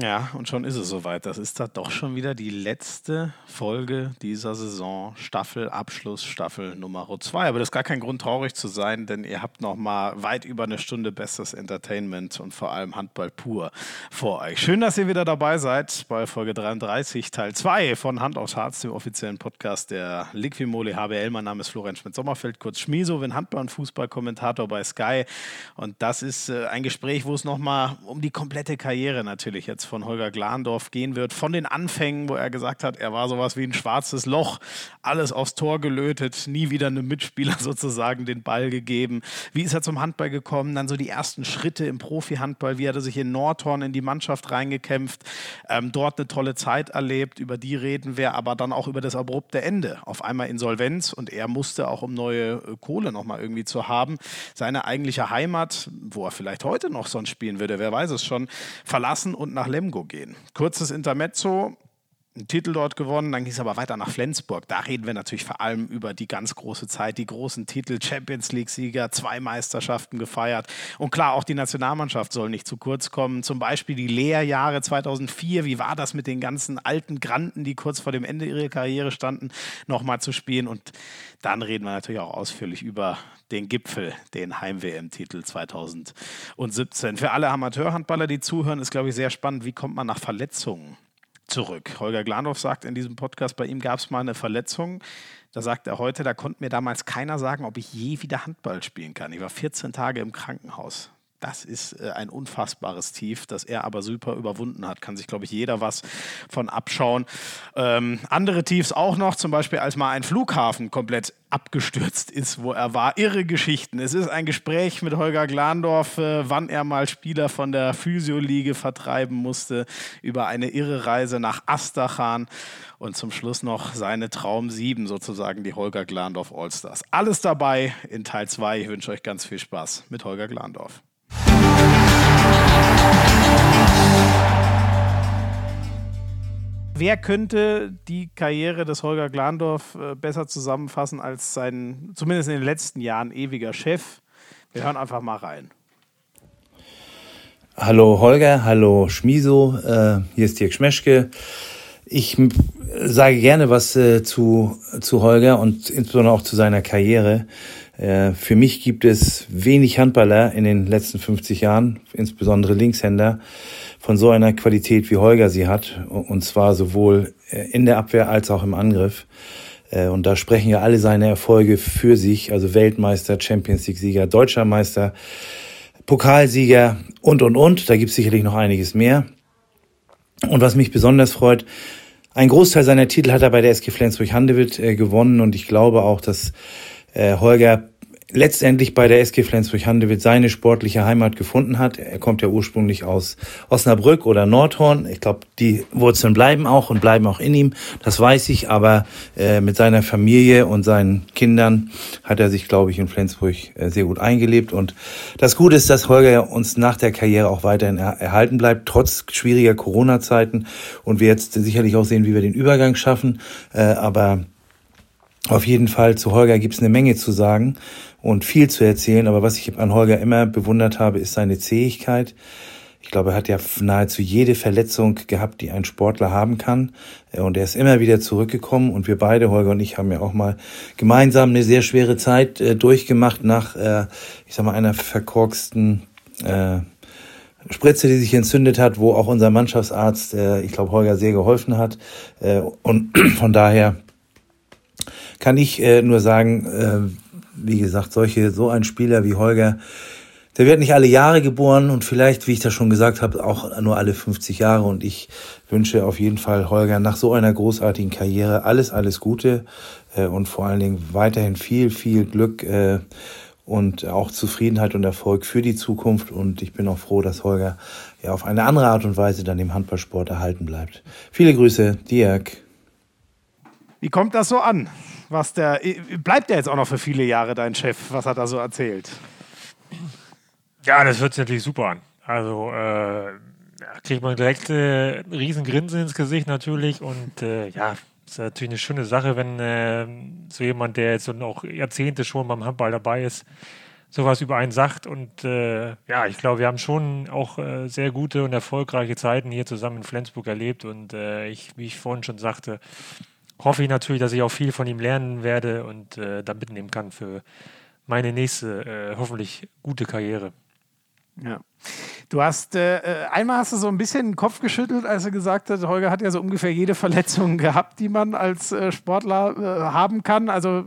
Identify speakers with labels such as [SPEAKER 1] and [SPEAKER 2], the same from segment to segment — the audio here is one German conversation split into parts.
[SPEAKER 1] Ja, und schon ist es soweit. Das ist da doch schon wieder die letzte Folge dieser Saison, Staffel Abschluss, Staffel Nummer 2. Aber das ist gar kein Grund, traurig zu sein, denn ihr habt noch mal weit über eine Stunde bestes Entertainment und vor allem Handball pur vor euch. Schön, dass ihr wieder dabei seid bei Folge 33, Teil 2 von Hand aufs Harz, dem offiziellen Podcast der Liquimole HBL. Mein Name ist Florian Schmidt-Sommerfeld, kurz Schmieso, bin Handball- und Fußballkommentator bei Sky. Und das ist äh, ein Gespräch, wo es noch mal um die komplette Karriere natürlich jetzt von Holger Glandorf gehen wird. Von den Anfängen, wo er gesagt hat, er war sowas wie ein schwarzes Loch, alles aufs Tor gelötet, nie wieder einem Mitspieler sozusagen den Ball gegeben. Wie ist er zum Handball gekommen? Dann so die ersten Schritte im Profi-Handball. Wie hat er sich in Nordhorn in die Mannschaft reingekämpft? Ähm, dort eine tolle Zeit erlebt. Über die reden wir, aber dann auch über das abrupte Ende. Auf einmal Insolvenz und er musste auch, um neue äh, Kohle nochmal irgendwie zu haben, seine eigentliche Heimat, wo er vielleicht heute noch sonst spielen würde, wer weiß es schon, verlassen und nach Lemgo gehen. Kurzes Intermezzo, einen Titel dort gewonnen, dann ging es aber weiter nach Flensburg. Da reden wir natürlich vor allem über die ganz große Zeit, die großen Titel, Champions League-Sieger, zwei Meisterschaften gefeiert. Und klar, auch die Nationalmannschaft soll nicht zu kurz kommen. Zum Beispiel die Lehrjahre 2004. Wie war das mit den ganzen alten Granten, die kurz vor dem Ende ihrer Karriere standen, nochmal zu spielen? Und dann reden wir natürlich auch ausführlich über den Gipfel, den Heim-WM-Titel 2017. Für alle Amateurhandballer, die zuhören, ist, glaube ich, sehr spannend, wie kommt man nach Verletzungen zurück. Holger Glandorf sagt in diesem Podcast, bei ihm gab es mal eine Verletzung. Da sagt er heute, da konnte mir damals keiner sagen, ob ich je wieder Handball spielen kann. Ich war 14 Tage im Krankenhaus. Das ist äh, ein unfassbares Tief, das er aber super überwunden hat. Kann sich, glaube ich, jeder was von abschauen. Ähm, andere Tiefs auch noch, zum Beispiel als mal ein Flughafen komplett abgestürzt ist, wo er war. Irre Geschichten. Es ist ein Gespräch mit Holger Glandorf, äh, wann er mal Spieler von der Physioliga vertreiben musste, über eine irre Reise nach Astachan und zum Schluss noch seine Traum 7 sozusagen, die Holger Glandorf Allstars. Alles dabei in Teil 2. Ich wünsche euch ganz viel Spaß mit Holger Glandorf. Wer könnte die Karriere des Holger Glandorf äh, besser zusammenfassen als sein, zumindest in den letzten Jahren, ewiger Chef? Wir hören einfach mal rein.
[SPEAKER 2] Hallo Holger, hallo Schmiso, äh, hier ist Dirk Schmeschke. Ich sage gerne was äh, zu, zu Holger und insbesondere auch zu seiner Karriere. Äh, für mich gibt es wenig Handballer in den letzten 50 Jahren, insbesondere Linkshänder, von so einer Qualität wie Holger sie hat. Und zwar sowohl äh, in der Abwehr als auch im Angriff. Äh, und da sprechen ja alle seine Erfolge für sich, also Weltmeister, Champions League-Sieger, Deutscher Meister, Pokalsieger und, und, und. Da gibt es sicherlich noch einiges mehr. Und was mich besonders freut, ein Großteil seiner Titel hat er bei der SG Flensburg-Handewitt gewonnen und ich glaube auch, dass äh, Holger letztendlich bei der SG Flensburg-Handewitt seine sportliche Heimat gefunden hat. Er kommt ja ursprünglich aus Osnabrück oder Nordhorn. Ich glaube, die Wurzeln bleiben auch und bleiben auch in ihm. Das weiß ich. Aber äh, mit seiner Familie und seinen Kindern hat er sich, glaube ich, in Flensburg äh, sehr gut eingelebt. Und das Gute ist, dass Holger uns nach der Karriere auch weiterhin er erhalten bleibt, trotz schwieriger Corona-Zeiten. Und wir jetzt sicherlich auch sehen, wie wir den Übergang schaffen. Äh, aber auf jeden Fall zu Holger gibt es eine Menge zu sagen und viel zu erzählen. Aber was ich an Holger immer bewundert habe, ist seine Zähigkeit. Ich glaube, er hat ja nahezu jede Verletzung gehabt, die ein Sportler haben kann. Und er ist immer wieder zurückgekommen. Und wir beide, Holger und ich, haben ja auch mal gemeinsam eine sehr schwere Zeit äh, durchgemacht nach, äh, ich sag mal, einer verkorksten äh, Spritze, die sich entzündet hat, wo auch unser Mannschaftsarzt, äh, ich glaube, Holger sehr geholfen hat. Äh, und von daher kann ich äh, nur sagen, äh, wie gesagt, solche, so ein Spieler wie Holger, der wird nicht alle Jahre geboren und vielleicht, wie ich das schon gesagt habe, auch nur alle 50 Jahre. Und ich wünsche auf jeden Fall Holger nach so einer großartigen Karriere alles, alles Gute äh, und vor allen Dingen weiterhin viel, viel Glück äh, und auch Zufriedenheit und Erfolg für die Zukunft. Und ich bin auch froh, dass Holger ja auf eine andere Art und Weise dann im Handballsport erhalten bleibt. Viele Grüße, Dirk.
[SPEAKER 1] Wie kommt das so an? Was der. Bleibt der jetzt auch noch für viele Jahre dein Chef? Was hat er so erzählt?
[SPEAKER 3] Ja, das hört sich natürlich super an. Also äh, kriegt man direkt äh, einen riesen ins Gesicht natürlich und äh, ja, ist natürlich eine schöne Sache, wenn äh, so jemand, der jetzt auch Jahrzehnte schon beim Handball dabei ist, sowas über einen sagt. Und äh, ja, ich glaube, wir haben schon auch äh, sehr gute und erfolgreiche Zeiten hier zusammen in Flensburg erlebt. Und äh, ich, wie ich vorhin schon sagte, hoffe ich natürlich, dass ich auch viel von ihm lernen werde und äh, da mitnehmen kann für meine nächste, äh, hoffentlich gute Karriere.
[SPEAKER 1] Ja. Du hast äh, äh, einmal hast du so ein bisschen den Kopf geschüttelt, als er gesagt hat, Holger hat ja so ungefähr jede Verletzung gehabt, die man als äh, Sportler äh, haben kann. Also äh,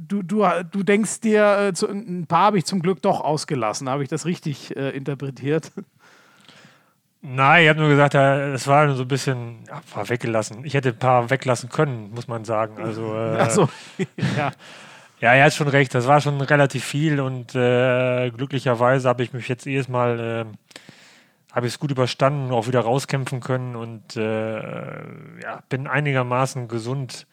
[SPEAKER 1] du, du, du denkst dir, äh, zu, ein paar habe ich zum Glück doch ausgelassen. Habe ich das richtig interpretiert?
[SPEAKER 3] Nein, ich habe nur gesagt, es war so ein bisschen war weggelassen. Ich hätte ein paar weglassen können, muss man sagen. Also,
[SPEAKER 1] äh, so. ja.
[SPEAKER 3] Ja, er hat schon recht. Das war schon relativ viel und äh, glücklicherweise habe ich mich jetzt jedes Mal äh, habe ich es gut überstanden, auch wieder rauskämpfen können und äh, ja, bin einigermaßen gesund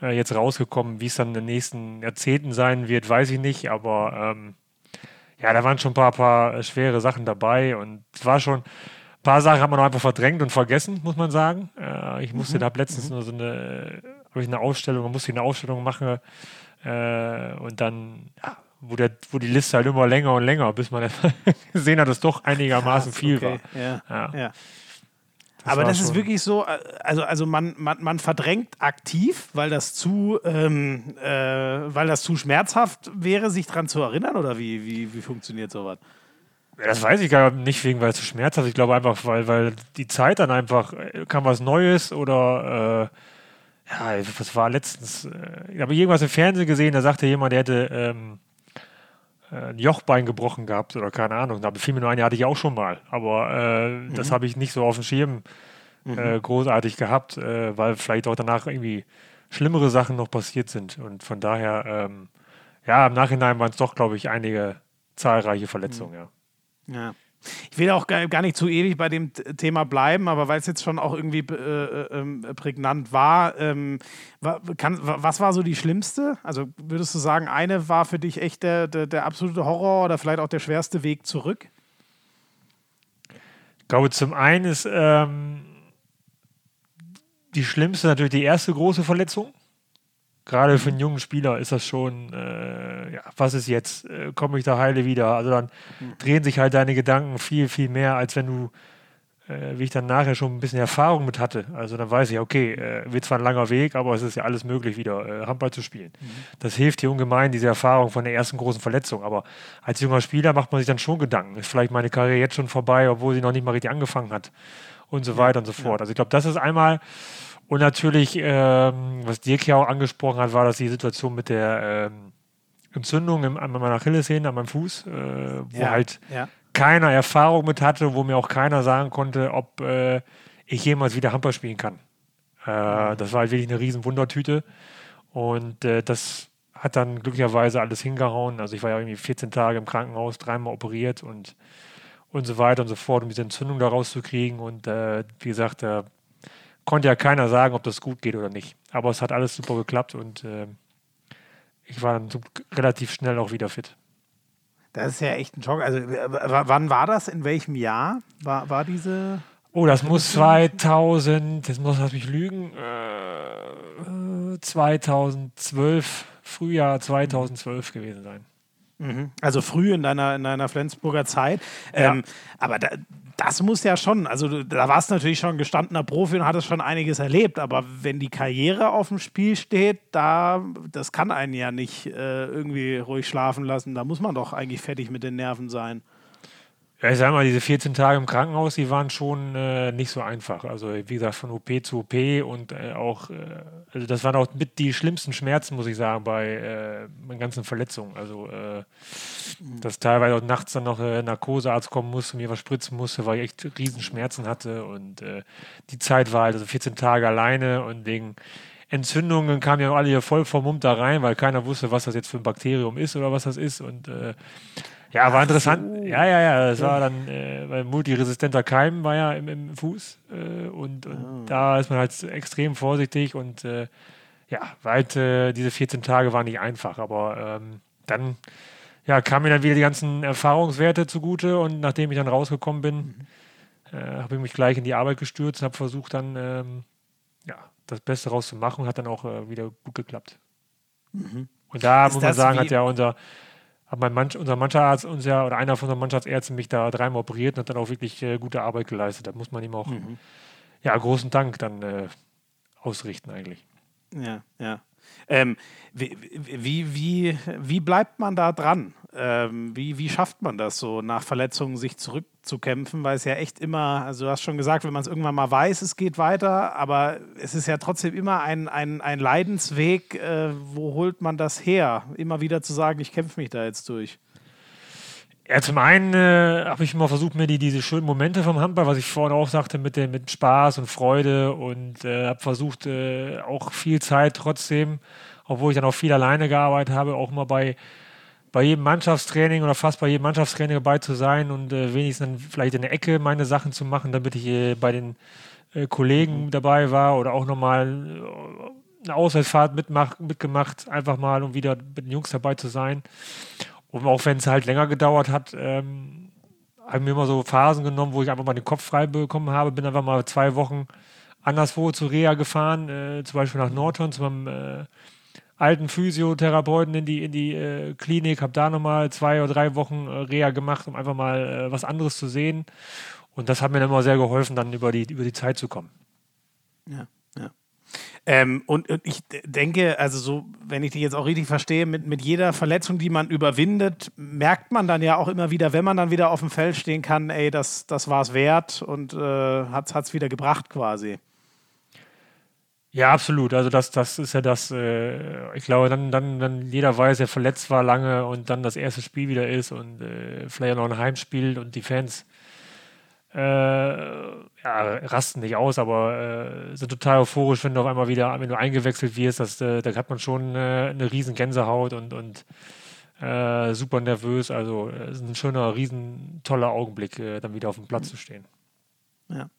[SPEAKER 3] äh, jetzt rausgekommen. Wie es dann in den nächsten Jahrzehnten sein wird, weiß ich nicht, aber ähm, ja, da waren schon ein paar, paar schwere Sachen dabei und es war schon paar Sachen hat man einfach verdrängt und vergessen, muss man sagen. Äh, ich musste mhm. da letztens mhm. nur so eine, habe ich eine Ausstellung, man musste eine Ausstellung machen äh, und dann, ja, wo, der, wo die Liste halt immer länger und länger, bis man gesehen hat, dass es doch einigermaßen Krass, viel okay.
[SPEAKER 1] war. Ja, ja. ja. Das Aber das ist wirklich so, äh, also, also man, man, man verdrängt aktiv, weil das zu, ähm, äh, weil das zu schmerzhaft wäre, sich daran zu erinnern, oder wie, wie, wie funktioniert sowas?
[SPEAKER 3] Das weiß ich gar nicht wegen, weil es zu schmerzhaft ist. Ich glaube einfach, weil, weil die Zeit dann einfach äh, kam was Neues oder äh, ja, was war letztens, äh, ich habe irgendwas im Fernsehen gesehen, da sagte jemand, der hätte ähm, äh, ein Jochbein gebrochen gehabt oder keine Ahnung. Da fiel mir nur ein, hatte ich auch schon mal. Aber äh, mhm. das habe ich nicht so auf dem Schirm mhm. großartig gehabt, weil vielleicht auch danach irgendwie schlimmere Sachen noch passiert sind. Und von daher, ähm, ja, im Nachhinein waren es doch, glaube ich, einige zahlreiche Verletzungen, mhm.
[SPEAKER 1] ja. Ja. Ich will auch gar nicht zu ewig bei dem Thema bleiben, aber weil es jetzt schon auch irgendwie äh, äh, ähm, prägnant war, ähm, kann, was war so die schlimmste? Also würdest du sagen, eine war für dich echt der, der, der absolute Horror oder vielleicht auch der schwerste Weg zurück?
[SPEAKER 3] Ich glaube, zum einen ist ähm, die schlimmste natürlich die erste große Verletzung. Gerade für einen jungen Spieler ist das schon, äh, ja, was ist jetzt? Äh, Komme ich da heile wieder? Also dann mhm. drehen sich halt deine Gedanken viel, viel mehr, als wenn du, äh, wie ich dann nachher schon ein bisschen Erfahrung mit hatte. Also dann weiß ich, okay, äh, wird zwar ein langer Weg, aber es ist ja alles möglich, wieder äh, Handball zu spielen. Mhm. Das hilft dir ungemein, diese Erfahrung von der ersten großen Verletzung. Aber als junger Spieler macht man sich dann schon Gedanken. Ist vielleicht meine Karriere jetzt schon vorbei, obwohl sie noch nicht mal richtig angefangen hat? Und so weiter und so fort. Also ich glaube, das ist einmal und natürlich, ähm, was Dirk ja auch angesprochen hat, war das die Situation mit der ähm, Entzündung im, an meiner Achillessehne, an meinem Fuß, äh, wo ja, halt ja. keiner Erfahrung mit hatte, wo mir auch keiner sagen konnte, ob äh, ich jemals wieder Handball spielen kann. Äh, mhm. Das war halt wirklich eine riesen Wundertüte. Und äh, das hat dann glücklicherweise alles hingehauen. Also ich war ja irgendwie 14 Tage im Krankenhaus, dreimal operiert und, und so weiter und so fort, um diese Entzündung da rauszukriegen. Und äh, wie gesagt, da konnte ja keiner sagen, ob das gut geht oder nicht. Aber es hat alles super geklappt und äh, ich war dann relativ schnell auch wieder fit.
[SPEAKER 1] Das ist ja echt ein Schock. Also, wann war das? In welchem Jahr war, war diese.
[SPEAKER 3] Oh, das muss 2000, das muss lass mich lügen, äh, 2012, Frühjahr 2012 gewesen sein.
[SPEAKER 1] Mhm. Also früh in deiner, in deiner Flensburger Zeit. Ja. Ähm, aber da, das muss ja schon, also da warst du natürlich schon gestandener Profi und hattest schon einiges erlebt, aber wenn die Karriere auf dem Spiel steht, da, das kann einen ja nicht äh, irgendwie ruhig schlafen lassen. Da muss man doch eigentlich fertig mit den Nerven sein.
[SPEAKER 3] Ja, ich sag mal, diese 14 Tage im Krankenhaus, die waren schon äh, nicht so einfach. Also, wie gesagt, von OP zu OP und äh, auch, äh, also das waren auch mit die schlimmsten Schmerzen, muss ich sagen, bei äh, meinen ganzen Verletzungen. Also, äh, dass teilweise auch nachts dann noch ein Narkosearzt kommen musste, mir was spritzen musste, weil ich echt Riesenschmerzen hatte. Und äh, die Zeit war halt also 14 Tage alleine und wegen Entzündungen kamen ja alle hier voll vermummt da rein, weil keiner wusste, was das jetzt für ein Bakterium ist oder was das ist. Und ja, war interessant. So. Ja, ja, ja. Das war dann, äh, weil multiresistenter Keim war ja im, im Fuß. Äh, und, und oh. da ist man halt extrem vorsichtig und äh, ja, halt, diese 14 Tage waren nicht einfach. Aber ähm, dann ja, kamen mir dann wieder die ganzen Erfahrungswerte zugute und nachdem ich dann rausgekommen bin, mhm. Äh, habe ich mich gleich in die Arbeit gestürzt und habe versucht dann ähm, ja, das Beste rauszumachen und hat dann auch äh, wieder gut geklappt. Mhm. Und da ist muss man sagen, hat ja unser hat mein Mann, unser Mannschaftsarzt uns ja, oder einer von unseren Mannschaftsärzten mich da dreimal operiert und hat dann auch wirklich äh, gute Arbeit geleistet. Da muss man ihm auch mhm. ja, großen Dank dann äh, ausrichten eigentlich.
[SPEAKER 1] Ja, ja. Ähm, wie, wie, wie, wie bleibt man da dran? Ähm, wie, wie schafft man das so, nach Verletzungen sich zurückzukämpfen? Weil es ja echt immer, also du hast schon gesagt, wenn man es irgendwann mal weiß, es geht weiter, aber es ist ja trotzdem immer ein, ein, ein Leidensweg. Äh, wo holt man das her? Immer wieder zu sagen, ich kämpfe mich da jetzt durch.
[SPEAKER 3] Ja, zum einen äh, habe ich immer versucht, mir die, diese schönen Momente vom Handball, was ich vorhin auch sagte, mit, dem, mit Spaß und Freude und äh, habe versucht, äh, auch viel Zeit trotzdem, obwohl ich dann auch viel alleine gearbeitet habe, auch mal bei, bei jedem Mannschaftstraining oder fast bei jedem Mannschaftstraining dabei zu sein und äh, wenigstens dann vielleicht in der Ecke meine Sachen zu machen, damit ich äh, bei den äh, Kollegen mhm. dabei war oder auch nochmal eine Auswärtsfahrt mitmach, mitgemacht, einfach mal, um wieder mit den Jungs dabei zu sein. Und auch wenn es halt länger gedauert hat, ähm, habe ich mir immer so Phasen genommen, wo ich einfach mal den Kopf frei bekommen habe. Bin einfach mal zwei Wochen anderswo zu Reha gefahren, äh, zum Beispiel nach Norton zu meinem äh, alten Physiotherapeuten in die, in die äh, Klinik, habe da nochmal zwei oder drei Wochen äh, Reha gemacht, um einfach mal äh, was anderes zu sehen. Und das hat mir dann immer sehr geholfen, dann über die, über die Zeit zu kommen.
[SPEAKER 1] Ja, ja. Ähm, und, und, ich denke, also so, wenn ich dich jetzt auch richtig verstehe, mit, mit jeder Verletzung, die man überwindet, merkt man dann ja auch immer wieder, wenn man dann wieder auf dem Feld stehen kann, ey, das, das war es wert und äh, hat es wieder gebracht quasi.
[SPEAKER 3] Ja, absolut. Also das, das ist ja das, äh, ich glaube, dann, dann, dann jeder weiß, er verletzt war lange und dann das erste Spiel wieder ist und äh, vielleicht noch ein Heimspiel und die Fans äh, ja, rasten nicht aus, aber äh, sind total euphorisch, wenn du auf einmal wieder, wenn du eingewechselt wirst, das, äh, da hat man schon äh, eine riesen Gänsehaut und, und super nervös. Also es ist ein schöner, riesen toller Augenblick, dann wieder auf dem Platz zu stehen.
[SPEAKER 1] Ja.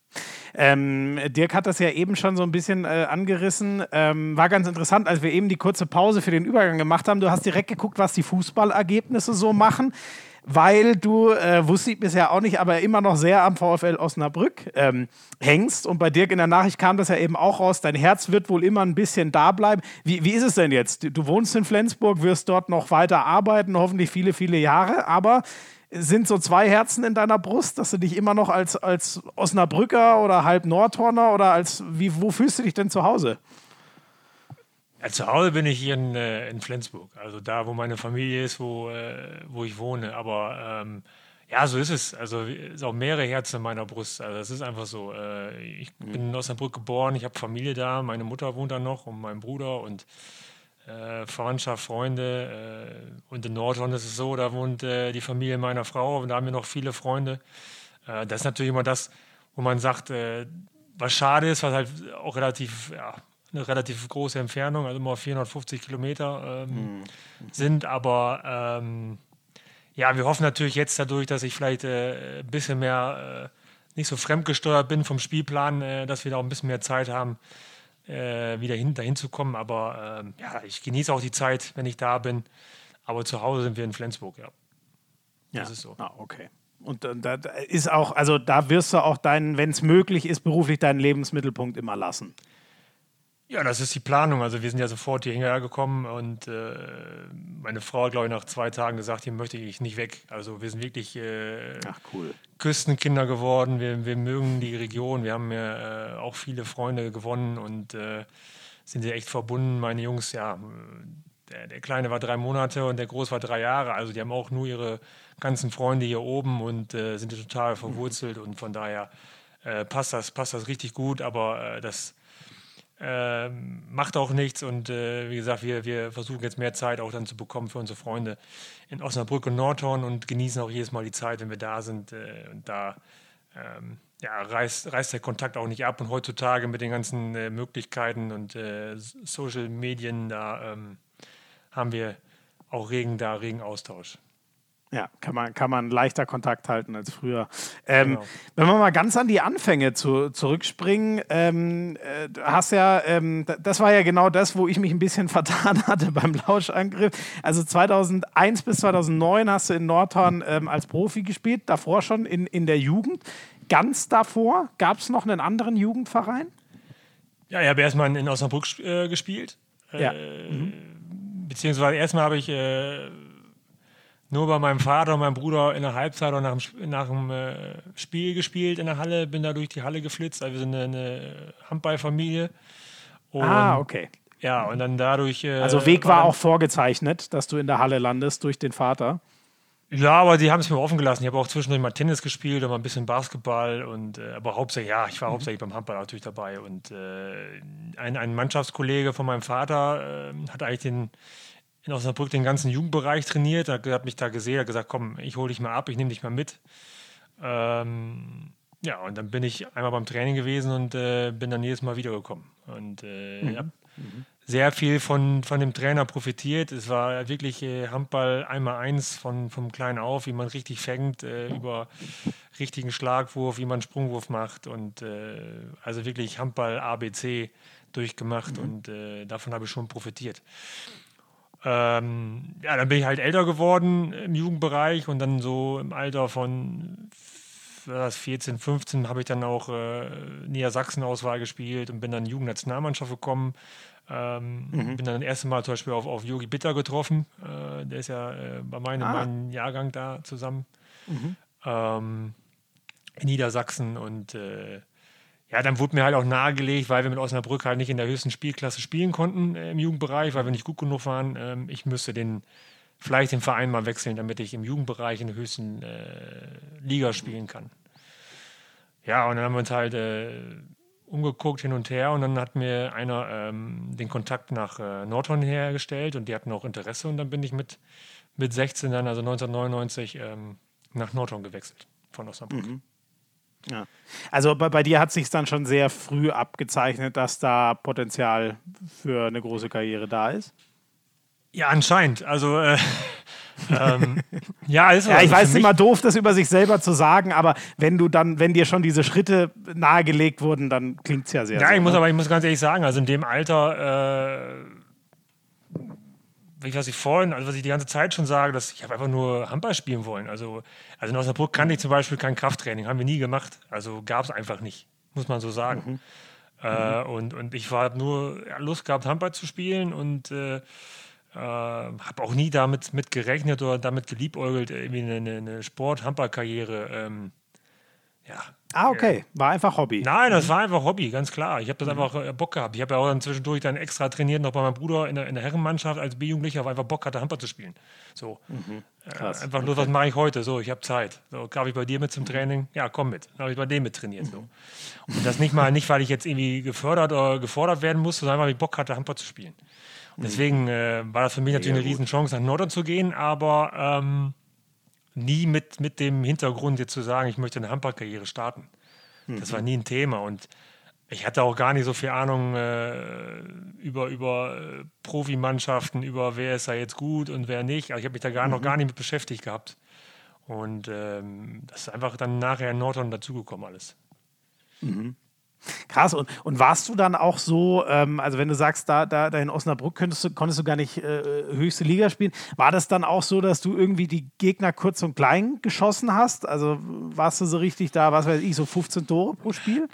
[SPEAKER 1] Ähm, Dirk hat das ja eben schon so ein bisschen äh, angerissen. Ähm, war ganz interessant, als wir eben die kurze Pause für den Übergang gemacht haben. Du hast direkt geguckt, was die Fußballergebnisse so machen weil du, äh, wusste ich bisher auch nicht, aber immer noch sehr am VfL Osnabrück ähm, hängst. Und bei Dirk in der Nachricht kam das ja eben auch raus, dein Herz wird wohl immer ein bisschen da bleiben. Wie, wie ist es denn jetzt? Du wohnst in Flensburg, wirst dort noch weiter arbeiten, hoffentlich viele, viele Jahre, aber sind so zwei Herzen in deiner Brust, dass du dich immer noch als, als Osnabrücker oder halb Nordhorner oder als, wie, wo fühlst du dich denn zu Hause?
[SPEAKER 3] Ja, zu Hause bin ich hier in, äh, in Flensburg, also da, wo meine Familie ist, wo, äh, wo ich wohne. Aber ähm, ja, so ist es. Also es ist auch mehrere Herzen in meiner Brust. Also es ist einfach so. Äh, ich mhm. bin in Osnabrück geboren, ich habe Familie da, meine Mutter wohnt da noch und mein Bruder und äh, Verwandtschaft, Freunde. Äh, und in Nordhorn ist es so, da wohnt äh, die Familie meiner Frau und da haben wir noch viele Freunde. das ist natürlich immer das, wo man sagt, was schade ist, was halt auch relativ ja, eine relativ große Entfernung, also immer 450 Kilometer ähm, mhm. sind. Aber ähm, ja, wir hoffen natürlich jetzt dadurch, dass ich vielleicht äh, ein bisschen mehr äh, nicht so fremdgesteuert bin vom Spielplan, äh, dass wir da auch ein bisschen mehr Zeit haben, äh, wieder hin, dahin zu kommen. Aber ähm, ja, ich genieße auch die Zeit, wenn ich da bin. Aber zu Hause sind wir in Flensburg, ja.
[SPEAKER 1] Ja, das ist so. Ah, okay. Und äh, da ist auch, also da wirst du auch deinen, wenn es möglich ist, beruflich deinen Lebensmittelpunkt immer lassen.
[SPEAKER 3] Ja, das ist die Planung. Also wir sind ja sofort hierher gekommen und äh, meine Frau hat, glaube ich, nach zwei Tagen gesagt, hier möchte ich nicht weg. Also wir sind wirklich äh,
[SPEAKER 1] Ach, cool.
[SPEAKER 3] Küstenkinder geworden. Wir, wir mögen die Region. Wir haben ja äh, auch viele Freunde gewonnen und äh, sind ja echt verbunden. Meine Jungs, ja, der, der, Kleine war drei Monate und der Groß war drei Jahre. Also die haben auch nur ihre ganzen Freunde hier oben und äh, sind total verwurzelt und von daher äh, passt, das, passt das richtig gut. Aber das ähm, macht auch nichts und äh, wie gesagt, wir, wir versuchen jetzt mehr Zeit auch dann zu bekommen für unsere Freunde in Osnabrück und Nordhorn und genießen auch jedes Mal die Zeit, wenn wir da sind. Äh, und da ähm, ja, reißt, reißt der Kontakt auch nicht ab und heutzutage mit den ganzen äh, Möglichkeiten und äh, Social Medien, da ähm, haben wir auch regen, da regen Austausch.
[SPEAKER 1] Ja, kann man, kann man leichter Kontakt halten als früher. Ähm, genau. Wenn wir mal ganz an die Anfänge zu, zurückspringen, ähm, äh, hast ja, ähm, das war ja genau das, wo ich mich ein bisschen vertan hatte beim Lauschangriff. Also 2001 bis 2009 hast du in Nordhorn ähm, als Profi gespielt, davor schon in, in der Jugend. Ganz davor gab es noch einen anderen Jugendverein?
[SPEAKER 3] Ja, ich habe erstmal in Osnabrück äh, gespielt.
[SPEAKER 1] Ja. Äh, mhm.
[SPEAKER 3] Beziehungsweise erstmal habe ich äh, nur bei meinem Vater und meinem Bruder in der Halbzeit oder nach dem, nach dem äh, Spiel gespielt in der Halle, bin da durch die Halle geflitzt. Also wir sind eine, eine Handballfamilie.
[SPEAKER 1] Und, ah, okay.
[SPEAKER 3] Ja, und dann dadurch. Äh,
[SPEAKER 1] also Weg war, war auch vorgezeichnet, dass du in der Halle landest durch den Vater.
[SPEAKER 3] Ja, aber die haben es mir offen gelassen. Ich habe auch zwischendurch mal Tennis gespielt und mal ein bisschen Basketball und äh, aber hauptsächlich, ja, ich war mhm. hauptsächlich beim Handball natürlich dabei. Und äh, ein, ein Mannschaftskollege von meinem Vater äh, hat eigentlich den in Osnabrück den ganzen Jugendbereich trainiert. Er hat mich da gesehen, hat gesagt, komm, ich hole dich mal ab, ich nehme dich mal mit. Ähm, ja, und dann bin ich einmal beim Training gewesen und äh, bin dann jedes Mal wiedergekommen. Und äh, mhm. ja, mhm. sehr viel von, von dem Trainer profitiert. Es war wirklich äh, Handball einmal eins von, vom Kleinen auf, wie man richtig fängt, äh, über richtigen Schlagwurf, wie man einen Sprungwurf macht und äh, also wirklich Handball ABC durchgemacht mhm. und äh, davon habe ich schon profitiert. Ähm, ja, dann bin ich halt älter geworden im Jugendbereich und dann so im Alter von 14, 15 habe ich dann auch äh, Niedersachsen-Auswahl gespielt und bin dann Jugendnationalmannschaft gekommen. Ähm, mhm. Bin dann das erste Mal zum Beispiel auf, auf Yogi Bitter getroffen. Äh, der ist ja äh, bei meinem, ah. meinem Jahrgang da zusammen. Mhm. Ähm, in Niedersachsen und äh, ja, dann wurde mir halt auch nahegelegt, weil wir mit Osnabrück halt nicht in der höchsten Spielklasse spielen konnten äh, im Jugendbereich, weil wir nicht gut genug waren. Ähm, ich müsste den, vielleicht den Verein mal wechseln, damit ich im Jugendbereich in der höchsten äh, Liga spielen kann. Ja, und dann haben wir uns halt äh, umgeguckt hin und her und dann hat mir einer ähm, den Kontakt nach äh, Nordhorn hergestellt und die hatten auch Interesse und dann bin ich mit, mit 16 dann, also 1999, ähm, nach Nordhorn gewechselt von Osnabrück. Mhm.
[SPEAKER 1] Ja. Also bei, bei dir hat sich dann schon sehr früh abgezeichnet, dass da Potenzial für eine große Karriere da ist?
[SPEAKER 3] Ja, anscheinend. Also äh, ähm, ja, ist
[SPEAKER 1] ja, ich also weiß, es ist immer doof, das über sich selber zu sagen, aber wenn du dann, wenn dir schon diese Schritte nahegelegt wurden, dann klingt es ja sehr.
[SPEAKER 3] Ja,
[SPEAKER 1] so,
[SPEAKER 3] ich muss ne? aber, ich muss ganz ehrlich sagen, also in dem Alter äh, was ich vorhin, also was ich die ganze Zeit schon sage, dass ich habe einfach nur Handball spielen wollen. Also, also in Osnabrück kannte ich zum Beispiel kein Krafttraining, haben wir nie gemacht. Also gab es einfach nicht, muss man so sagen. Mhm. Äh, mhm. und, und ich war nur Lust gehabt, Handball zu spielen und äh, äh, habe auch nie damit mit gerechnet oder damit geliebäugelt, irgendwie eine, eine Sport-Handball-Karriere ähm, ja,
[SPEAKER 1] Ah, okay. War einfach Hobby.
[SPEAKER 3] Nein, das war einfach Hobby, ganz klar. Ich habe das mhm. einfach äh, Bock gehabt. Ich habe ja auch dann zwischendurch dann extra trainiert, noch bei meinem Bruder in der, in der Herrenmannschaft als B-Jugendlicher, weil einfach Bock hatte, Handball zu spielen. So. Mhm. Äh, einfach nur, okay. was mache ich heute? So, ich habe Zeit. So, darf ich bei dir mit zum Training? Ja, komm mit. Dann habe ich bei dem mit trainiert. So. Und das nicht mal, nicht, weil ich jetzt irgendwie gefördert oder gefordert werden musste, sondern weil ich Bock hatte, Handball zu spielen. Und mhm. deswegen äh, war das für mich natürlich eine Riesenchance, nach Norden zu gehen, aber ähm, nie mit, mit dem Hintergrund, jetzt zu sagen, ich möchte eine Handballkarriere starten. Mhm. Das war nie ein Thema. Und ich hatte auch gar nicht so viel Ahnung äh, über, über äh, Profimannschaften, über wer ist da jetzt gut und wer nicht. Also ich habe mich da gar mhm. noch gar nicht mit beschäftigt gehabt. Und ähm, das ist einfach dann nachher in Nordhorn dazugekommen alles.
[SPEAKER 1] Mhm. Krass. Und, und warst du dann auch so, ähm, also wenn du sagst, da, da, da in Osnabrück konntest du, konntest du gar nicht äh, höchste Liga spielen, war das dann auch so, dass du irgendwie die Gegner kurz und klein geschossen hast? Also warst du so richtig da, was weiß ich, so 15 Tore pro Spiel?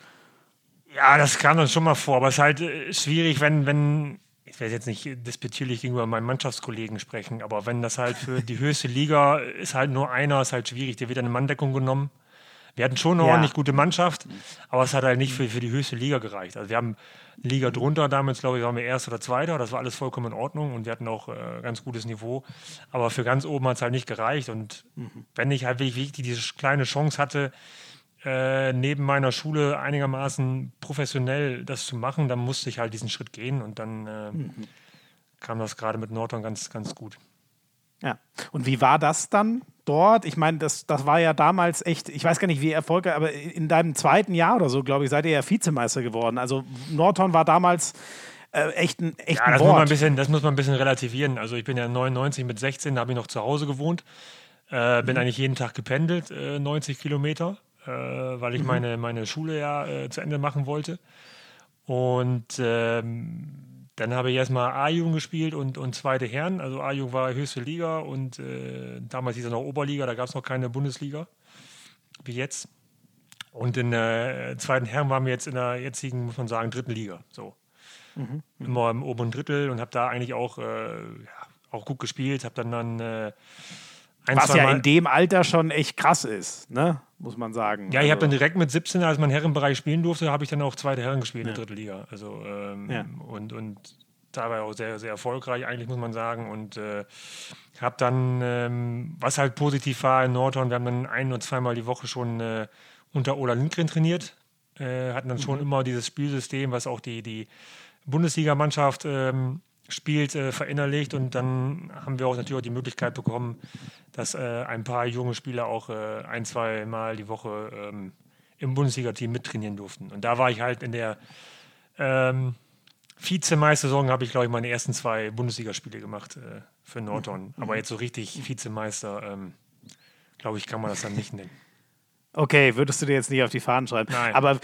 [SPEAKER 3] Ja, das kam dann schon mal vor, aber es ist halt äh, schwierig, wenn, wenn, ich werde jetzt nicht despektierlich gegenüber meinen Mannschaftskollegen sprechen, aber wenn das halt für die höchste Liga ist halt nur einer, ist halt schwierig, der wird eine Manndeckung genommen. Wir hatten schon eine ja. ordentlich gute Mannschaft, aber es hat halt nicht für, für die höchste Liga gereicht. Also wir haben eine Liga drunter damals, glaube ich, waren wir Erster oder Zweiter. Das war alles vollkommen in Ordnung und wir hatten auch äh, ganz gutes Niveau. Aber für ganz oben hat es halt nicht gereicht. Und mhm. wenn ich halt wirklich diese kleine Chance hatte, äh, neben meiner Schule einigermaßen professionell das zu machen, dann musste ich halt diesen Schritt gehen und dann äh, mhm. kam das gerade mit Norton ganz, ganz gut.
[SPEAKER 1] Ja. Und wie war das dann dort? Ich meine, das, das war ja damals echt, ich weiß gar nicht, wie erfolgreich, aber in deinem zweiten Jahr oder so, glaube ich, seid ihr ja Vizemeister geworden. Also Nordhorn war damals äh, echt ein echt ja,
[SPEAKER 3] das Wort. Muss man ein bisschen, das muss man ein bisschen relativieren. Also ich bin ja 99 mit 16, da habe ich noch zu Hause gewohnt. Äh, bin mhm. eigentlich jeden Tag gependelt, äh, 90 Kilometer, äh, weil ich mhm. meine, meine Schule ja äh, zu Ende machen wollte. Und ähm, dann habe ich erstmal A-Jugend gespielt und, und zweite Herren. Also A-Jugend war höchste Liga und äh, damals hieß es noch Oberliga, da gab es noch keine Bundesliga, wie jetzt. Und in der zweiten Herren waren wir jetzt in der jetzigen, muss man sagen, dritten Liga. So. Mhm. Immer im oberen Drittel und habe da eigentlich auch, äh, ja, auch gut gespielt. Habe dann, dann äh,
[SPEAKER 1] ein, Was ja in dem Alter schon echt krass ist, ne? muss man sagen.
[SPEAKER 3] Ja, ich also, habe dann direkt mit 17, als man Herrenbereich spielen durfte, habe ich dann auch zweite Herren gespielt ja. in der dritten Liga. Also, ähm, ja. und, und dabei auch sehr, sehr erfolgreich, eigentlich muss man sagen. Und äh, habe dann, ähm, was halt positiv war in Nordhorn, wir haben dann ein- oder zweimal die Woche schon äh, unter Ola Lindgren trainiert. Äh, hatten dann schon mhm. immer dieses Spielsystem, was auch die, die Bundesligamannschaft ähm, spielt, äh, verinnerlicht. Und dann haben wir auch natürlich auch die Möglichkeit bekommen, dass äh, ein paar junge Spieler auch äh, ein, zwei Mal die Woche ähm, im Bundesliga-Team mittrainieren durften. Und da war ich halt in der ähm, Vizemeistersaison habe ich, glaube ich, meine ersten zwei Bundesligaspiele gemacht äh, für Nordhorn. Mhm. Aber jetzt so richtig Vizemeister, ähm, glaube ich, kann man das dann nicht nennen.
[SPEAKER 1] Okay, würdest du dir jetzt nicht auf die Fahnen schreiben. Nein. Aber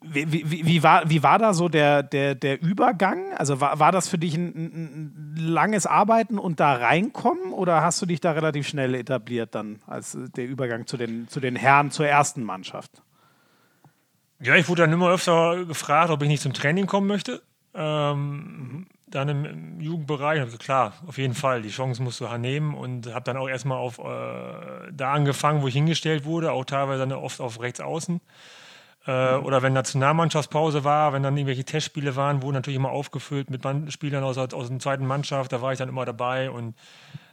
[SPEAKER 1] wie, wie, wie, war, wie war da so der, der, der Übergang? Also war, war das für dich ein, ein, langes Arbeiten und da reinkommen oder hast du dich da relativ schnell etabliert dann als der Übergang zu den, zu den Herren zur ersten Mannschaft?
[SPEAKER 3] Ja, ich wurde dann immer öfter gefragt, ob ich nicht zum Training kommen möchte. Ähm, dann im, Jugendbereich, also klar, auf jeden Fall, die Chance musst du nehmen und habe dann auch erstmal auf äh, da angefangen, wo ich hingestellt wurde, auch teilweise dann oft auf rechts außen. Äh, mhm. Oder wenn Nationalmannschaftspause war, wenn dann irgendwelche Testspiele waren, wurden natürlich immer aufgefüllt mit Spielern aus, aus der zweiten Mannschaft, da war ich dann immer dabei und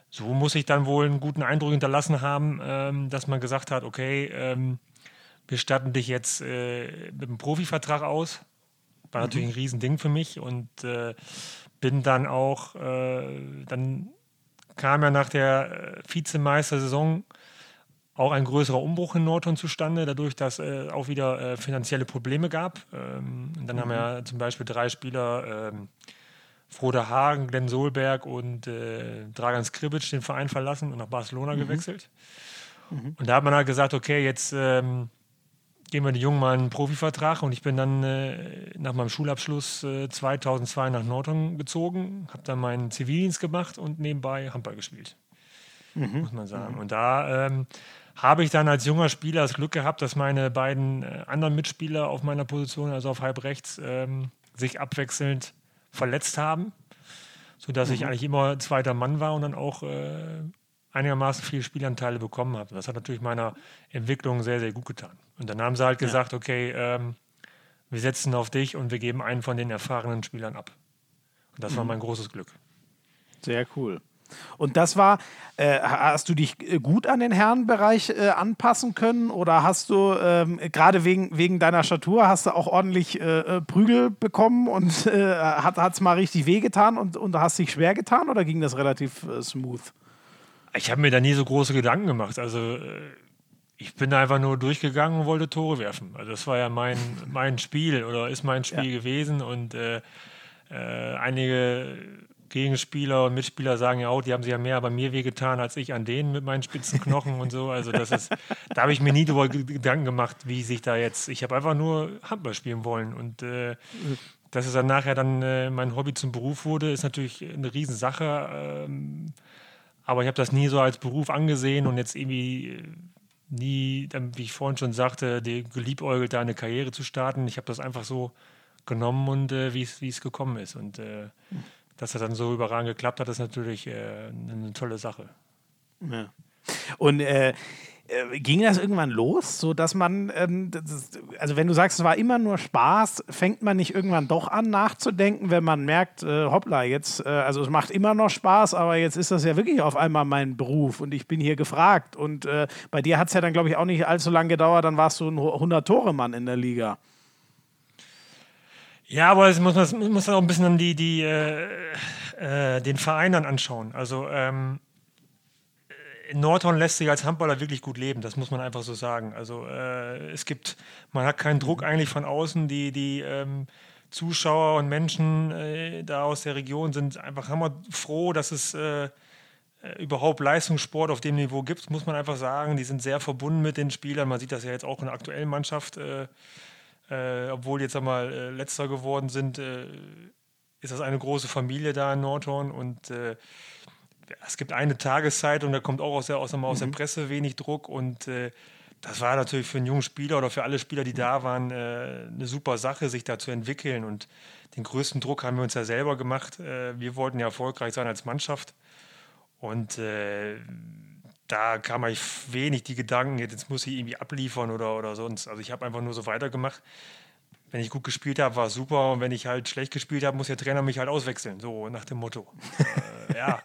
[SPEAKER 3] so muss ich dann wohl einen guten Eindruck hinterlassen haben, ähm, dass man gesagt hat, okay, ähm, wir statten dich jetzt äh, mit einem Profivertrag aus war natürlich mhm. ein Riesending für mich und äh, bin dann auch, äh, dann kam ja nach der äh, Vizemeistersaison auch ein größerer Umbruch in Nordhorn zustande, dadurch, dass äh, auch wieder äh, finanzielle Probleme gab. Ähm, dann mhm. haben ja zum Beispiel drei Spieler, ähm, Frode Hagen, Glenn Solberg und äh, Dragan Skribic den Verein verlassen und nach Barcelona mhm. gewechselt. Mhm. Und da hat man halt gesagt, okay, jetzt ähm, geben wir den Jungen mal einen Profivertrag und ich bin dann äh, nach meinem Schulabschluss äh, 2002 nach Nordhorn gezogen, habe dann meinen Zivildienst gemacht und nebenbei Handball gespielt, mhm. muss man sagen. Mhm. Und da ähm, habe ich dann als junger Spieler das Glück gehabt, dass meine beiden äh, anderen Mitspieler auf meiner Position, also auf halb rechts, ähm, sich abwechselnd verletzt haben, sodass mhm. ich eigentlich immer zweiter Mann war und dann auch äh, einigermaßen viele Spielanteile bekommen habe. Das hat natürlich meiner Entwicklung sehr, sehr gut getan. Und dann haben sie halt ja. gesagt, okay, ähm, wir setzen auf dich und wir geben einen von den erfahrenen Spielern ab. Und das mhm. war mein großes Glück.
[SPEAKER 1] Sehr cool. Und das war, äh, hast du dich äh, gut an den Herrenbereich äh, anpassen können oder hast du ähm, gerade wegen, wegen deiner Statur hast du auch ordentlich äh, äh Prügel bekommen und äh, hat es mal richtig wehgetan und, und hast dich schwer getan oder ging das relativ smooth?
[SPEAKER 3] Ich habe mir da nie so große Gedanken gemacht. Also äh, ich bin einfach nur durchgegangen und wollte Tore werfen. Also das war ja mein, mein Spiel oder ist mein Spiel ja. gewesen und äh, äh, einige Gegenspieler und Mitspieler sagen ja auch, die haben sich ja mehr bei mir wehgetan als ich an denen mit meinen spitzen Knochen und so. Also das ist, da habe ich mir nie darüber Gedanken gemacht, wie sich da jetzt. Ich habe einfach nur Handball spielen wollen und äh, dass es dann nachher dann äh, mein Hobby zum Beruf wurde, ist natürlich eine Riesensache. Ähm, aber ich habe das nie so als Beruf angesehen und jetzt irgendwie äh, nie, wie ich vorhin schon sagte, geliebäugelt, da eine Karriere zu starten. Ich habe das einfach so genommen und äh, wie es gekommen ist. Und äh, dass das dann so überragend geklappt hat, ist natürlich äh, eine tolle Sache.
[SPEAKER 1] Ja. Und äh, äh, ging das irgendwann los, so dass man, ähm, das, also wenn du sagst, es war immer nur Spaß, fängt man nicht irgendwann doch an nachzudenken, wenn man merkt, äh, hoppla, jetzt, äh, also es macht immer noch Spaß, aber jetzt ist das ja wirklich auf einmal mein Beruf und ich bin hier gefragt. Und äh, bei dir hat es ja dann, glaube ich, auch nicht allzu lange gedauert, dann warst du ein 100-Tore-Mann in der Liga.
[SPEAKER 3] Ja, aber es muss man muss auch ein bisschen die, die, äh, den Verein dann anschauen. Also ähm Nordhorn lässt sich als Handballer wirklich gut leben, das muss man einfach so sagen. Also äh, es gibt, man hat keinen Druck eigentlich von außen, die, die ähm, Zuschauer und Menschen äh, da aus der Region sind einfach hammer froh, dass es äh, äh, überhaupt Leistungssport auf dem Niveau gibt, muss man einfach sagen. Die sind sehr verbunden mit den Spielern. Man sieht das ja jetzt auch in der aktuellen Mannschaft, äh, äh, obwohl jetzt einmal letzter geworden sind, ist das eine große Familie da in Nordhorn und es gibt eine Tageszeitung, da kommt auch aus der, aus, der, aus der mhm. Presse wenig Druck und äh, das war natürlich für einen jungen Spieler oder für alle Spieler, die da waren, äh, eine super Sache, sich da zu entwickeln. Und den größten Druck haben wir uns ja selber gemacht. Äh, wir wollten ja erfolgreich sein als Mannschaft. Und äh, da kam ich wenig die Gedanken, jetzt muss ich irgendwie abliefern oder, oder sonst. Also ich habe einfach nur so weitergemacht. Wenn ich gut gespielt habe, war es super. Und wenn ich halt schlecht gespielt habe, muss der Trainer mich halt auswechseln. So nach dem Motto. äh, ja,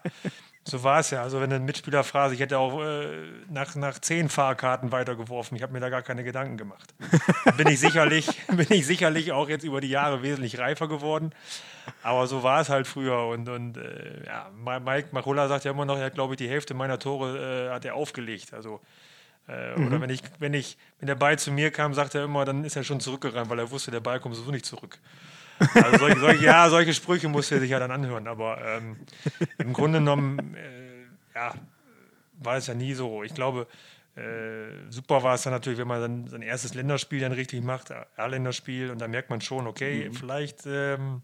[SPEAKER 3] so war es ja. Also wenn ein Mitspieler fragt, ich hätte auch äh, nach, nach zehn Fahrkarten weitergeworfen. Ich habe mir da gar keine Gedanken gemacht. bin ich sicherlich, bin ich sicherlich auch jetzt über die Jahre wesentlich reifer geworden. Aber so war es halt früher. Und, und äh, ja, Mike Machulla sagt ja immer noch, er hat, glaube ich, die Hälfte meiner Tore äh, hat er aufgelegt. Also äh, mhm. Oder wenn ich, wenn ich, wenn der Ball zu mir kam, sagt er immer, dann ist er schon zurückgerannt, weil er wusste, der Ball kommt sowieso nicht zurück. Also solche, solche, ja, solche Sprüche musste er sich ja dann anhören. Aber ähm, im Grunde genommen, äh, ja, war es ja nie so. Ich glaube, äh, super war es dann natürlich, wenn man dann sein erstes Länderspiel dann richtig macht, A-Länderspiel, und da merkt man schon, okay, mhm. vielleicht ähm,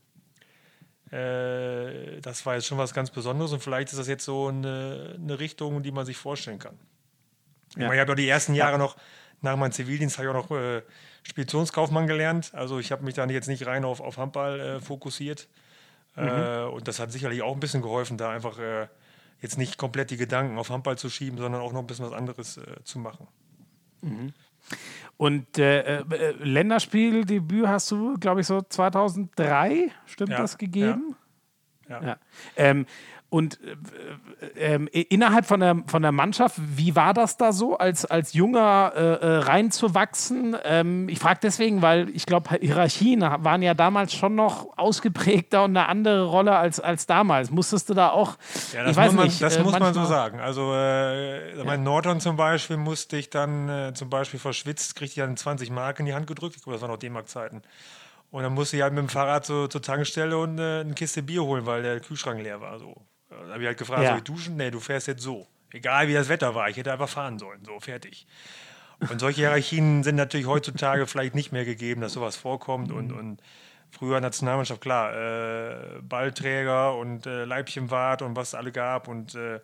[SPEAKER 3] äh, das war jetzt schon was ganz Besonderes und vielleicht ist das jetzt so eine, eine Richtung, die man sich vorstellen kann. Ja. Ich habe ja die ersten Jahre ja. noch, nach meinem Zivildienst, habe ich auch noch äh, Speditionskaufmann gelernt. Also ich habe mich dann jetzt nicht rein auf, auf Handball äh, fokussiert. Mhm. Äh, und das hat sicherlich auch ein bisschen geholfen, da einfach äh, jetzt nicht komplett die Gedanken auf Handball zu schieben, sondern auch noch ein bisschen was anderes äh, zu machen.
[SPEAKER 1] Mhm. Und äh, äh, Länderspieldebüt hast du, glaube ich, so 2003, stimmt ja, das, gegeben? Ja. ja. ja. Ähm, und äh, äh, äh, innerhalb von der, von der Mannschaft, wie war das da so, als, als Junger äh, äh reinzuwachsen? Ähm, ich frage deswegen, weil ich glaube, Hierarchien waren ja damals schon noch ausgeprägter und eine andere Rolle als, als damals. Musstest du da auch.
[SPEAKER 3] Ja, das, muss man, nicht, das äh, muss man so sagen. Also, äh, ja. in Nordhorn zum Beispiel musste ich dann zum Beispiel verschwitzt, kriegte ich dann 20 Mark in die Hand gedrückt. Ich glaube, das waren noch D-Mark-Zeiten. Und dann musste ich halt mit dem Fahrrad zur, zur Tankstelle und eine Kiste Bier holen, weil der Kühlschrank leer war. So. Da habe ich halt gefragt, ja. soll ich duschen? Nee, du fährst jetzt so. Egal wie das Wetter war, ich hätte einfach fahren sollen. So, fertig. Und solche Hierarchien sind natürlich heutzutage vielleicht nicht mehr gegeben, dass sowas vorkommt. Und, und früher Nationalmannschaft, klar, äh, Ballträger und äh, Leibchenwart und was es alle gab. Und äh,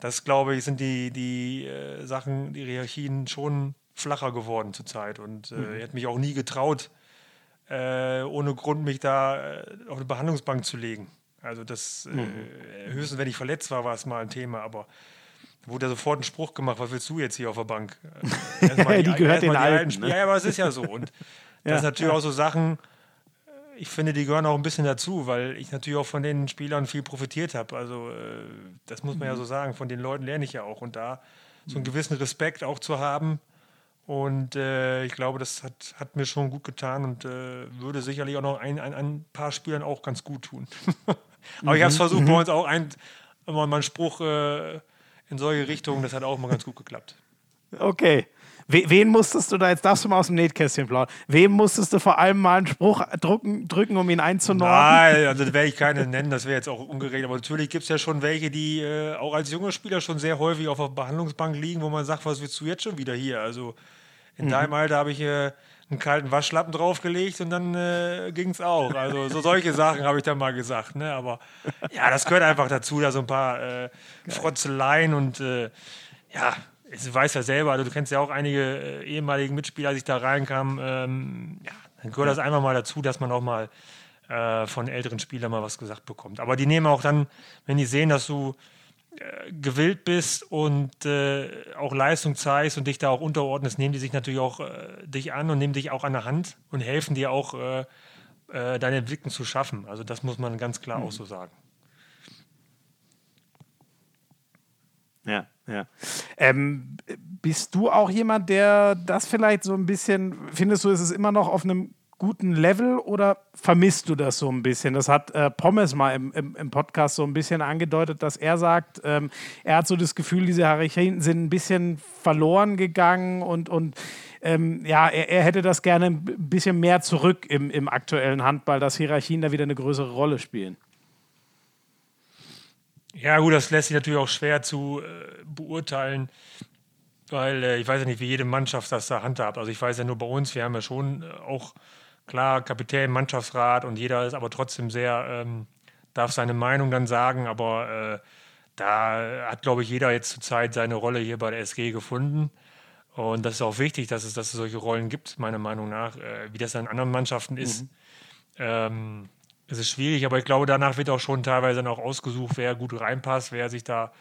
[SPEAKER 3] das, glaube ich, sind die, die äh, Sachen, die Hierarchien schon flacher geworden zurzeit. Und äh, mhm. ich hätte mich auch nie getraut, äh, ohne Grund mich da auf eine Behandlungsbank zu legen. Also das äh, mhm. äh, höchstens, wenn ich verletzt war, war es mal ein Thema, aber wurde sofort ein Spruch gemacht, was willst du jetzt hier auf der Bank?
[SPEAKER 1] Äh, die, die gehört den Alten.
[SPEAKER 3] Ne? Ja, aber es ist ja so. Und das ja, sind natürlich ja. auch so Sachen, äh, ich finde, die gehören auch ein bisschen dazu, weil ich natürlich auch von den Spielern viel profitiert habe. Also das muss man mhm. ja so sagen, von den Leuten lerne ich ja auch. Und da so einen gewissen Respekt auch zu haben, und äh, ich glaube, das hat, hat, mir schon gut getan und äh, würde sicherlich auch noch ein, ein, ein, paar Spielern auch ganz gut tun. Aber mhm, ich habe es versucht, mhm. bei uns auch ein, immer mal einen Spruch äh, in solche Richtungen, das hat auch mal ganz gut geklappt.
[SPEAKER 1] Okay. Wen musstest du da, jetzt darfst du mal aus dem Nähkästchen plaudern, wem musstest du vor allem mal einen Spruch drücken, drücken, um ihn einzunorden?
[SPEAKER 3] Nein, also das werde ich keine nennen, das wäre jetzt auch ungerecht. Aber natürlich gibt es ja schon welche, die äh, auch als junger Spieler schon sehr häufig auf der Behandlungsbank liegen, wo man sagt, was willst du jetzt schon wieder hier? Also in mhm. deinem Alter habe ich äh, einen kalten Waschlappen draufgelegt und dann äh, ging es auch. Also so solche Sachen habe ich dann mal gesagt. Ne? Aber ja, das gehört einfach dazu, da so ein paar äh, Frotzeleien und äh, ja, ich weiß ja selber, also du kennst ja auch einige äh, ehemalige Mitspieler, als ich da reinkam. Ähm, ja, dann gehört das einfach mal dazu, dass man auch mal äh, von älteren Spielern mal was gesagt bekommt. Aber die nehmen auch dann, wenn die sehen, dass du gewillt bist und äh, auch Leistung zeigst und dich da auch unterordnest, nehmen die sich natürlich auch äh, dich an und nehmen dich auch an der Hand und helfen dir auch, äh, äh deine Entwicklung zu schaffen. Also das muss man ganz klar mhm. auch so sagen.
[SPEAKER 1] Ja, ja. Ähm, bist du auch jemand, der das vielleicht so ein bisschen, findest du, ist es immer noch auf einem guten Level oder vermisst du das so ein bisschen? Das hat äh, Pommes mal im, im, im, Podcast so ein bisschen angedeutet, dass er sagt, ähm, er hat so das Gefühl, diese Hierarchien sind ein bisschen verloren gegangen und, und ähm, ja, er, er, hätte das gerne ein bisschen mehr zurück im, im aktuellen Handball, dass Hierarchien da wieder eine größere Rolle spielen.
[SPEAKER 3] Ja, gut, das lässt sich natürlich auch schwer zu äh, beurteilen, weil äh, ich weiß ja nicht, wie jede Mannschaft das da handhabt. Also ich weiß ja nur bei uns, wir haben ja schon äh, auch klar, Kapitän, Mannschaftsrat und jeder ist aber trotzdem sehr, ähm, darf seine Meinung dann sagen, aber äh, da hat, glaube ich, jeder jetzt zurzeit seine Rolle hier bei der SG gefunden. Und das ist auch wichtig, dass es, dass es solche Rollen gibt, meiner Meinung nach. Äh, wie das in anderen Mannschaften ist, mhm. ähm, es ist schwierig, aber ich glaube, danach wird auch schon teilweise dann auch ausgesucht, wer gut reinpasst, wer sich da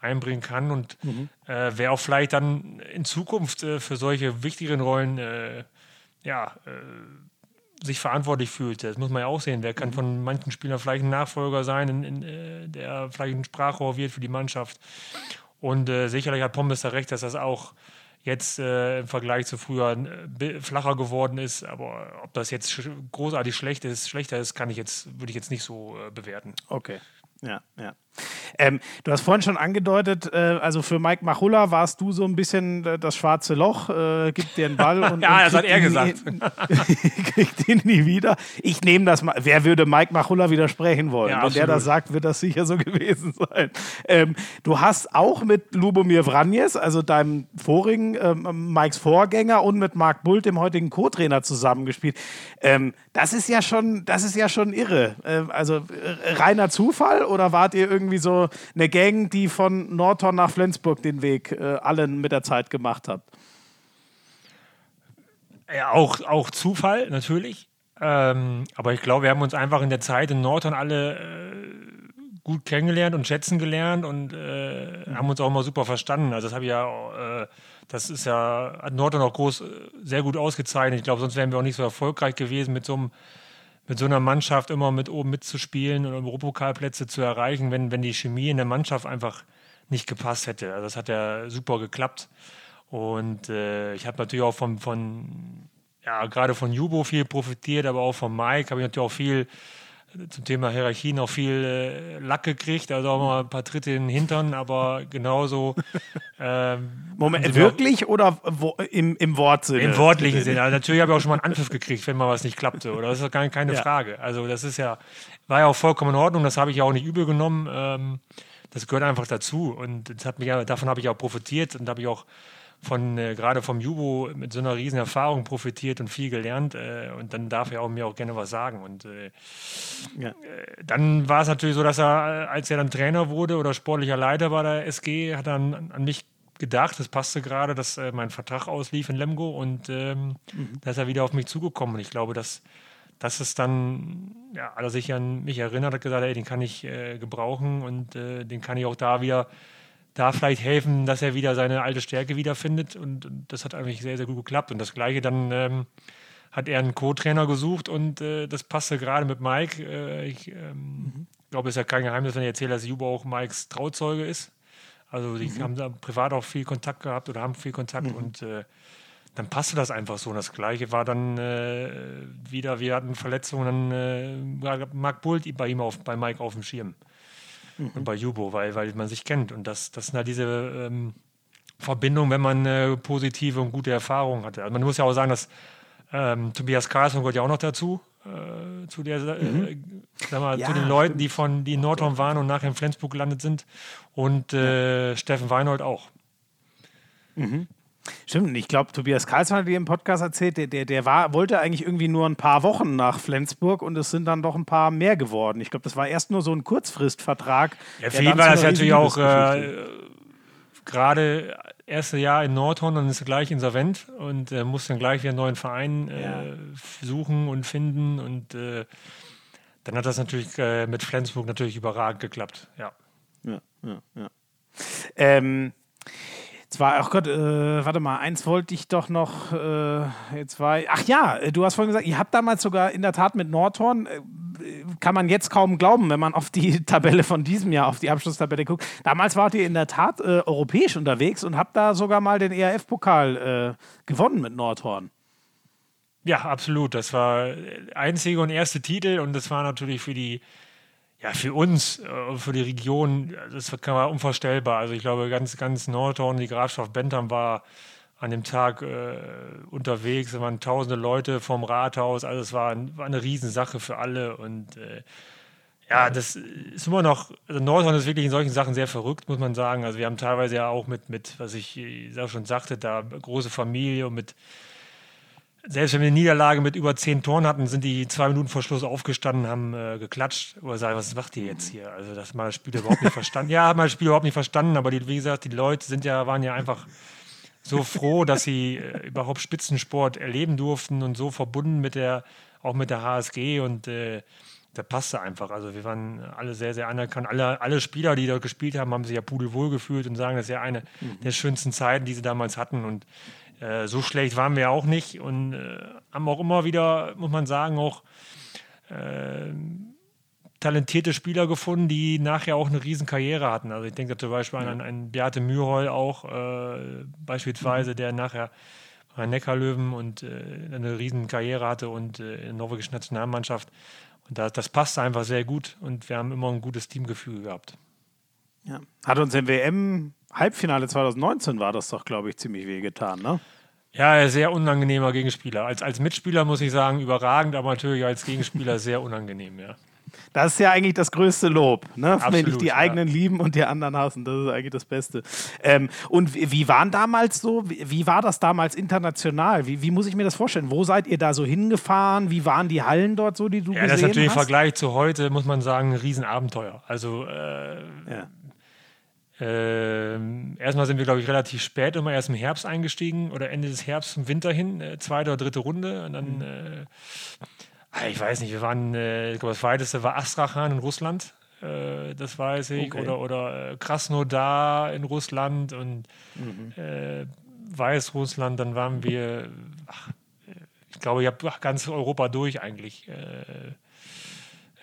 [SPEAKER 3] einbringen kann und mhm. äh, wer auch vielleicht dann in Zukunft äh, für solche wichtigeren Rollen äh, ja, äh, sich verantwortlich fühlt. Das muss man ja auch sehen. Wer kann mhm. von manchen Spielern vielleicht ein Nachfolger sein, in, in, äh, der vielleicht ein Sprachrohr wird für die Mannschaft. Und äh, sicherlich hat Pommes da recht, dass das auch jetzt äh, im Vergleich zu früher äh, flacher geworden ist. Aber ob das jetzt großartig schlecht ist, schlechter ist, kann ich jetzt, würde ich jetzt nicht so äh, bewerten.
[SPEAKER 1] Okay. Ja, ja. Ähm, du hast vorhin schon angedeutet, äh, also für Mike Machulla warst du so ein bisschen äh, das schwarze Loch, äh, gibt dir einen Ball und.
[SPEAKER 3] ja, und das hat er gesagt.
[SPEAKER 1] kriegt ihn nie wieder. Ich nehme das mal. Wer würde Mike Machulla widersprechen wollen? Ja, Wenn absolut. der das sagt, wird das sicher so gewesen sein. Ähm, du hast auch mit Lubomir Vranjes, also deinem vorigen, ähm, Mikes Vorgänger, und mit Marc Bult, dem heutigen Co-Trainer, zusammengespielt. Ähm, das ist ja schon, das ist ja schon irre. Ähm, also äh, reiner Zufall oder wart ihr irgendwie irgendwie so eine Gang, die von Nordhorn nach Flensburg den Weg äh, allen mit der Zeit gemacht hat.
[SPEAKER 3] Ja, auch, auch Zufall, natürlich. Ähm, aber ich glaube, wir haben uns einfach in der Zeit in Nordhorn alle äh, gut kennengelernt und schätzen gelernt und äh, mhm. haben uns auch immer super verstanden. Also das habe ich ja, äh, das ist ja, hat Nordhorn auch groß, äh, sehr gut ausgezeichnet. Ich glaube, sonst wären wir auch nicht so erfolgreich gewesen mit so einem mit so einer Mannschaft immer mit oben mitzuspielen und Europapokalplätze zu erreichen, wenn, wenn die Chemie in der Mannschaft einfach nicht gepasst hätte. Also das hat ja super geklappt. Und äh, ich habe natürlich auch von, von ja, gerade von Jubo viel profitiert, aber auch von Mike habe ich natürlich auch viel zum Thema Hierarchie noch viel äh, Lack gekriegt, also auch mal ein paar Tritte in den Hintern, aber genauso.
[SPEAKER 1] Ähm, Moment, wirklich oder wo, im, im Wortsinne?
[SPEAKER 3] Im wortlichen Sinne. Also natürlich habe ich auch schon mal einen Angriff gekriegt, wenn mal was nicht klappte, oder? Das ist keine, keine ja. Frage. Also, das ist ja, war ja auch vollkommen in Ordnung, das habe ich ja auch nicht übel genommen. Ähm, das gehört einfach dazu und das hat mich, davon habe ich auch profitiert und habe ich auch von äh, gerade vom Jubo mit so einer riesen Erfahrung profitiert und viel gelernt äh, und dann darf er auch mir auch gerne was sagen und äh, ja. Äh, dann war es natürlich so, dass er äh, als er dann Trainer wurde oder sportlicher Leiter bei der SG hat er an, an mich gedacht, es passte gerade, dass äh, mein Vertrag auslief in Lemgo und ähm, mhm. da ist er wieder auf mich zugekommen und ich glaube, dass das ist dann, ja, als er sich an mich erinnert hat, gesagt, ey, den kann ich gebrauchen und den kann ich auch da wieder da vielleicht helfen, dass er wieder seine alte Stärke wiederfindet. Und, und das hat eigentlich sehr, sehr gut geklappt. Und das Gleiche dann ähm, hat er einen Co-Trainer gesucht und äh, das passte gerade mit Mike. Äh, ich ähm, mhm. glaube, es ist ja kein Geheimnis, wenn ich erzähle, dass Juba auch Mikes Trauzeuge ist. Also die mhm. haben da privat auch viel Kontakt gehabt oder haben viel Kontakt mhm. und äh, dann passte das einfach so. Und das Gleiche war dann äh, wieder, wir hatten Verletzungen, dann äh, war Marc Bult bei ihm auf, bei Mike auf dem Schirm mhm. bei Jubo, weil, weil man sich kennt. Und das, das sind halt diese ähm, Verbindungen, wenn man eine positive und gute Erfahrung hatte. Also man muss ja auch sagen, dass ähm, Tobias Carlson gehört ja auch noch dazu. Äh, zu, der, äh, mhm. äh, mal, ja, zu den Leuten, die von die in Nordhorn waren und nachher in Flensburg gelandet sind. Und äh, ja. Steffen Weinhold auch.
[SPEAKER 1] Mhm. Stimmt, ich glaube, Tobias Karlsson hat dir im Podcast erzählt, der, der, der war, wollte eigentlich irgendwie nur ein paar Wochen nach Flensburg und es sind dann doch ein paar mehr geworden. Ich glaube, das war erst nur so ein Kurzfristvertrag.
[SPEAKER 3] Ja, für ihn war das natürlich auch äh, gerade erste Jahr in Nordhorn und ist gleich insolvent und äh, muss dann gleich wieder einen neuen Verein äh, ja. suchen und finden und äh, dann hat das natürlich äh, mit Flensburg natürlich überragend geklappt, ja.
[SPEAKER 1] Ja, ja, ja. Ähm, zwar, ach Gott, äh, warte mal, eins wollte ich doch noch, äh, jetzt war, ach ja, du hast vorhin gesagt, ihr habt damals sogar in der Tat mit Nordhorn, äh, kann man jetzt kaum glauben, wenn man auf die Tabelle von diesem Jahr, auf die Abschlusstabelle guckt. Damals wart ihr in der Tat äh, europäisch unterwegs und habt da sogar mal den ERF-Pokal äh, gewonnen mit Nordhorn.
[SPEAKER 3] Ja, absolut. Das war einzige und erste Titel und das war natürlich für die ja, für uns, äh, für die Region, das war unvorstellbar. Also ich glaube, ganz, ganz Nordhorn, die Grafschaft Bentham war an dem Tag äh, unterwegs. Es waren tausende Leute vom Rathaus. Also es war, war eine Riesensache für alle. Und äh, ja, das ist immer noch, also Nordhorn ist wirklich in solchen Sachen sehr verrückt, muss man sagen. Also wir haben teilweise ja auch mit, mit was ich, ich schon sagte, da große Familie und mit selbst wenn wir eine Niederlage mit über zehn Toren hatten, sind die zwei Minuten vor Schluss aufgestanden, haben äh, geklatscht oder sagen, was macht ihr jetzt hier? Also das mal das Spiel überhaupt nicht verstanden. Ja, haben das Spiel überhaupt nicht verstanden, aber die, wie gesagt, die Leute sind ja, waren ja einfach so froh, dass sie äh, überhaupt Spitzensport erleben durften und so verbunden mit der, auch mit der HSG und äh, der passte einfach. Also wir waren alle sehr, sehr anerkannt. Alle, alle Spieler, die dort gespielt haben, haben sich ja pudelwohl gefühlt und sagen, das ist ja eine mhm. der schönsten Zeiten, die sie damals hatten. Und äh, so schlecht waren wir auch nicht und äh, haben auch immer wieder, muss man sagen, auch äh, talentierte Spieler gefunden, die nachher auch eine riesen Karriere hatten. Also ich denke zum Beispiel an einen Beate Mührhol auch äh, beispielsweise, der nachher bei Neckarlöwen und äh, eine riesen Karriere hatte und in der norwegischen Nationalmannschaft. Und das, das passt einfach sehr gut und wir haben immer ein gutes Teamgefühl gehabt.
[SPEAKER 1] Ja. Hat uns im WM-Halbfinale 2019 war das doch, glaube ich, ziemlich wehgetan, ne?
[SPEAKER 3] Ja, sehr unangenehmer Gegenspieler. Als, als Mitspieler muss ich sagen, überragend, aber natürlich als Gegenspieler sehr unangenehm, ja.
[SPEAKER 1] Das ist ja eigentlich das größte Lob, ne? Absolut, wenn ich die ja. eigenen lieben und die anderen hassen. Das ist eigentlich das Beste. Ähm, und wie, waren damals so, wie, war das damals international? Wie, wie, muss ich mir das vorstellen? Wo seid ihr da so hingefahren? Wie waren die Hallen dort so, die du ja, gesehen hast?
[SPEAKER 3] Ja, das
[SPEAKER 1] ist
[SPEAKER 3] natürlich
[SPEAKER 1] im
[SPEAKER 3] Vergleich zu heute, muss man sagen, ein Riesenabenteuer. Also äh, ja. Ähm, erstmal sind wir, glaube ich, relativ spät immer erst im Herbst eingestiegen oder Ende des Herbst zum Winter hin, äh, zweite oder dritte Runde. Und dann, mhm. äh, ah, ich weiß nicht, wir waren, äh, ich glaube, das weiteste war Astrachan in Russland, äh, das weiß ich, okay. oder, oder äh, Krasnodar in Russland und mhm. Äh, Weißrussland. Dann waren wir, ach, ich glaube, ich habe ganz Europa durch eigentlich.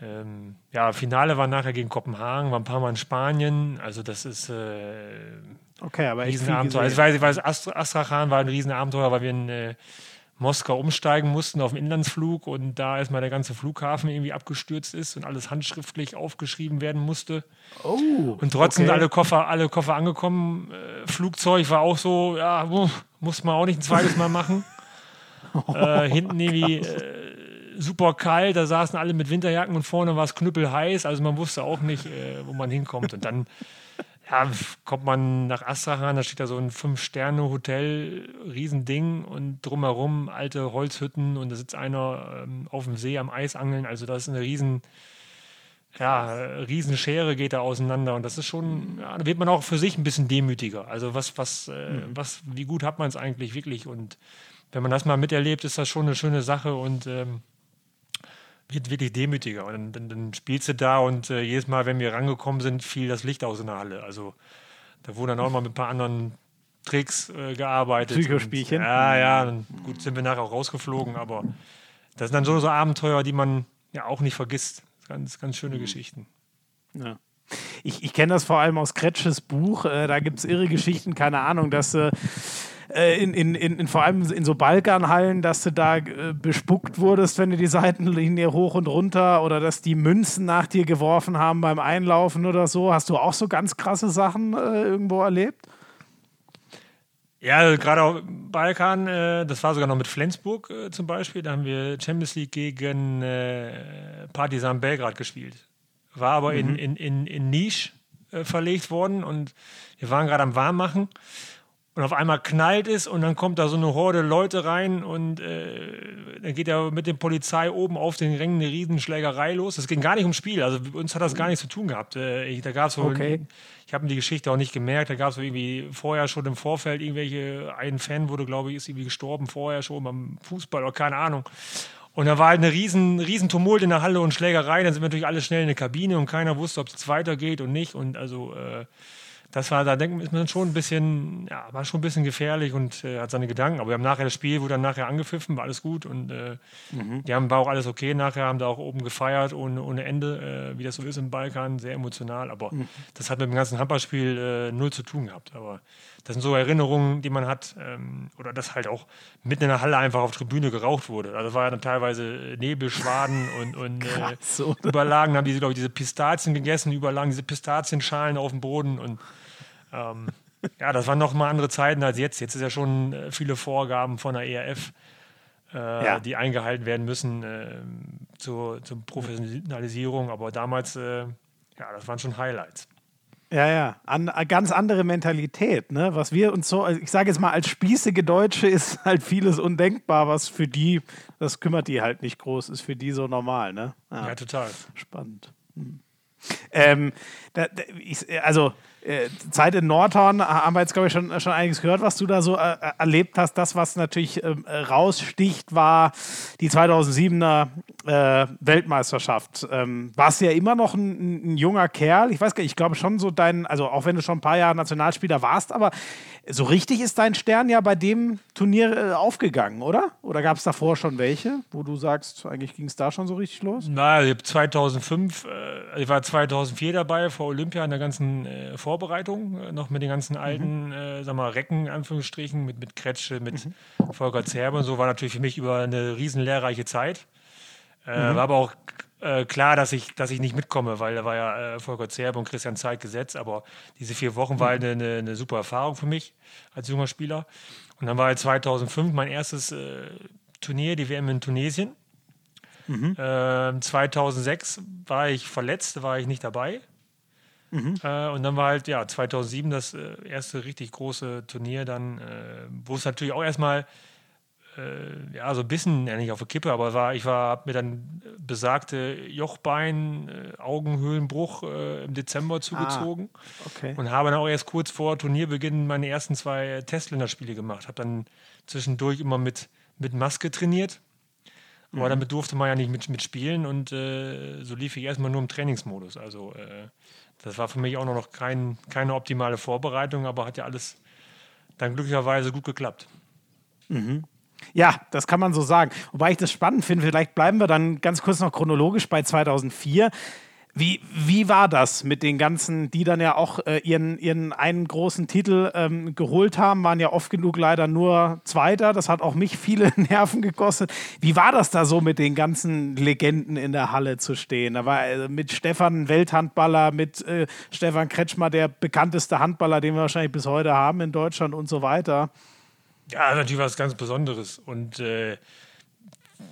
[SPEAKER 3] Ähm, ja, Finale war nachher gegen Kopenhagen, war ein paar Mal in Spanien. Also das ist äh,
[SPEAKER 1] okay, aber
[SPEAKER 3] ein Riesenabenteuer. Also ich weiß, ich weiß Astrachan war ein Riesenabenteuer, weil wir in äh, Moskau umsteigen mussten auf dem Inlandsflug und da erstmal der ganze Flughafen irgendwie abgestürzt ist und alles handschriftlich aufgeschrieben werden musste.
[SPEAKER 1] Oh,
[SPEAKER 3] und trotzdem okay. sind alle Koffer, alle Koffer angekommen. Äh, Flugzeug war auch so, ja, muss man auch nicht ein zweites Mal machen. äh, hinten irgendwie äh, super kalt, da saßen alle mit Winterjacken und vorne war es knüppelheiß, also man wusste auch nicht, äh, wo man hinkommt. Und dann ja, kommt man nach Astrachan, da steht da so ein Fünf-Sterne-Hotel, Riesending und drumherum alte Holzhütten und da sitzt einer ähm, auf dem See am Eisangeln, also das ist eine riesen, ja, Riesenschere geht da auseinander und das ist schon, ja, da wird man auch für sich ein bisschen demütiger. Also was, was, äh, mhm. was, wie gut hat man es eigentlich wirklich und wenn man das mal miterlebt, ist das schon eine schöne Sache und ähm, wird wirklich demütiger. Und dann, dann, dann spielst du da und äh, jedes Mal, wenn wir rangekommen sind, fiel das Licht aus in der Halle. Also da wurde dann auch mal mit ein paar anderen Tricks äh, gearbeitet.
[SPEAKER 1] Psychospielchen.
[SPEAKER 3] Und, ja, ja. Und gut, sind wir nachher auch rausgeflogen, aber das sind dann so, so Abenteuer, die man ja auch nicht vergisst. Ganz, ganz schöne. Geschichten.
[SPEAKER 1] Ja. Ich, ich kenne das vor allem aus Kretsches Buch. Äh, da gibt es irre Geschichten, keine Ahnung, dass äh, äh, in, in, in, vor allem in so Balkanhallen, dass du da äh, bespuckt wurdest, wenn du die Seitenlinie hoch und runter oder dass die Münzen nach dir geworfen haben beim Einlaufen oder so. Hast du auch so ganz krasse Sachen äh, irgendwo erlebt?
[SPEAKER 3] Ja, gerade auch Balkan, äh, das war sogar noch mit Flensburg äh, zum Beispiel. Da haben wir Champions League gegen äh, Partizan Belgrad gespielt. War aber mhm. in, in, in, in Nisch verlegt worden und wir waren gerade am Warmmachen. machen und auf einmal knallt es und dann kommt da so eine Horde Leute rein und äh, dann geht er mit der Polizei oben auf den Rängen eine Riesenschlägerei los. Das ging gar nicht ums Spiel, also uns hat das gar nichts zu tun gehabt. Äh, ich, da gab es okay. ich habe mir die Geschichte auch nicht gemerkt, da gab es irgendwie vorher schon im Vorfeld irgendwelche, ein Fan wurde, glaube ich, ist irgendwie gestorben vorher schon beim Fußball oder keine Ahnung. Und da war halt eine riesen, riesen Tumult in der Halle und Schlägerei. Dann sind wir natürlich alle schnell in der Kabine und keiner wusste, ob es weitergeht und nicht. Und also äh, das war, da denkt man schon ein bisschen, ja, war schon ein bisschen gefährlich und äh, hat seine Gedanken. Aber wir haben nachher das Spiel, wurde dann nachher angepfiffen, war alles gut und äh, mhm. die haben, war auch alles okay. Nachher haben da auch oben gefeiert ohne, ohne Ende, äh, wie das so ist im Balkan, sehr emotional. Aber mhm. das hat mit dem ganzen Handballspiel äh, null zu tun gehabt. Aber das sind so Erinnerungen, die man hat. Ähm, oder dass halt auch mitten in der Halle einfach auf Tribüne geraucht wurde. Also war ja dann teilweise Nebelschwaden und, und Krass, äh, überlagen, haben diese, glaube ich, diese Pistazien gegessen, überlagen diese Pistazienschalen auf dem Boden und ähm, ja, das waren noch mal andere Zeiten als jetzt. Jetzt ist ja schon äh, viele Vorgaben von der ERF, äh, ja. die eingehalten werden müssen äh, zur, zur, Professionalisierung. Aber damals, äh, ja, das waren schon Highlights.
[SPEAKER 1] Ja, ja, An, ganz andere Mentalität, ne? Was wir uns so, ich sage jetzt mal, als spießige Deutsche ist halt vieles undenkbar, was für die, das kümmert die halt nicht groß, ist für die so normal, ne?
[SPEAKER 3] Ja, ja total.
[SPEAKER 1] Spannend. Hm. Ähm, da, da, ich, also äh, Zeit in Nordhorn haben wir jetzt, glaube ich, schon, schon einiges gehört, was du da so äh, erlebt hast. Das, was natürlich ähm, raussticht, war die 2007er äh, Weltmeisterschaft. Ähm, warst ja immer noch ein, ein, junger Kerl. Ich weiß gar nicht, ich glaube schon so dein, also auch wenn du schon ein paar Jahre Nationalspieler warst, aber so richtig ist dein Stern ja bei dem Turnier äh, aufgegangen, oder? Oder gab es davor schon welche, wo du sagst, eigentlich ging es da schon so richtig los?
[SPEAKER 3] Na, 2005, äh, ich war 2004 dabei vor Olympia in der ganzen äh, Vorbereitung, äh, noch mit den ganzen mhm. alten, mhm. sag mal, Recken, Anführungsstrichen, mit, mit Kretsche, mit mhm. Volker Zerbe und so, war natürlich für mich über eine riesen lehrreiche Zeit. Äh, mhm. War aber auch äh, klar, dass ich, dass ich nicht mitkomme, weil da war ja äh, Volker Zerbe und Christian Zeit gesetzt. Aber diese vier Wochen mhm. war eine, eine, eine, super Erfahrung für mich als junger Spieler. Und dann war halt 2005 mein erstes äh, Turnier, die WM in Tunesien. Mhm. 2006 war ich verletzt, war ich nicht dabei. Mhm. Äh, und dann war halt, ja, 2007 das äh, erste richtig große Turnier dann, wo es natürlich auch erstmal äh, ja, so ein bisschen, ja nicht auf der Kippe, aber war, ich war, habe mir dann besagte Jochbein, äh, Augenhöhlenbruch äh, im Dezember zugezogen ah, okay. und habe dann auch erst kurz vor Turnierbeginn meine ersten zwei Testländerspiele gemacht. Habe dann zwischendurch immer mit, mit Maske trainiert. Aber mhm. damit durfte man ja nicht mit, mitspielen und äh, so lief ich erstmal nur im Trainingsmodus. Also äh, das war für mich auch noch kein, keine optimale Vorbereitung, aber hat ja alles dann glücklicherweise gut geklappt.
[SPEAKER 1] Mhm. Ja, das kann man so sagen. Wobei ich das spannend finde, vielleicht bleiben wir dann ganz kurz noch chronologisch bei 2004. Wie, wie war das mit den ganzen, die dann ja auch äh, ihren, ihren einen großen Titel ähm, geholt haben, waren ja oft genug leider nur Zweiter. Das hat auch mich viele Nerven gekostet. Wie war das da so mit den ganzen Legenden in der Halle zu stehen? Da war äh, mit Stefan Welthandballer, mit äh, Stefan Kretschmer der bekannteste Handballer, den wir wahrscheinlich bis heute haben in Deutschland und so weiter.
[SPEAKER 3] Ja, natürlich was ganz Besonderes. Und äh,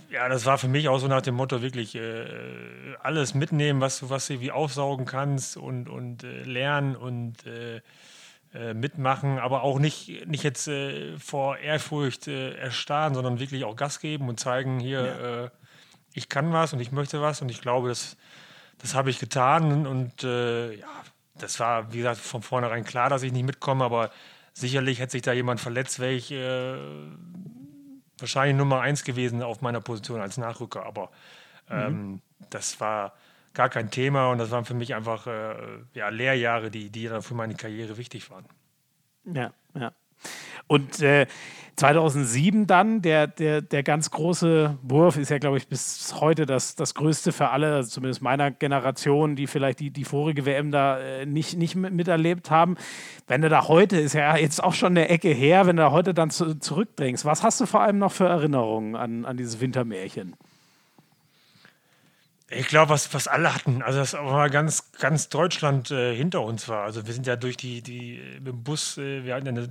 [SPEAKER 3] ja, das war für mich auch so nach dem Motto wirklich äh, alles mitnehmen, was du, was du wie aufsaugen kannst und, und äh, lernen und äh, äh, mitmachen, aber auch nicht, nicht jetzt äh, vor Ehrfurcht erstarren, sondern wirklich auch Gas geben und zeigen, hier, ja. ich kann was und ich möchte was und ich glaube, das, das habe ich getan und ja, das war, wie gesagt, von vornherein klar, dass ich nicht mitkomme, aber Sicherlich hätte sich da jemand verletzt, wäre ich äh, wahrscheinlich Nummer eins gewesen auf meiner Position als Nachrücker. Aber ähm, mhm. das war gar kein Thema und das waren für mich einfach äh, ja, Lehrjahre, die, die für meine Karriere wichtig waren.
[SPEAKER 1] Ja, ja. Und äh, 2007 dann, der, der, der ganz große Wurf ist ja, glaube ich, bis heute das, das Größte für alle, also zumindest meiner Generation, die vielleicht die, die vorige WM da äh, nicht, nicht miterlebt haben. Wenn du da heute, ist ja jetzt auch schon eine Ecke her, wenn du da heute dann zu, zurückdrängst, was hast du vor allem noch für Erinnerungen an, an dieses Wintermärchen?
[SPEAKER 3] Ich glaube, was, was alle hatten, also dass aber ganz, ganz Deutschland äh, hinter uns war. Also wir sind ja durch die, die mit dem Bus, äh, wir hatten ja eine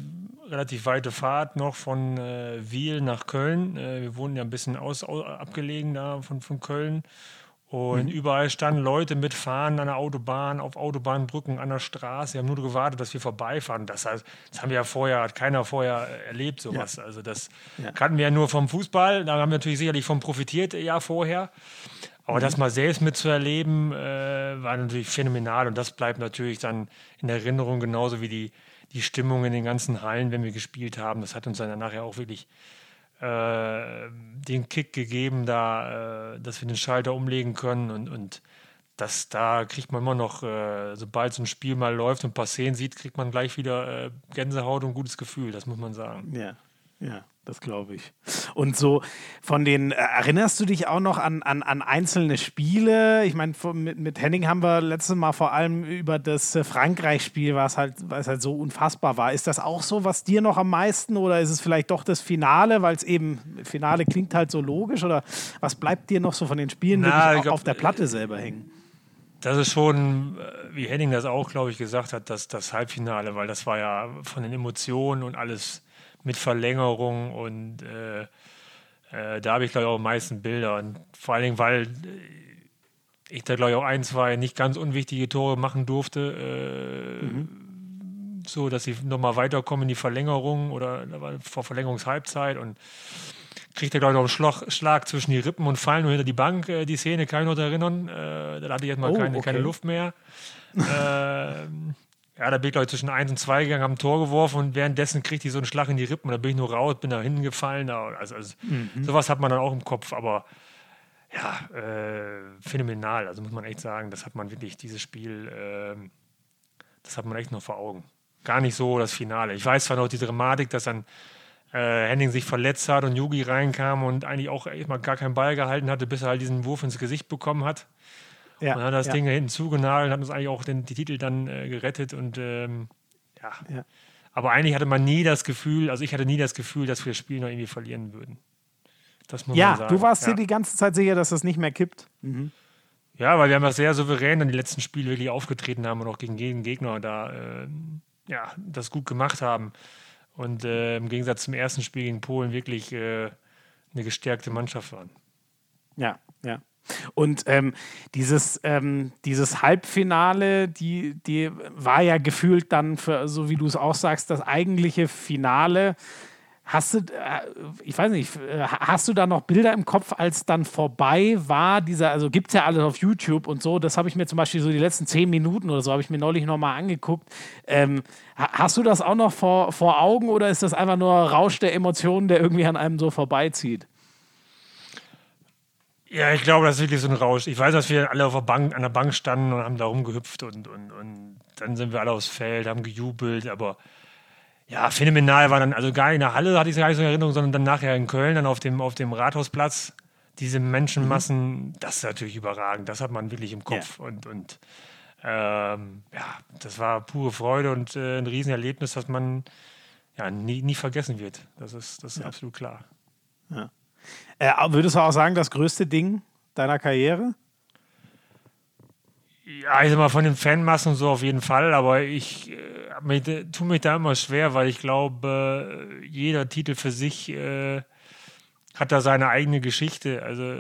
[SPEAKER 3] relativ weite Fahrt noch von äh, Wiel nach Köln. Äh, wir wohnen ja ein bisschen aus, aus, abgelegen da von, von Köln. Und mhm. überall standen Leute mit Fahnen an der Autobahn, auf Autobahnbrücken, an der Straße. Wir haben nur gewartet, dass wir vorbeifahren. Das, heißt, das haben wir ja vorher, hat keiner vorher erlebt, sowas. Ja. Also das ja. kannten wir ja nur vom Fußball. Da haben wir natürlich sicherlich von profitiert, ja vorher. Aber mhm. das mal selbst mitzuerleben, äh, war natürlich phänomenal und das bleibt natürlich dann in Erinnerung, genauso wie die, die Stimmung in den ganzen Hallen, wenn wir gespielt haben. Das hat uns dann nachher auch wirklich äh, den Kick gegeben, da, äh, dass wir den Schalter umlegen können und, und das, da kriegt man immer noch, äh, sobald so ein Spiel mal läuft und ein paar Szenen sieht, kriegt man gleich wieder äh, Gänsehaut und ein gutes Gefühl, das muss man sagen.
[SPEAKER 1] Ja, ja. Das glaube ich. Und so von den, äh, erinnerst du dich auch noch an, an, an einzelne Spiele? Ich meine, mit, mit Henning haben wir letztes Mal vor allem über das äh, Frankreich-Spiel, was halt, was halt so unfassbar war. Ist das auch so, was dir noch am meisten oder ist es vielleicht doch das Finale, weil es eben, Finale klingt halt so logisch oder was bleibt dir noch so von den Spielen, Na, die glaub, auf der Platte selber hängen?
[SPEAKER 3] Das ist schon, äh, wie Henning das auch, glaube ich, gesagt hat, das, das Halbfinale, weil das war ja von den Emotionen und alles mit Verlängerung und äh, äh, da habe ich, glaube ich, auch am meisten Bilder. Und vor allen Dingen, weil ich da, glaube ich, auch ein, zwei nicht ganz unwichtige Tore machen durfte. Äh, mhm. So, dass sie nochmal weiterkommen in die Verlängerung oder vor Verlängerungshalbzeit. Und kriegt er, glaube ich, noch einen Schlag, Schlag, zwischen die Rippen und fallen nur hinter die Bank. Äh, die Szene kann ich noch erinnern. Äh, da hatte ich jetzt mal oh, keine, okay. keine Luft mehr. ähm, ja, da bin ich, glaube ich, zwischen 1 und 2 gegangen, habe ein Tor geworfen und währenddessen kriegte ich so einen Schlag in die Rippen da bin ich nur raus, bin da hinten gefallen. Also, also mhm. sowas hat man dann auch im Kopf, aber ja, äh, phänomenal. Also muss man echt sagen, das hat man wirklich, dieses Spiel, äh, das hat man echt noch vor Augen. Gar nicht so das Finale. Ich weiß zwar noch die Dramatik, dass dann äh, Henning sich verletzt hat und Yugi reinkam und eigentlich auch erstmal gar keinen Ball gehalten hatte, bis er halt diesen Wurf ins Gesicht bekommen hat. Ja, und dann hat das ja. Ding hinten zugenagelt und hat uns eigentlich auch den, die Titel dann äh, gerettet und ähm, ja. ja. Aber eigentlich hatte man nie das Gefühl, also ich hatte nie das Gefühl, dass wir das Spiel noch irgendwie verlieren würden.
[SPEAKER 1] Das muss ja, man sagen. du warst dir die ganze Zeit sicher, dass das nicht mehr kippt. Mhm.
[SPEAKER 3] Ja, weil wir einfach sehr souverän dann die letzten Spiele wirklich aufgetreten haben und auch gegen jeden Gegner da äh, ja, das gut gemacht haben. Und äh, im Gegensatz zum ersten Spiel gegen Polen wirklich äh, eine gestärkte Mannschaft waren.
[SPEAKER 1] Ja, ja. Und ähm, dieses, ähm, dieses Halbfinale, die, die war ja gefühlt dann, für, so wie du es auch sagst, das eigentliche Finale. Hast du, äh, ich weiß nicht, äh, hast du da noch Bilder im Kopf, als dann vorbei war? Dieser, also gibt es ja alles auf YouTube und so. Das habe ich mir zum Beispiel so die letzten zehn Minuten oder so, habe ich mir neulich nochmal angeguckt. Ähm, hast du das auch noch vor, vor Augen oder ist das einfach nur Rausch der Emotionen, der irgendwie an einem so vorbeizieht?
[SPEAKER 3] Ja, ich glaube, das ist wirklich so ein Rausch. Ich weiß, dass wir alle auf der Bank, an der Bank standen und haben da rumgehüpft und, und, und dann sind wir alle aufs Feld, haben gejubelt, aber ja, phänomenal war dann, also gar nicht in der Halle hatte ich es gar nicht so in Erinnerung, sondern dann nachher in Köln, dann auf dem, auf dem Rathausplatz, diese Menschenmassen, mhm. das ist natürlich überragend, das hat man wirklich im Kopf ja. und, und ähm, ja, das war pure Freude und äh, ein Riesenerlebnis, das man ja nie, nie vergessen wird. Das ist, das ist ja. absolut klar.
[SPEAKER 1] Ja. Äh, würdest du auch sagen, das größte Ding deiner Karriere?
[SPEAKER 3] Ja, ich sag mal, von den Fanmassen so auf jeden Fall, aber ich äh, tue mich da immer schwer, weil ich glaube, jeder Titel für sich äh, hat da seine eigene Geschichte. Also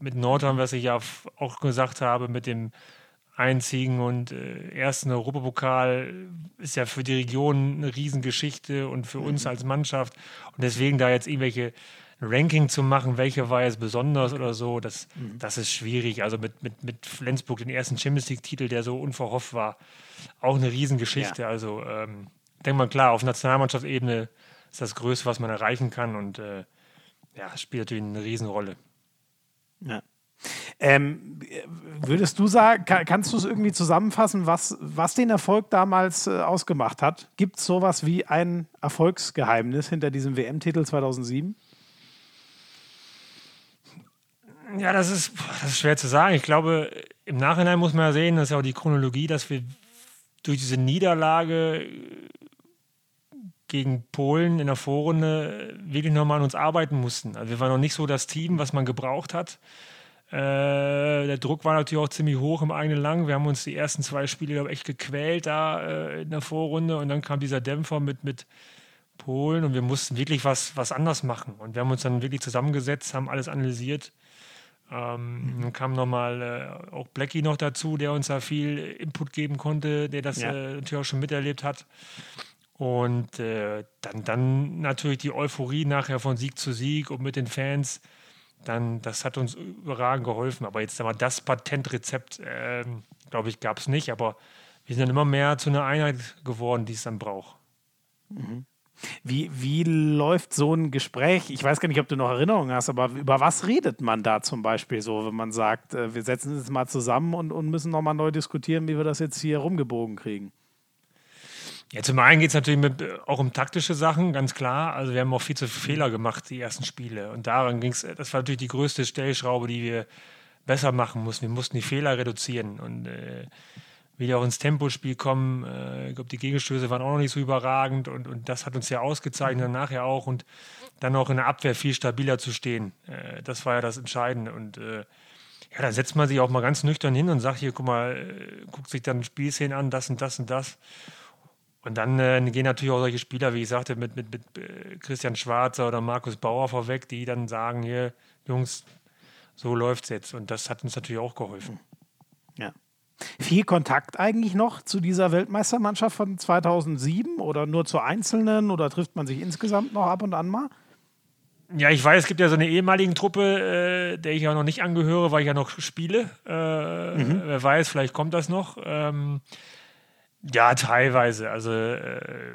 [SPEAKER 3] mit Nordhorn, was ich ja auch gesagt habe, mit dem einzigen und äh, ersten Europapokal ist ja für die Region eine Riesengeschichte und für uns mhm. als Mannschaft. Und deswegen da jetzt irgendwelche Ranking zu machen, welche war jetzt besonders oder so, das, mhm. das ist schwierig. Also mit, mit, mit Flensburg, den ersten Champions League-Titel, der so unverhofft war, auch eine Riesengeschichte. Ja. Also ähm, denkt man klar, auf Nationalmannschaftsebene ist das Größte, was man erreichen kann und äh, ja, spielt natürlich eine Riesenrolle.
[SPEAKER 1] Ja. Ähm, würdest du sagen, kann, kannst du es irgendwie zusammenfassen, was, was den Erfolg damals äh, ausgemacht hat? Gibt es sowas wie ein Erfolgsgeheimnis hinter diesem WM-Titel 2007?
[SPEAKER 3] Ja, das ist, das ist schwer zu sagen. Ich glaube, im Nachhinein muss man ja sehen, das ist ja auch die Chronologie, dass wir durch diese Niederlage gegen Polen in der Vorrunde wirklich nochmal an uns arbeiten mussten. Also wir waren noch nicht so das Team, was man gebraucht hat. Äh, der Druck war natürlich auch ziemlich hoch im eigenen Lang. Wir haben uns die ersten zwei Spiele, glaube ich, echt gequält da äh, in der Vorrunde und dann kam dieser Dämpfer mit, mit Polen und wir mussten wirklich was, was anders machen. Und wir haben uns dann wirklich zusammengesetzt, haben alles analysiert ähm, dann kam nochmal äh, auch Blackie noch dazu, der uns da viel Input geben konnte, der das ja. äh, natürlich auch schon miterlebt hat. Und äh, dann, dann natürlich die Euphorie nachher von Sieg zu Sieg und mit den Fans, dann, das hat uns überragend geholfen. Aber jetzt mal das Patentrezept, ähm, glaube ich, gab es nicht. Aber wir sind dann immer mehr zu einer Einheit geworden, die es dann braucht.
[SPEAKER 1] Mhm. Wie, wie läuft so ein Gespräch? Ich weiß gar nicht, ob du noch Erinnerungen hast, aber über was redet man da zum Beispiel so, wenn man sagt, äh, wir setzen uns mal zusammen und, und müssen nochmal neu diskutieren, wie wir das jetzt hier rumgebogen kriegen?
[SPEAKER 3] Ja, zum einen geht es natürlich mit, äh, auch um taktische Sachen, ganz klar. Also wir haben auch viel zu viele Fehler gemacht, die ersten Spiele. Und daran ging es, äh, das war natürlich die größte Stellschraube, die wir besser machen mussten. Wir mussten die Fehler reduzieren. Und äh, wieder auch ins Tempospiel kommen. Äh, ich glaube, die Gegenstöße waren auch noch nicht so überragend und, und das hat uns ja ausgezeichnet, nachher auch. Und dann auch in der Abwehr viel stabiler zu stehen. Äh, das war ja das Entscheidende. Und äh, ja, da setzt man sich auch mal ganz nüchtern hin und sagt hier, guck mal, äh, guckt sich dann Spielszenen an, das und das und das. Und dann äh, gehen natürlich auch solche Spieler, wie ich sagte, mit, mit, mit äh, Christian Schwarzer oder Markus Bauer vorweg, die dann sagen, hier, Jungs, so läuft es jetzt. Und das hat uns natürlich auch geholfen.
[SPEAKER 1] Ja. Viel Kontakt eigentlich noch zu dieser Weltmeistermannschaft von 2007 oder nur zu Einzelnen oder trifft man sich insgesamt noch ab und an mal?
[SPEAKER 3] Ja, ich weiß, es gibt ja so eine ehemaligen Truppe, äh, der ich ja noch nicht angehöre, weil ich ja noch spiele. Äh, mhm. Wer weiß, vielleicht kommt das noch. Ähm, ja, teilweise. Also, äh,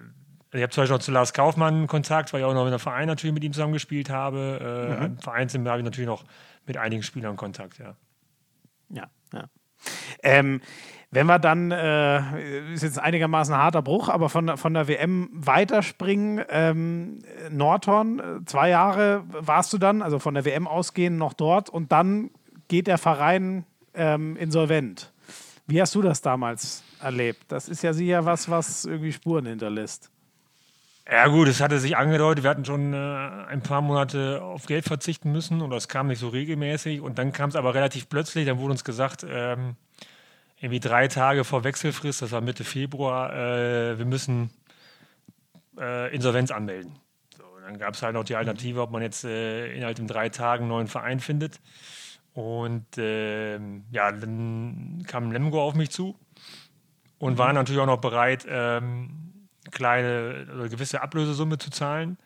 [SPEAKER 3] ich habe zum Beispiel noch zu Lars Kaufmann Kontakt, weil ich auch noch in der Verein natürlich mit ihm zusammengespielt habe. Äh, mhm. Vereins habe ich natürlich noch mit einigen Spielern Kontakt, ja.
[SPEAKER 1] Ja, ja. Ähm, wenn wir dann, äh, ist jetzt einigermaßen ein harter Bruch, aber von, von der WM weiterspringen, ähm, Nordhorn, äh, zwei Jahre warst du dann, also von der WM ausgehend noch dort und dann geht der Verein ähm, insolvent. Wie hast du das damals erlebt? Das ist ja sicher was, was irgendwie Spuren hinterlässt.
[SPEAKER 3] Ja gut, es hatte sich angedeutet, wir hatten schon äh, ein paar Monate auf Geld verzichten müssen und das kam nicht so regelmäßig und dann kam es aber relativ plötzlich, dann wurde uns gesagt, ähm, irgendwie drei Tage vor Wechselfrist, das war Mitte Februar, äh, wir müssen äh, Insolvenz anmelden. So, dann gab es halt noch die Alternative, ob man jetzt äh, innerhalb von drei Tagen einen neuen Verein findet. Und ähm, ja, dann kam Lemgo auf mich zu und war natürlich auch noch bereit, ähm, kleine oder gewisse Ablösesumme zu zahlen,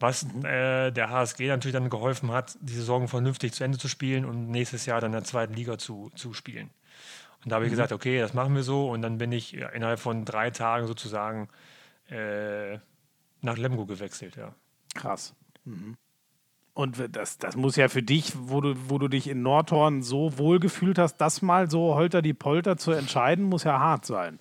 [SPEAKER 3] was mhm. äh, der HSG natürlich dann geholfen hat, die Saison vernünftig zu Ende zu spielen und nächstes Jahr dann in der zweiten Liga zu, zu spielen. Und da habe ich mhm. gesagt, okay, das machen wir so. Und dann bin ich innerhalb von drei Tagen sozusagen äh, nach Lemgo gewechselt, ja.
[SPEAKER 1] Krass. Mhm. Und das, das muss ja für dich, wo du, wo du dich in Nordhorn so wohl gefühlt hast, das mal so holter die Polter zu entscheiden, muss ja hart sein.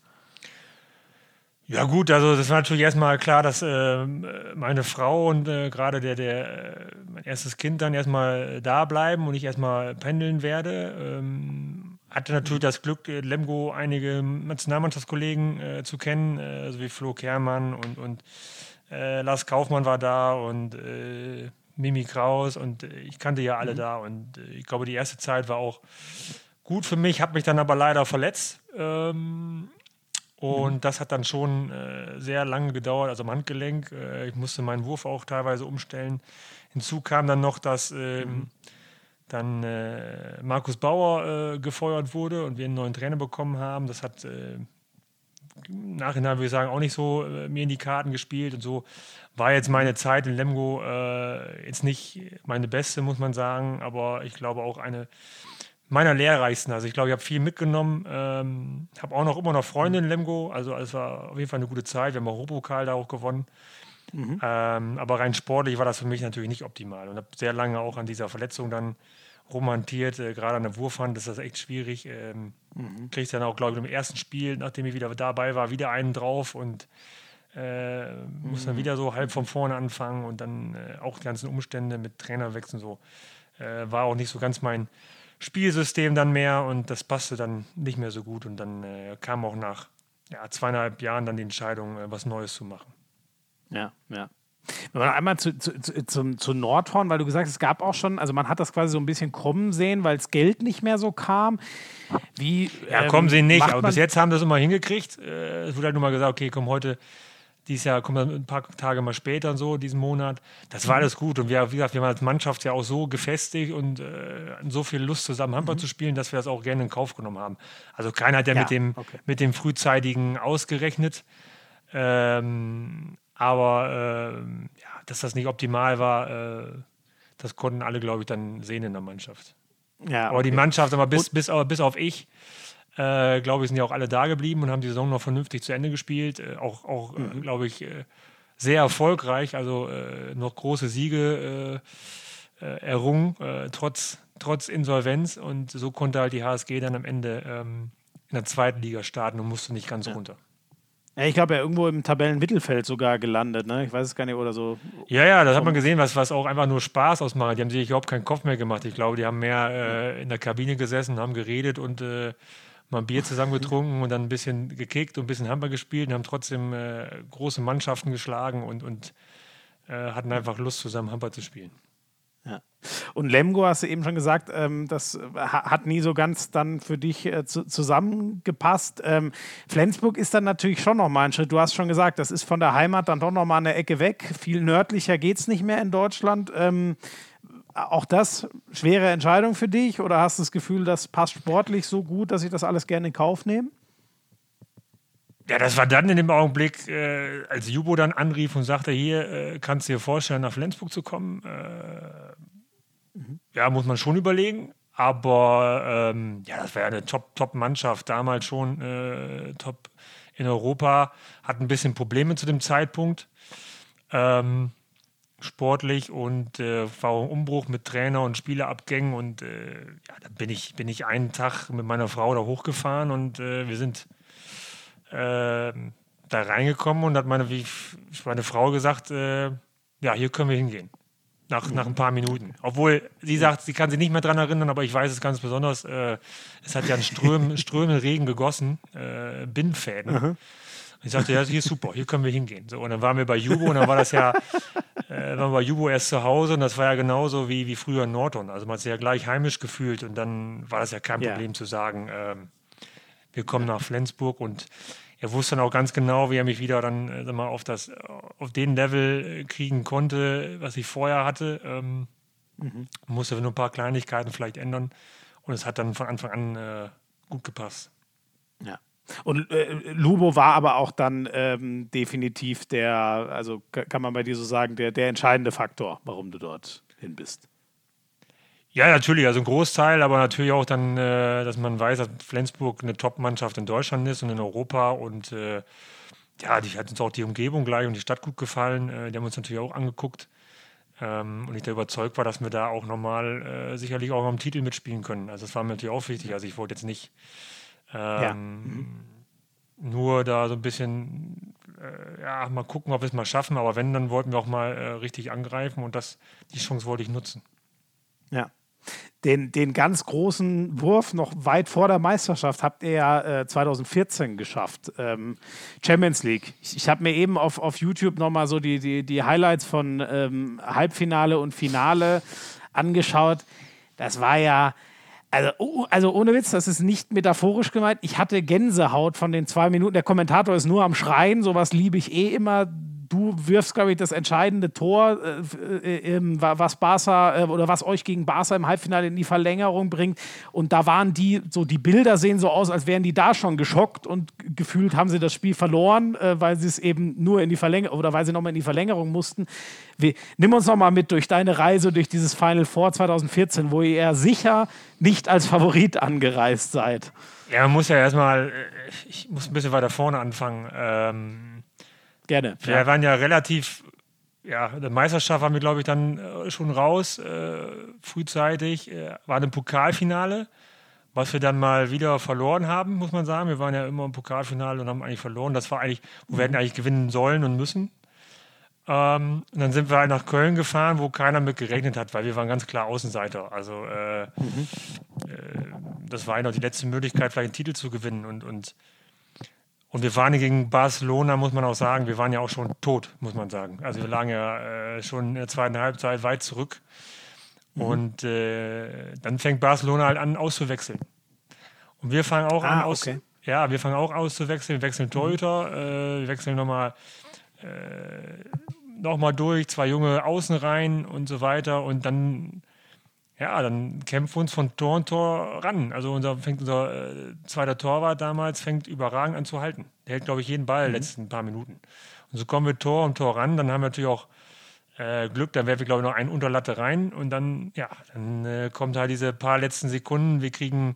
[SPEAKER 3] Ja gut, also das war natürlich erstmal klar, dass äh, meine Frau und äh, gerade der, der äh, mein erstes Kind dann erstmal da bleiben und ich erstmal pendeln werde. Ähm, hatte natürlich das Glück, äh, Lemgo einige Nationalmannschaftskollegen äh, zu kennen, äh, so wie Flo Kermann und, und äh, Lars Kaufmann war da und Mimi Kraus und ich kannte ja alle mhm. da und ich glaube, die erste Zeit war auch gut für mich, habe mich dann aber leider verletzt. Ähm, und mhm. das hat dann schon sehr lange gedauert, also am Handgelenk. ich musste meinen Wurf auch teilweise umstellen. Hinzu kam dann noch, dass ähm, mhm dann äh, Markus Bauer äh, gefeuert wurde und wir einen neuen Trainer bekommen haben. Das hat äh, im Nachhinein, würde ich sagen, auch nicht so äh, mir in die Karten gespielt und so war jetzt meine Zeit in Lemgo äh, jetzt nicht meine beste, muss man sagen, aber ich glaube auch eine meiner lehrreichsten. Also ich glaube, ich habe viel mitgenommen, ähm, habe auch noch immer noch Freunde in Lemgo, also es war auf jeden Fall eine gute Zeit. Wir haben auch Europokal da auch gewonnen. Mhm. Ähm, aber rein sportlich war das für mich natürlich nicht optimal und habe sehr lange auch an dieser Verletzung dann romantiert. Äh, gerade an der Wurfhand ist das echt schwierig. Ähm, mhm. Kriege ich dann auch, glaube ich, im ersten Spiel, nachdem ich wieder dabei war, wieder einen drauf und äh, muss dann mhm. wieder so halb von vorne anfangen und dann äh, auch die ganzen Umstände mit Trainerwechseln so. Äh, war auch nicht so ganz mein Spielsystem dann mehr und das passte dann nicht mehr so gut und dann äh, kam auch nach ja, zweieinhalb Jahren dann die Entscheidung, äh, was Neues zu machen.
[SPEAKER 1] Ja, ja. Wenn man einmal zu, zu, zu, zu, Nordhorn, weil du gesagt hast, es gab auch schon, also man hat das quasi so ein bisschen kommen sehen, weil das Geld nicht mehr so kam. Wie,
[SPEAKER 3] ja, ähm, kommen sehen nicht, aber bis jetzt haben das immer hingekriegt. Äh, es wurde halt nur mal gesagt, okay, komm heute, dieses Jahr kommen dann ein paar Tage mal später und so, diesen Monat. Das war alles gut. Und wir, wie gesagt, wir haben als Mannschaft ja auch so gefestigt und äh, so viel Lust zusammen Handball mhm. zu spielen, dass wir das auch gerne in Kauf genommen haben. Also keiner hat ja, ja mit, dem, okay. mit dem frühzeitigen ausgerechnet. Ähm, aber äh, ja, dass das nicht optimal war, äh, das konnten alle, glaube ich, dann sehen in der Mannschaft. Ja, okay. Aber die Mannschaft, aber bis, bis, bis auf ich, äh, glaube ich, sind ja auch alle da geblieben und haben die Saison noch vernünftig zu Ende gespielt. Äh, auch, auch äh, mhm. glaube ich, äh, sehr erfolgreich, also noch große Siege errungen, trotz, trotz Insolvenz. Und so konnte halt die HSG dann am Ende ähm, in der zweiten Liga starten und musste nicht ganz ja. runter.
[SPEAKER 1] Ja, ich glaube, er irgendwo im Tabellenmittelfeld sogar gelandet, ne? Ich weiß es gar nicht, oder so.
[SPEAKER 3] Ja, ja, das hat man gesehen, was, was auch einfach nur Spaß ausmacht. Die haben sich überhaupt keinen Kopf mehr gemacht. Ich glaube, die haben mehr äh, in der Kabine gesessen, haben geredet und äh, mal ein Bier zusammen getrunken und dann ein bisschen gekickt und ein bisschen Handball gespielt und haben trotzdem äh, große Mannschaften geschlagen und, und äh, hatten einfach Lust, zusammen Handball zu spielen.
[SPEAKER 1] Ja. Und Lemgo, hast du eben schon gesagt, ähm, das hat nie so ganz dann für dich äh, zu, zusammengepasst. Ähm, Flensburg ist dann natürlich schon nochmal ein Schritt. Du hast schon gesagt, das ist von der Heimat dann doch nochmal eine Ecke weg. Viel nördlicher geht es nicht mehr in Deutschland. Ähm, auch das schwere Entscheidung für dich oder hast du das Gefühl, das passt sportlich so gut, dass ich das alles gerne in Kauf nehme?
[SPEAKER 3] Ja, das war dann in dem Augenblick, äh, als Jubo dann anrief und sagte, hier, äh, kannst du dir vorstellen, nach Flensburg zu kommen? Äh, mhm. Ja, muss man schon überlegen. Aber ähm, ja, das war ja eine Top-Mannschaft, Top damals schon äh, top in Europa, hat ein bisschen Probleme zu dem Zeitpunkt. Ähm, sportlich und äh, war ein Umbruch mit Trainer und Spielerabgängen und äh, ja, dann bin ich, bin ich einen Tag mit meiner Frau da hochgefahren und äh, wir sind äh, da reingekommen und hat meine, wie meine Frau gesagt, äh, ja, hier können wir hingehen. Nach, nach ein paar Minuten. Obwohl sie sagt, sie kann sich nicht mehr daran erinnern, aber ich weiß es ganz besonders. Äh, es hat ja einen Ström, Ströme Regen gegossen, äh, Bindfäden. Ich sagte, ja, hier ist super, hier können wir hingehen. So, und dann waren wir bei Jubo und dann war das ja, äh, waren wir bei Jubo erst zu Hause und das war ja genauso wie, wie früher in Norton. Also man hat sich ja gleich heimisch gefühlt und dann war das ja kein Problem ja. zu sagen, ähm, wir kommen nach Flensburg und er wusste dann auch ganz genau, wie er mich wieder dann äh, mal auf das auf den Level äh, kriegen konnte, was ich vorher hatte. Ähm, mhm. Musste nur ein paar Kleinigkeiten vielleicht ändern und es hat dann von Anfang an äh, gut gepasst.
[SPEAKER 1] Ja. Und äh, Lubo war aber auch dann ähm, definitiv der, also kann man bei dir so sagen, der, der entscheidende Faktor, warum du dort hin bist.
[SPEAKER 3] Ja, natürlich, also ein Großteil, aber natürlich auch dann, äh, dass man weiß, dass Flensburg eine Top-Mannschaft in Deutschland ist und in Europa und äh, ja, die hat uns auch die Umgebung gleich und die Stadt gut gefallen. Äh, die haben uns natürlich auch angeguckt ähm, und ich da überzeugt war, dass wir da auch nochmal äh, sicherlich auch am Titel mitspielen können. Also das war mir natürlich auch wichtig. Also ich wollte jetzt nicht ähm, ja. mhm. nur da so ein bisschen äh, ja, mal gucken, ob wir es mal schaffen, aber wenn, dann wollten wir auch mal äh, richtig angreifen und das, die Chance wollte ich nutzen.
[SPEAKER 1] Ja, den, den ganz großen Wurf noch weit vor der Meisterschaft habt ihr ja äh, 2014 geschafft. Ähm, Champions League. Ich, ich habe mir eben auf, auf YouTube nochmal so die, die, die Highlights von ähm, Halbfinale und Finale angeschaut. Das war ja. Also, oh, also ohne Witz, das ist nicht metaphorisch gemeint. Ich hatte Gänsehaut von den zwei Minuten. Der Kommentator ist nur am Schreien, sowas liebe ich eh immer du wirfst, glaube ich, das entscheidende Tor, äh, äh, was Barca äh, oder was euch gegen Barca im Halbfinale in die Verlängerung bringt. Und da waren die, so die Bilder sehen so aus, als wären die da schon geschockt und gefühlt haben sie das Spiel verloren, äh, weil sie es eben nur in die Verlängerung oder weil sie nochmal in die Verlängerung mussten. Wir, nimm uns nochmal mit durch deine Reise durch dieses Final Four 2014, wo ihr sicher nicht als Favorit angereist seid.
[SPEAKER 3] Ja, man muss ja erstmal, äh, ich muss ein bisschen weiter vorne anfangen. Ähm
[SPEAKER 1] Gerne.
[SPEAKER 3] Wir ja. waren ja relativ, ja, der Meisterschaft waren wir, glaube ich, dann äh, schon raus, äh, frühzeitig. Äh, waren im Pokalfinale, was wir dann mal wieder verloren haben, muss man sagen. Wir waren ja immer im Pokalfinale und haben eigentlich verloren. Das war eigentlich, wo wir hätten eigentlich gewinnen sollen und müssen. Ähm, und dann sind wir halt nach Köln gefahren, wo keiner mit gerechnet hat, weil wir waren ganz klar Außenseiter. Also äh, mhm. äh, das war eigentlich noch die letzte Möglichkeit, vielleicht einen Titel zu gewinnen. Und, und und wir waren gegen Barcelona, muss man auch sagen, wir waren ja auch schon tot, muss man sagen. Also wir lagen ja äh, schon in der zweiten Halbzeit weit zurück. Mhm. Und äh, dann fängt Barcelona halt an auszuwechseln. Und wir fangen auch ah, an aus, okay. ja, wir fangen auch auszuwechseln. Wir wechseln Torhüter, mhm. äh, wir wechseln nochmal äh, noch mal durch, zwei junge Außen rein und so weiter. Und dann ja, dann kämpfen wir uns von Tor und Tor ran. Also unser, fängt unser äh, zweiter Torwart damals fängt überragend an zu halten. Der hält, glaube ich, jeden Ball mhm. letzten paar Minuten. Und so kommen wir Tor um Tor ran. Dann haben wir natürlich auch äh, Glück, dann werfen wir, glaube ich, noch ein Unterlatte rein und dann, ja, dann äh, kommt halt diese paar letzten Sekunden. Wir kriegen,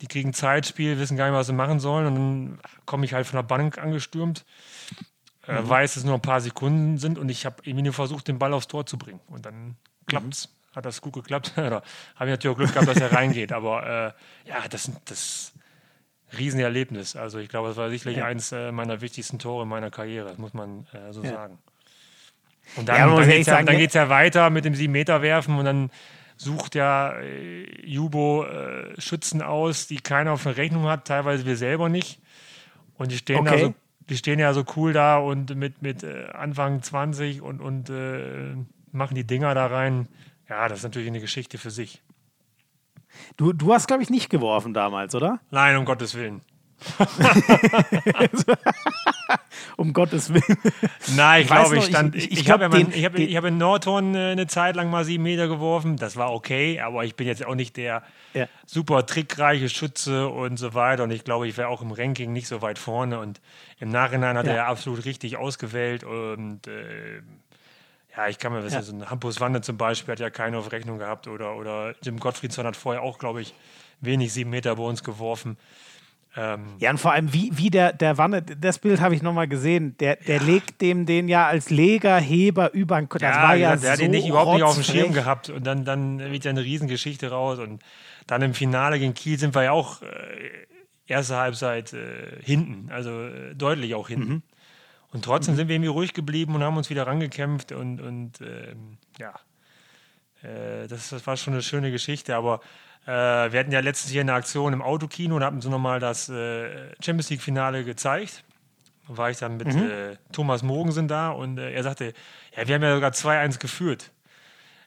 [SPEAKER 3] die kriegen Zeitspiel, wissen gar nicht, was sie machen sollen. Und dann komme ich halt von der Bank angestürmt. Äh, mhm. weiß, dass es nur ein paar Sekunden sind und ich habe irgendwie nur versucht, den Ball aufs Tor zu bringen. Und dann klappt's. Mhm hat das gut geklappt. Oder habe ich natürlich auch Glück gehabt, dass er reingeht. Aber äh, ja, das ist das Riesenerlebnis. Also ich glaube, das war sicherlich ja. eines äh, meiner wichtigsten Tore in meiner Karriere, muss man äh, so ja. sagen. Und dann, ja, dann geht es ja, dann ja weiter mit dem 7-Meter-Werfen und dann sucht ja äh, Jubo äh, Schützen aus, die keiner auf der Rechnung hat, teilweise wir selber nicht. Und die stehen okay. da so, die stehen ja so cool da und mit, mit Anfang 20 und, und äh, machen die Dinger da rein. Ja, das ist natürlich eine Geschichte für sich.
[SPEAKER 1] Du, du hast, glaube ich, nicht geworfen damals, oder?
[SPEAKER 3] Nein, um Gottes Willen.
[SPEAKER 1] um Gottes Willen.
[SPEAKER 3] Nein, ich glaube, ich stand. Ich, ich, ich habe ja hab, hab in Nordhorn äh, eine Zeit lang mal sieben Meter geworfen. Das war okay, aber ich bin jetzt auch nicht der ja. super trickreiche Schütze und so weiter. Und ich glaube, ich wäre auch im Ranking nicht so weit vorne. Und im Nachhinein hat ja. er absolut richtig ausgewählt. Und äh, ja, ich kann mir wissen, ja. so ein Hampus Wanne zum Beispiel hat ja keine auf Rechnung gehabt. Oder, oder Jim Gottfriedson hat vorher auch, glaube ich, wenig sieben Meter bei uns geworfen.
[SPEAKER 1] Ähm, ja, und vor allem, wie, wie der, der Wanne, das Bild habe ich nochmal gesehen, der, der ja. legt dem den ja als Legerheber über den
[SPEAKER 3] Das ja, war ja, der so hat ihn nicht, überhaupt nicht auf dem Schirm gehabt und dann, dann wird ja eine Riesengeschichte raus und dann im Finale gegen Kiel sind wir ja auch äh, erste Halbzeit äh, hinten, also äh, deutlich auch hinten. Mhm. Und trotzdem mhm. sind wir irgendwie ruhig geblieben und haben uns wieder rangekämpft und, und ähm, ja, äh, das, das war schon eine schöne Geschichte, aber äh, wir hatten ja letztes Jahr eine Aktion im Autokino und hatten so nochmal das äh, Champions League-Finale gezeigt. Da war ich dann mit mhm. äh, Thomas Mogensen da und äh, er sagte, ja, wir haben ja sogar 2-1 geführt.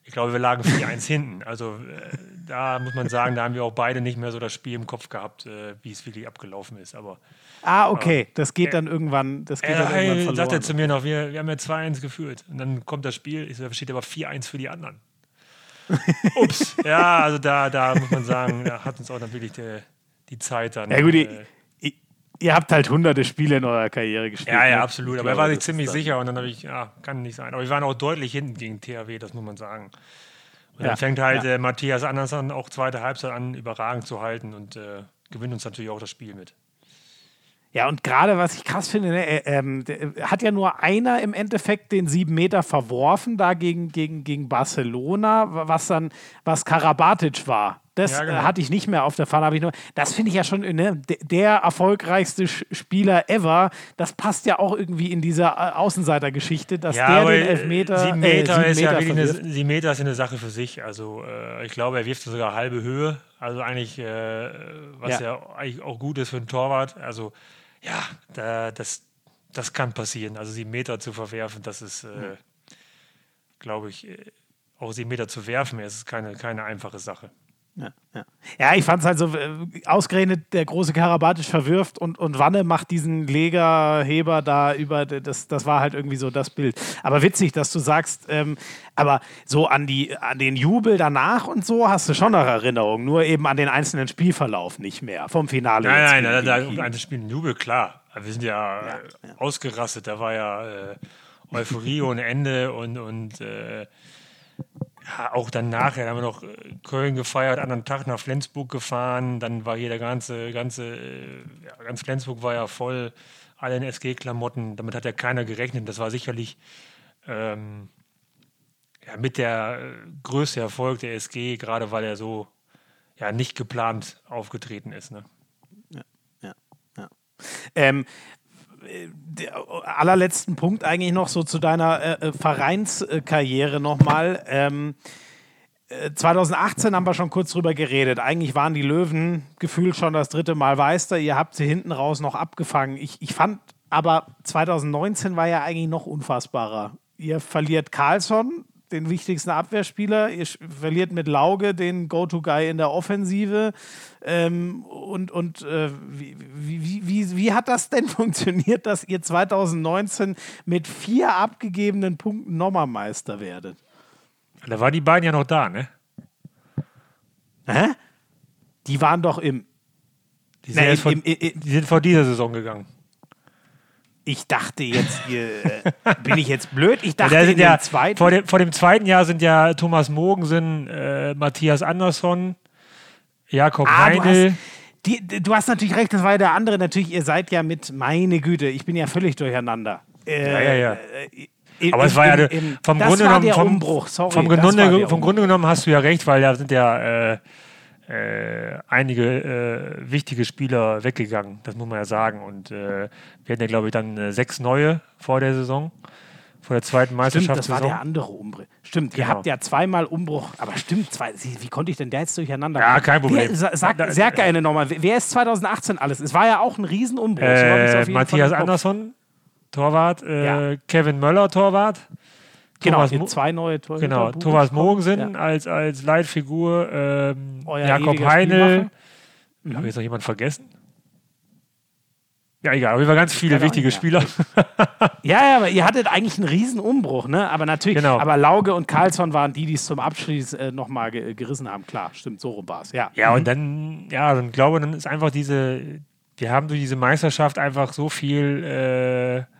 [SPEAKER 3] Ich glaube, wir lagen 4-1 hinten. Also äh, da muss man sagen, da haben wir auch beide nicht mehr so das Spiel im Kopf gehabt, äh, wie es wirklich abgelaufen ist. Aber
[SPEAKER 1] Ah, okay. Das geht dann irgendwann, das geht dann irgendwann
[SPEAKER 3] verloren. sagt er zu mir noch, wir, wir haben ja 2-1 geführt. Und dann kommt das Spiel, ich so, da steht aber 4-1 für die anderen. Ups. ja, also da, da muss man sagen, da hat uns auch dann wirklich die, die Zeit dann.
[SPEAKER 1] Ja, gut, äh, ihr, ihr habt halt hunderte Spiele in eurer Karriere gespielt.
[SPEAKER 3] Ja, ja, ne? absolut. Aber er war sich ziemlich sicher und dann habe ich, ja, kann nicht sein. Aber wir waren auch deutlich hinten gegen THW, das muss man sagen. Und ja, dann fängt halt ja. äh, Matthias Andersson auch zweite Halbzeit an, überragend zu halten und äh, gewinnt uns natürlich auch das Spiel mit.
[SPEAKER 1] Ja, und gerade was ich krass finde, ne, äh, äh, hat ja nur einer im Endeffekt den sieben Meter verworfen, da gegen, gegen, gegen Barcelona, was dann, was Karabatic war. Das ja, genau. hatte ich nicht mehr auf der Fahne. Ich nur, das finde ich ja schon ne, der erfolgreichste Spieler ever. Das passt ja auch irgendwie in dieser äh, Außenseitergeschichte, dass
[SPEAKER 3] ja,
[SPEAKER 1] der den Elfmeter.
[SPEAKER 3] Sieben Meter, äh, sieben ist Meter ja eine, sieben Meter ist eine Sache für sich. Also äh, ich glaube, er wirft sogar halbe Höhe. Also eigentlich, äh, was ja. ja. eigentlich auch gut ist für einen Torwart. Also ja, da, das, das kann passieren. Also sieben Meter zu verwerfen, das ist, äh, glaube ich, äh, auch sieben Meter zu werfen, ist keine, keine einfache Sache.
[SPEAKER 1] Ja, ja. ja ich fand es halt so, äh, ausgerechnet der große Karabatic verwirft und, und Wanne macht diesen Legerheber da über, das, das war halt irgendwie so das Bild. Aber witzig, dass du sagst, ähm, aber so an, die, an den Jubel danach und so hast du schon noch Erinnerungen, nur eben an den einzelnen Spielverlauf nicht mehr, vom Finale.
[SPEAKER 3] Nein, nein, nein, nein, an das Spiel Jubel, klar. Wir sind ja, ja, ja. ausgerastet, da war ja äh, Euphorie ohne Ende und, und äh, ja, auch dann nachher haben wir noch äh, Köln gefeiert, anderen Tag nach Flensburg gefahren, dann war hier der ganze, ganze, äh, ja, ganz Flensburg war ja voll, alle in SG-Klamotten, damit hat ja keiner gerechnet. Das war sicherlich ähm, ja, mit der äh, größte Erfolg der SG, gerade weil er so ja, nicht geplant aufgetreten ist. Ne?
[SPEAKER 1] Ja, ja, ja. Ähm, allerletzten Punkt eigentlich noch so zu deiner äh, äh Vereinskarriere nochmal. Ähm, 2018 äh, haben wir schon kurz drüber geredet. Eigentlich waren die Löwen gefühlt schon das dritte Mal Meister. Ihr habt sie hinten raus noch abgefangen. Ich, ich fand aber 2019 war ja eigentlich noch unfassbarer. Ihr verliert Carlsson, den wichtigsten Abwehrspieler. Ihr verliert mit Lauge den Go-To-Guy in der Offensive. Ähm, und und äh, wie, wie, wie, wie hat das denn funktioniert, dass ihr 2019 mit vier abgegebenen Punkten nochmal Meister werdet?
[SPEAKER 3] Da waren die beiden ja noch da, ne?
[SPEAKER 1] Hä? Die waren doch im.
[SPEAKER 3] Die sind, Na, im, im, im, die sind vor dieser Saison gegangen
[SPEAKER 1] ich dachte jetzt, hier, äh, bin ich jetzt blöd? Ich dachte, ja,
[SPEAKER 3] in ja, zweiten. Vor dem, vor dem zweiten Jahr sind ja Thomas Mogensen, äh, Matthias Andersson, Jakob ah, Heindl.
[SPEAKER 1] Du hast, die, du hast natürlich recht, das war ja der andere. Natürlich, ihr seid ja mit, meine Güte, ich bin ja völlig durcheinander.
[SPEAKER 3] Äh, ja, ja, ja. Äh, Aber es war ja im, vom Grunde genommen. Vom, Umbruch, sorry, vom, Grunde, vom Grunde genommen hast du ja recht, weil da sind ja äh, äh, einige äh, wichtige Spieler weggegangen, das muss man ja sagen. Und äh, wir hatten ja, glaube ich, dann äh, sechs neue vor der Saison, vor der zweiten Meisterschaft.
[SPEAKER 1] Stimmt, das war der andere Umbruch. Stimmt, genau. ihr habt ja zweimal Umbruch, aber stimmt, zwei, wie konnte ich denn der jetzt durcheinander
[SPEAKER 3] Ja, kein Problem.
[SPEAKER 1] Wer, sag, sag gerne nochmal, wer ist 2018 alles? Es war ja auch ein Riesenumbruch.
[SPEAKER 3] Äh, Matthias Andersson, Torwart, äh, ja. Kevin Möller, Torwart.
[SPEAKER 1] Genau, Thomas zwei neue Tore.
[SPEAKER 3] Genau, Thomas Mogensen ja. als, als Leitfigur, ähm, Jakob Heinl. Mhm. Habe ich jetzt noch jemanden vergessen? Ja, egal, aber wir waren ganz viele wichtige Spieler.
[SPEAKER 1] ja, ja, aber ihr hattet eigentlich einen riesen Umbruch, ne? Aber natürlich, genau. aber Lauge und Carlsson waren die, die es zum Abschluss äh, nochmal ge gerissen haben. Klar, stimmt, so rum war es, ja.
[SPEAKER 3] Ja, mhm. und dann, ja, dann glaube dann ist einfach diese, wir haben durch diese Meisterschaft einfach so viel äh,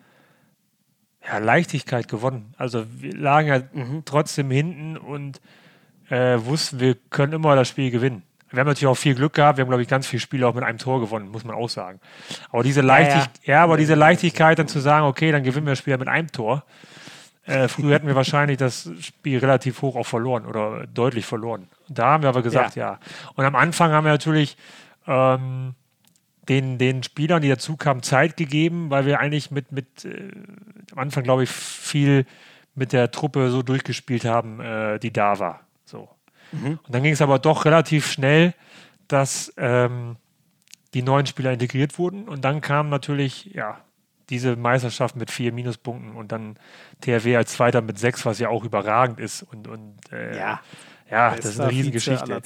[SPEAKER 3] ja, Leichtigkeit gewonnen. Also wir lagen ja mhm. trotzdem hinten und äh, wussten, wir können immer das Spiel gewinnen. Wir haben natürlich auch viel Glück gehabt. Wir haben, glaube ich, ganz viele Spiele auch mit einem Tor gewonnen, muss man auch sagen. Aber diese, Leichtig ja, ja. ja aber diese Leichtigkeit dann zu sagen, okay, dann gewinnen wir das Spiel mit einem Tor. Äh, früher hätten wir wahrscheinlich das Spiel relativ hoch auch verloren oder deutlich verloren. Da haben wir aber gesagt, ja. ja. Und am Anfang haben wir natürlich ähm, den, den Spielern, die dazu kamen, Zeit gegeben, weil wir eigentlich mit, mit äh, am Anfang, glaube ich, viel mit der Truppe so durchgespielt haben, äh, die da war. So. Mhm. Und dann ging es aber doch relativ schnell, dass ähm, die neuen Spieler integriert wurden. Und dann kam natürlich, ja, diese Meisterschaft mit vier Minuspunkten und dann THW als Zweiter mit sechs, was ja auch überragend ist. Und, und äh, ja. Ja, das ist eine Riesengeschichte. Ja.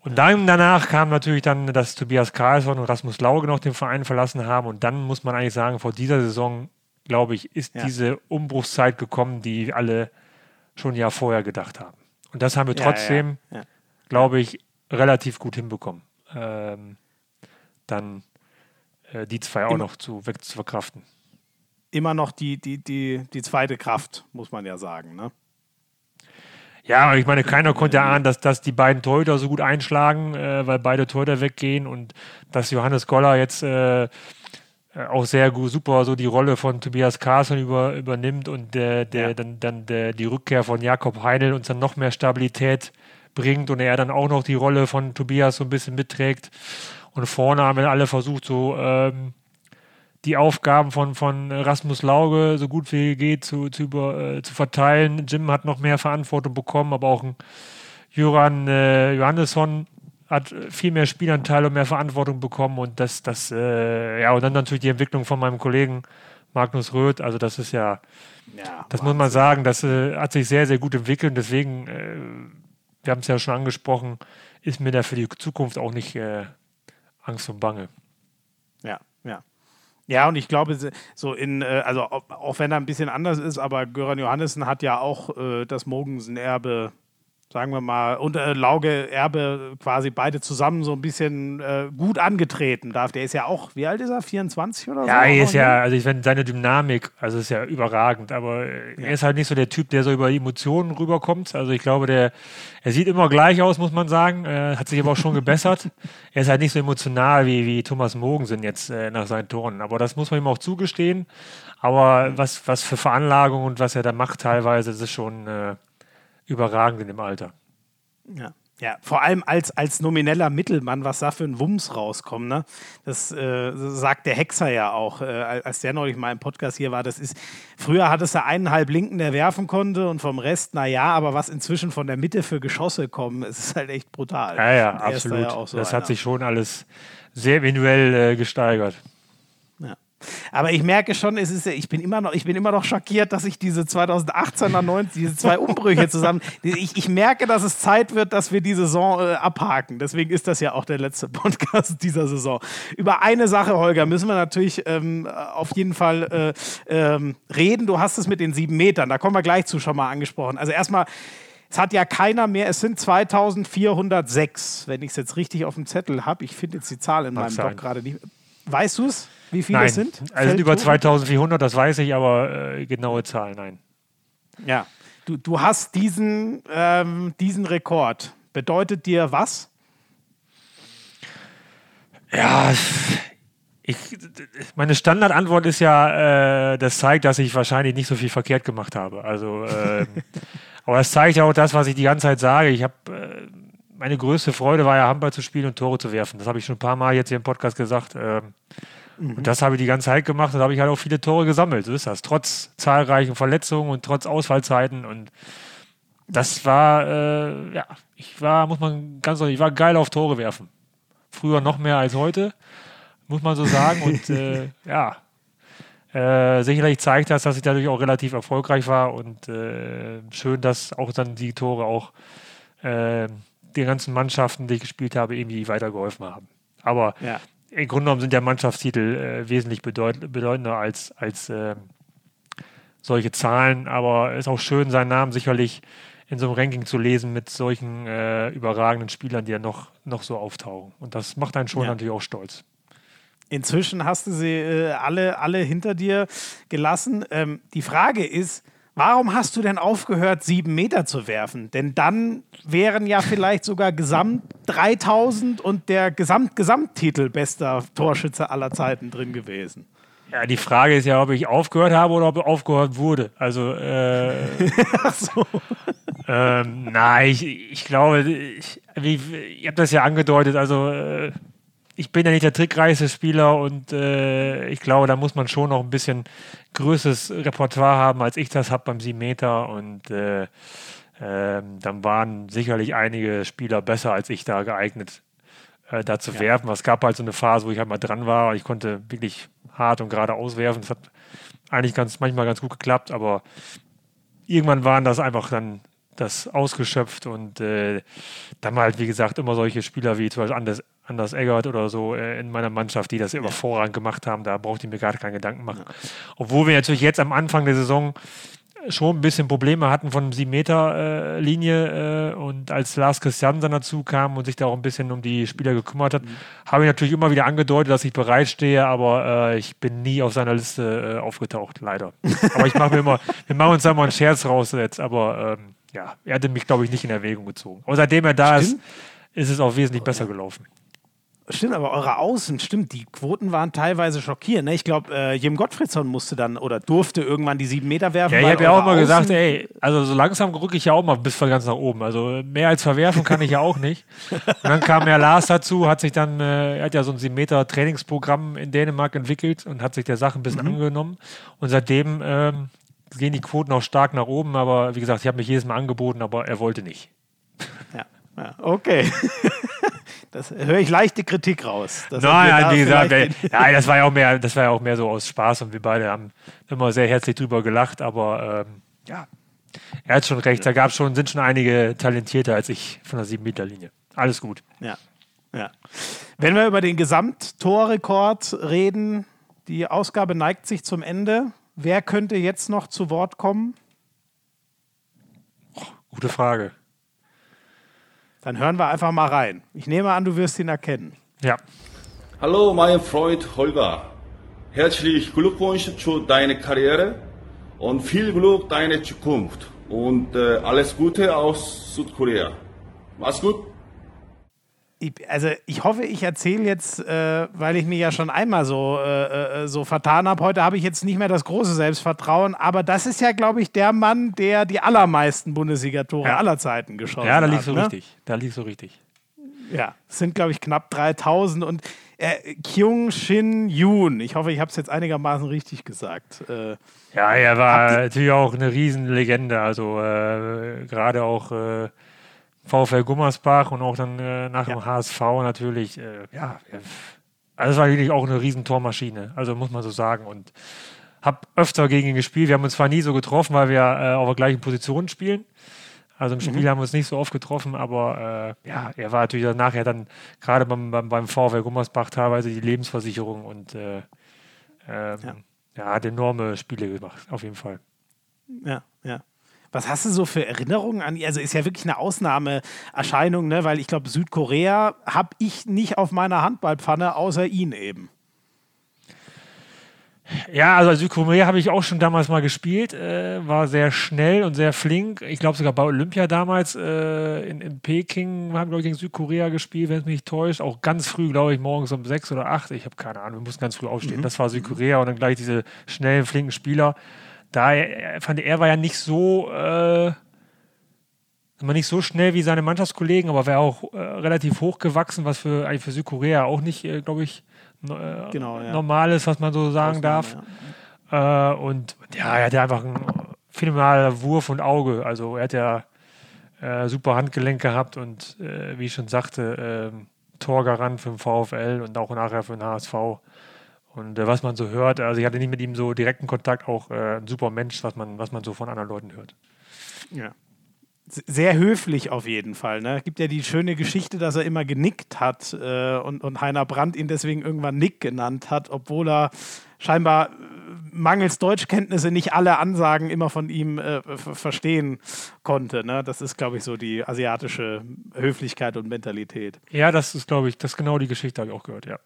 [SPEAKER 3] Und dann danach kam natürlich dann, dass Tobias Karlsson und Rasmus Lauge noch den Verein verlassen haben. Und dann muss man eigentlich sagen, vor dieser Saison, glaube ich, ist ja. diese Umbruchszeit gekommen, die alle schon ein Jahr vorher gedacht haben. Und das haben wir trotzdem, ja, glaube ich, relativ gut hinbekommen. Ähm, dann äh, die zwei auch Immer, noch zu, weg zu verkraften.
[SPEAKER 1] Immer noch die, die, die, die zweite Kraft, muss man ja sagen. Ne?
[SPEAKER 3] Ja, ich meine, keiner konnte ahnen, dass, dass die beiden Torhüter so gut einschlagen, äh, weil beide Torhüter weggehen und dass Johannes Goller jetzt äh, äh, auch sehr gut, super so die Rolle von Tobias Carlson über, übernimmt und der, der, ja. dann, dann der, die Rückkehr von Jakob Heinl uns dann noch mehr Stabilität bringt und er dann auch noch die Rolle von Tobias so ein bisschen mitträgt. Und vorne haben wir alle versucht, so ähm, die Aufgaben von, von Rasmus Lauge so gut wie geht zu, zu, über, äh, zu verteilen. Jim hat noch mehr Verantwortung bekommen, aber auch ein Jöran äh, Johannesson hat viel mehr Spielanteil und mehr Verantwortung bekommen und das, das, äh, ja, und dann natürlich die Entwicklung von meinem Kollegen Magnus Röth, also das ist ja, ja das muss man sagen, das äh, hat sich sehr, sehr gut entwickelt. Deswegen, äh, wir haben es ja schon angesprochen, ist mir da für die Zukunft auch nicht äh, Angst und Bange.
[SPEAKER 1] Ja, ja. Ja, und ich glaube, so in, äh, also auch wenn er ein bisschen anders ist, aber Göran Johannessen hat ja auch äh, das Mogensen-Erbe sagen wir mal, und äh, Lauge Erbe quasi beide zusammen so ein bisschen äh, gut angetreten darf. Der ist ja auch, wie alt ist er? 24 oder
[SPEAKER 3] so? Ja, er ist ja, also ich finde seine Dynamik, also ist ja überragend, aber äh, ja. er ist halt nicht so der Typ, der so über Emotionen rüberkommt. Also ich glaube, der, er sieht immer gleich aus, muss man sagen, äh, hat sich aber auch schon gebessert. er ist halt nicht so emotional wie, wie Thomas Mogensen jetzt äh, nach seinen Toren, aber das muss man ihm auch zugestehen. Aber was, was für Veranlagung und was er da macht teilweise, das ist schon äh, überragend in dem Alter.
[SPEAKER 1] Ja. Ja, vor allem als, als nomineller Mittelmann, was da für ein Wumms rauskommt, ne? Das äh, sagt der Hexer ja auch, äh, als der neulich mal im Podcast hier war. Das ist, früher hattest du einen halb Linken, der werfen konnte und vom Rest, naja, aber was inzwischen von der Mitte für Geschosse kommen, ist halt echt brutal.
[SPEAKER 3] Ja, ja, absolut. Ja so das einer. hat sich schon alles sehr individuell äh, gesteigert.
[SPEAKER 1] Aber ich merke schon, es ist, ich bin immer noch, ich bin immer noch schockiert, dass ich diese 2018er 90, diese zwei Umbrüche zusammen. Ich, ich merke, dass es Zeit wird, dass wir die Saison äh, abhaken. Deswegen ist das ja auch der letzte Podcast dieser Saison. Über eine Sache, Holger, müssen wir natürlich ähm, auf jeden Fall äh, ähm, reden. Du hast es mit den sieben Metern, da kommen wir gleich zu schon mal angesprochen. Also erstmal. Es hat ja keiner mehr, es sind 2406, wenn ich es jetzt richtig auf dem Zettel habe. Ich finde jetzt die Zahl in meinem Blog gerade nicht. Weißt du es? Wie viele
[SPEAKER 3] nein.
[SPEAKER 1] es sind?
[SPEAKER 3] Also sind über 2400, das weiß ich, aber äh, genaue Zahl, nein.
[SPEAKER 1] Ja, du, du hast diesen, ähm, diesen Rekord. Bedeutet dir was?
[SPEAKER 3] Ja, ich, meine Standardantwort ist ja, äh, das zeigt, dass ich wahrscheinlich nicht so viel verkehrt gemacht habe. Also, äh, aber es zeigt ja auch das, was ich die ganze Zeit sage. Ich habe äh, meine größte Freude war ja Handball zu spielen und Tore zu werfen. Das habe ich schon ein paar Mal jetzt hier im Podcast gesagt. Mhm. Und das habe ich die ganze Zeit gemacht. Da habe ich halt auch viele Tore gesammelt. So ist das. Trotz zahlreichen Verletzungen und trotz Ausfallzeiten. Und das war, äh, ja, ich war, muss man ganz ehrlich, ich war geil auf Tore werfen. Früher noch mehr als heute, muss man so sagen. Und äh, ja, äh, sicherlich zeigt das, dass ich dadurch auch relativ erfolgreich war. Und äh, schön, dass auch dann die Tore auch äh, den ganzen Mannschaften, die ich gespielt habe, irgendwie weitergeholfen haben. Aber ja im Grunde genommen sind ja Mannschaftstitel äh, wesentlich bedeut bedeutender als, als äh, solche Zahlen, aber es ist auch schön, seinen Namen sicherlich in so einem Ranking zu lesen mit solchen äh, überragenden Spielern, die ja noch, noch so auftauchen. Und das macht einen schon ja. natürlich auch stolz.
[SPEAKER 1] Inzwischen hast du sie äh, alle, alle hinter dir gelassen. Ähm, die Frage ist, warum hast du denn aufgehört, sieben Meter zu werfen? Denn dann wären ja vielleicht sogar Gesamt 3000 und der Gesamt-Gesamttitel bester Torschütze aller Zeiten drin gewesen.
[SPEAKER 3] Ja, die Frage ist ja, ob ich aufgehört habe oder ob aufgehört wurde. Also, äh, Ach so. Ähm, nein, ich, ich glaube, ich, wie, ich habe das ja angedeutet, also äh, ich bin ja nicht der trickreichste Spieler und äh, ich glaube, da muss man schon noch ein bisschen größeres Repertoire haben, als ich das habe beim 7 Meter und äh, ähm, dann waren sicherlich einige Spieler besser als ich da geeignet, äh, da zu ja. werfen. Es gab halt so eine Phase, wo ich halt mal dran war und ich konnte wirklich hart und gerade auswerfen. Das hat eigentlich ganz, manchmal ganz gut geklappt, aber irgendwann waren das einfach dann das ausgeschöpft und äh, dann halt, wie gesagt, immer solche Spieler wie zum Beispiel Anders, Anders Eggert oder so äh, in meiner Mannschaft, die das immer ja. vorrangig gemacht haben, da braucht ich mir gar keine Gedanken machen. Ja. Obwohl wir natürlich jetzt am Anfang der Saison schon ein bisschen Probleme hatten von 7-Meter-Linie äh, und als Lars Christian dann dazu kam und sich da auch ein bisschen um die Spieler gekümmert hat, mhm. habe ich natürlich immer wieder angedeutet, dass ich bereitstehe, aber äh, ich bin nie auf seiner Liste äh, aufgetaucht, leider. aber ich mache mir immer, wir machen uns da mal einen Scherz raus jetzt, aber ähm, ja, er hatte mich, glaube ich, nicht in Erwägung gezogen. Aber seitdem er da Stimmt. ist, ist es auch wesentlich besser gelaufen.
[SPEAKER 1] Stimmt, aber eure Außen, stimmt, die Quoten waren teilweise schockierend. Ne? Ich glaube, äh, Jim Gottfriedson musste dann oder durfte irgendwann die sieben Meter werfen.
[SPEAKER 3] Ja, ich habe ja auch mal gesagt, ey, also so langsam rücke ich ja auch mal bis ganz nach oben. Also mehr als verwerfen kann ich ja auch nicht. Und dann kam ja Lars dazu, hat sich dann, äh, er hat ja so ein sieben Meter Trainingsprogramm in Dänemark entwickelt und hat sich der Sache ein bisschen mhm. angenommen. Und seitdem ähm, gehen die Quoten auch stark nach oben. Aber wie gesagt, ich habe mich jedes Mal angeboten, aber er wollte nicht.
[SPEAKER 1] Ja, ja okay. Das höre ich leichte Kritik raus.
[SPEAKER 3] Nein, wie gesagt, ja, das war ja auch mehr, das war ja auch mehr so aus Spaß und wir beide haben immer sehr herzlich drüber gelacht, aber ähm, ja, er hat schon recht, da gab schon, sind schon einige talentierter als ich von der 7-Meter-Linie. Alles gut.
[SPEAKER 1] Ja. ja. Wenn wir über den Gesamttorrekord reden, die Ausgabe neigt sich zum Ende. Wer könnte jetzt noch zu Wort kommen?
[SPEAKER 3] Gute Frage.
[SPEAKER 1] Dann hören wir einfach mal rein. Ich nehme an, du wirst ihn erkennen.
[SPEAKER 3] Ja.
[SPEAKER 4] Hallo, mein Freund Holger. Herzlich Glückwunsch zu deiner Karriere und viel Glück deine Zukunft und äh, alles Gute aus Südkorea. Mach's gut
[SPEAKER 1] ich, also ich hoffe, ich erzähle jetzt, äh, weil ich mich ja schon einmal so, äh, äh, so vertan habe. Heute habe ich jetzt nicht mehr das große Selbstvertrauen, aber das ist ja, glaube ich, der Mann, der die allermeisten Bundesliga-Tore ja. aller Zeiten geschossen hat.
[SPEAKER 3] Ja, da
[SPEAKER 1] liegt
[SPEAKER 3] so ne? richtig. Da liegt so richtig.
[SPEAKER 1] Ja, es sind, glaube ich, knapp 3000 und äh, Kyung Shin Yoon. Ich hoffe, ich habe es jetzt einigermaßen richtig gesagt. Äh,
[SPEAKER 3] ja, er war natürlich auch eine Riesenlegende. Also äh, gerade auch äh, VfL Gummersbach und auch dann äh, nach ja. dem HSV natürlich, äh, ja, also es war wirklich auch eine Riesentormaschine, also muss man so sagen. Und habe öfter gegen ihn gespielt. Wir haben uns zwar nie so getroffen, weil wir äh, auf der gleichen Position spielen. Also im mhm. Spiel mhm. haben wir uns nicht so oft getroffen, aber äh, ja, er war natürlich dann nachher dann gerade beim, beim, beim VfL Gummersbach teilweise die Lebensversicherung und äh, ähm, ja. ja, hat enorme Spiele gemacht, auf jeden Fall.
[SPEAKER 1] Ja, ja. Was hast du so für Erinnerungen an? Also ist ja wirklich eine Ausnahmeerscheinung, ne? weil ich glaube, Südkorea habe ich nicht auf meiner Handballpfanne, außer ihn eben.
[SPEAKER 3] Ja, also Südkorea habe ich auch schon damals mal gespielt, äh, war sehr schnell und sehr flink. Ich glaube sogar bei Olympia damals äh, in, in, Peking haben wir gegen Südkorea gespielt, wenn es mich nicht täuscht. Auch ganz früh, glaube ich, morgens um sechs oder acht. Ich habe keine Ahnung, wir mussten ganz früh aufstehen. Mhm. Das war Südkorea und dann gleich diese schnellen, flinken Spieler da er, fand er war ja nicht so äh, nicht so schnell wie seine Mannschaftskollegen, aber wäre auch äh, relativ hoch gewachsen, was für eigentlich für Südkorea auch nicht, äh, glaube ich, äh, genau, ja. normal ist, was man so sagen Ausnahme, darf. Ja. Äh, und ja, er hatte einfach einen phänomenaler Wurf und Auge. Also er hat ja äh, super Handgelenk gehabt und äh, wie ich schon sagte, ähm, Torgarant für den VfL und auch nachher für den HSV. Und äh, was man so hört, also ich hatte nicht mit ihm so direkten Kontakt, auch äh, ein super Mensch, was man, was man so von anderen Leuten hört.
[SPEAKER 1] Ja. sehr höflich auf jeden Fall. Ne? Gibt ja die schöne Geschichte, dass er immer genickt hat äh, und, und Heiner Brandt ihn deswegen irgendwann Nick genannt hat, obwohl er scheinbar äh, mangels Deutschkenntnisse nicht alle Ansagen immer von ihm äh, verstehen konnte. Ne? Das ist, glaube ich, so die asiatische Höflichkeit und Mentalität.
[SPEAKER 3] Ja, das ist, glaube ich, das ist genau die Geschichte, habe ich auch gehört, ja.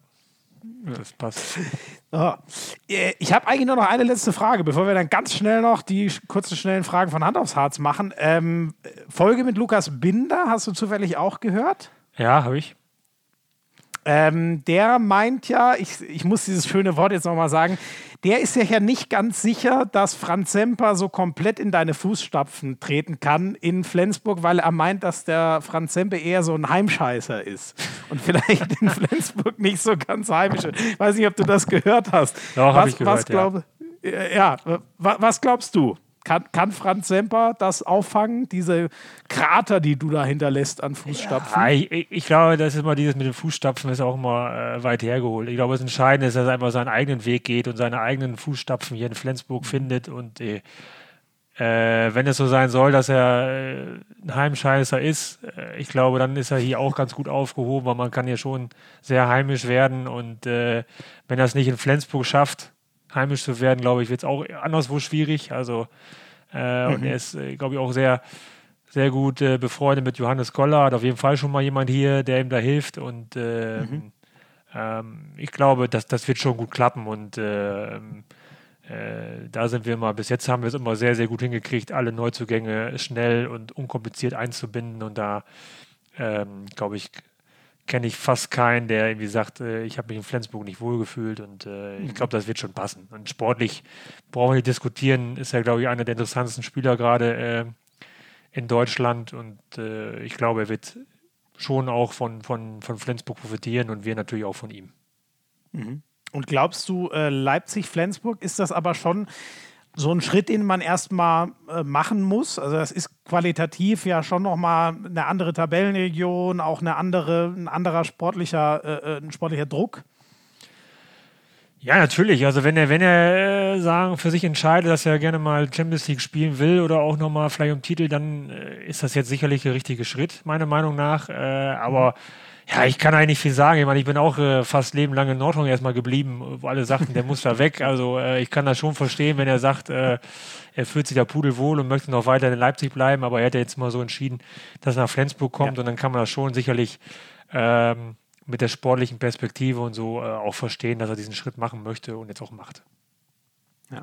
[SPEAKER 3] Das passt.
[SPEAKER 1] Oh. Ich habe eigentlich nur noch eine letzte Frage, bevor wir dann ganz schnell noch die kurzen, schnellen Fragen von Hand aufs Harz machen. Ähm, Folge mit Lukas Binder, hast du zufällig auch gehört?
[SPEAKER 3] Ja, habe ich.
[SPEAKER 1] Ähm, der meint ja, ich, ich muss dieses schöne Wort jetzt nochmal sagen, der ist sich ja nicht ganz sicher, dass Franz Semper so komplett in deine Fußstapfen treten kann in Flensburg, weil er meint, dass der Franz Semper eher so ein Heimscheißer ist und vielleicht in Flensburg nicht so ganz heimisch ist. Ich weiß nicht, ob du das gehört hast.
[SPEAKER 3] Doch, habe ich gehört,
[SPEAKER 1] was glaub, ja. ja, was glaubst du? Kann, kann Franz Semper das auffangen, diese Krater, die du da hinterlässt an Fußstapfen?
[SPEAKER 3] Ja, ich, ich, glaube, das ist immer dieses mit den Fußstapfen ist auch immer äh, weit hergeholt. Ich glaube, das Entscheidende ist, dass er einfach seinen eigenen Weg geht und seine eigenen Fußstapfen hier in Flensburg findet. Und äh, äh, wenn es so sein soll, dass er äh, ein Heimscheißer ist, äh, ich glaube, dann ist er hier auch ganz gut aufgehoben, weil man kann hier schon sehr heimisch werden. Und äh, wenn er es nicht in Flensburg schafft, heimisch zu werden, glaube ich, wird es auch anderswo schwierig. Also, äh, mhm. und er ist, äh, glaube ich, auch sehr, sehr gut äh, befreundet mit Johannes Koller. Hat auf jeden Fall schon mal jemand hier, der ihm da hilft. Und äh, mhm. ähm, ich glaube, dass, das wird schon gut klappen. Und ähm, äh, da sind wir mal, bis jetzt haben wir es immer sehr, sehr gut hingekriegt, alle Neuzugänge schnell und unkompliziert einzubinden. Und da, ähm, glaube ich, kenne ich fast keinen, der irgendwie sagt, äh, ich habe mich in Flensburg nicht wohlgefühlt und äh, ich mhm. glaube, das wird schon passen. Und sportlich brauchen wir nicht diskutieren, ist er, glaube ich, einer der interessantesten Spieler gerade äh, in Deutschland und äh, ich glaube, er wird schon auch von, von, von Flensburg profitieren und wir natürlich auch von ihm.
[SPEAKER 1] Mhm. Und glaubst du, äh, Leipzig-Flensburg ist das aber schon so ein Schritt, den man erstmal äh, machen muss. Also das ist qualitativ ja schon nochmal eine andere Tabellenregion, auch eine andere, ein anderer sportlicher, äh, äh, ein sportlicher Druck.
[SPEAKER 3] Ja, natürlich. Also wenn er, wenn er äh, sagen, für sich entscheidet, dass er gerne mal Champions League spielen will oder auch nochmal vielleicht um Titel, dann äh, ist das jetzt sicherlich der richtige Schritt, meiner Meinung nach. Äh, aber mhm ja, ich kann eigentlich viel sagen. Ich meine, ich bin auch äh, fast lebenlang in Nordhorn erstmal geblieben, wo alle sagten, der muss da weg. Also äh, ich kann das schon verstehen, wenn er sagt, äh, er fühlt sich da pudelwohl und möchte noch weiter in Leipzig bleiben, aber er hat ja jetzt mal so entschieden, dass er nach Flensburg kommt ja. und dann kann man das schon sicherlich ähm, mit der sportlichen Perspektive und so äh, auch verstehen, dass er diesen Schritt machen möchte und jetzt auch macht.
[SPEAKER 1] Ja.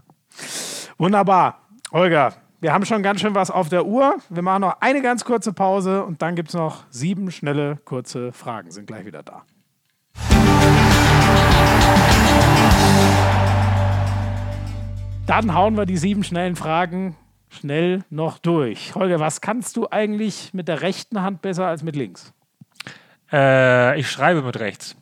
[SPEAKER 1] Wunderbar. Holger, wir haben schon ganz schön was auf der Uhr. Wir machen noch eine ganz kurze Pause und dann gibt es noch sieben schnelle, kurze Fragen. Sind gleich wieder da. Dann hauen wir die sieben schnellen Fragen schnell noch durch. Holger, was kannst du eigentlich mit der rechten Hand besser als mit links?
[SPEAKER 3] Äh, ich schreibe mit rechts.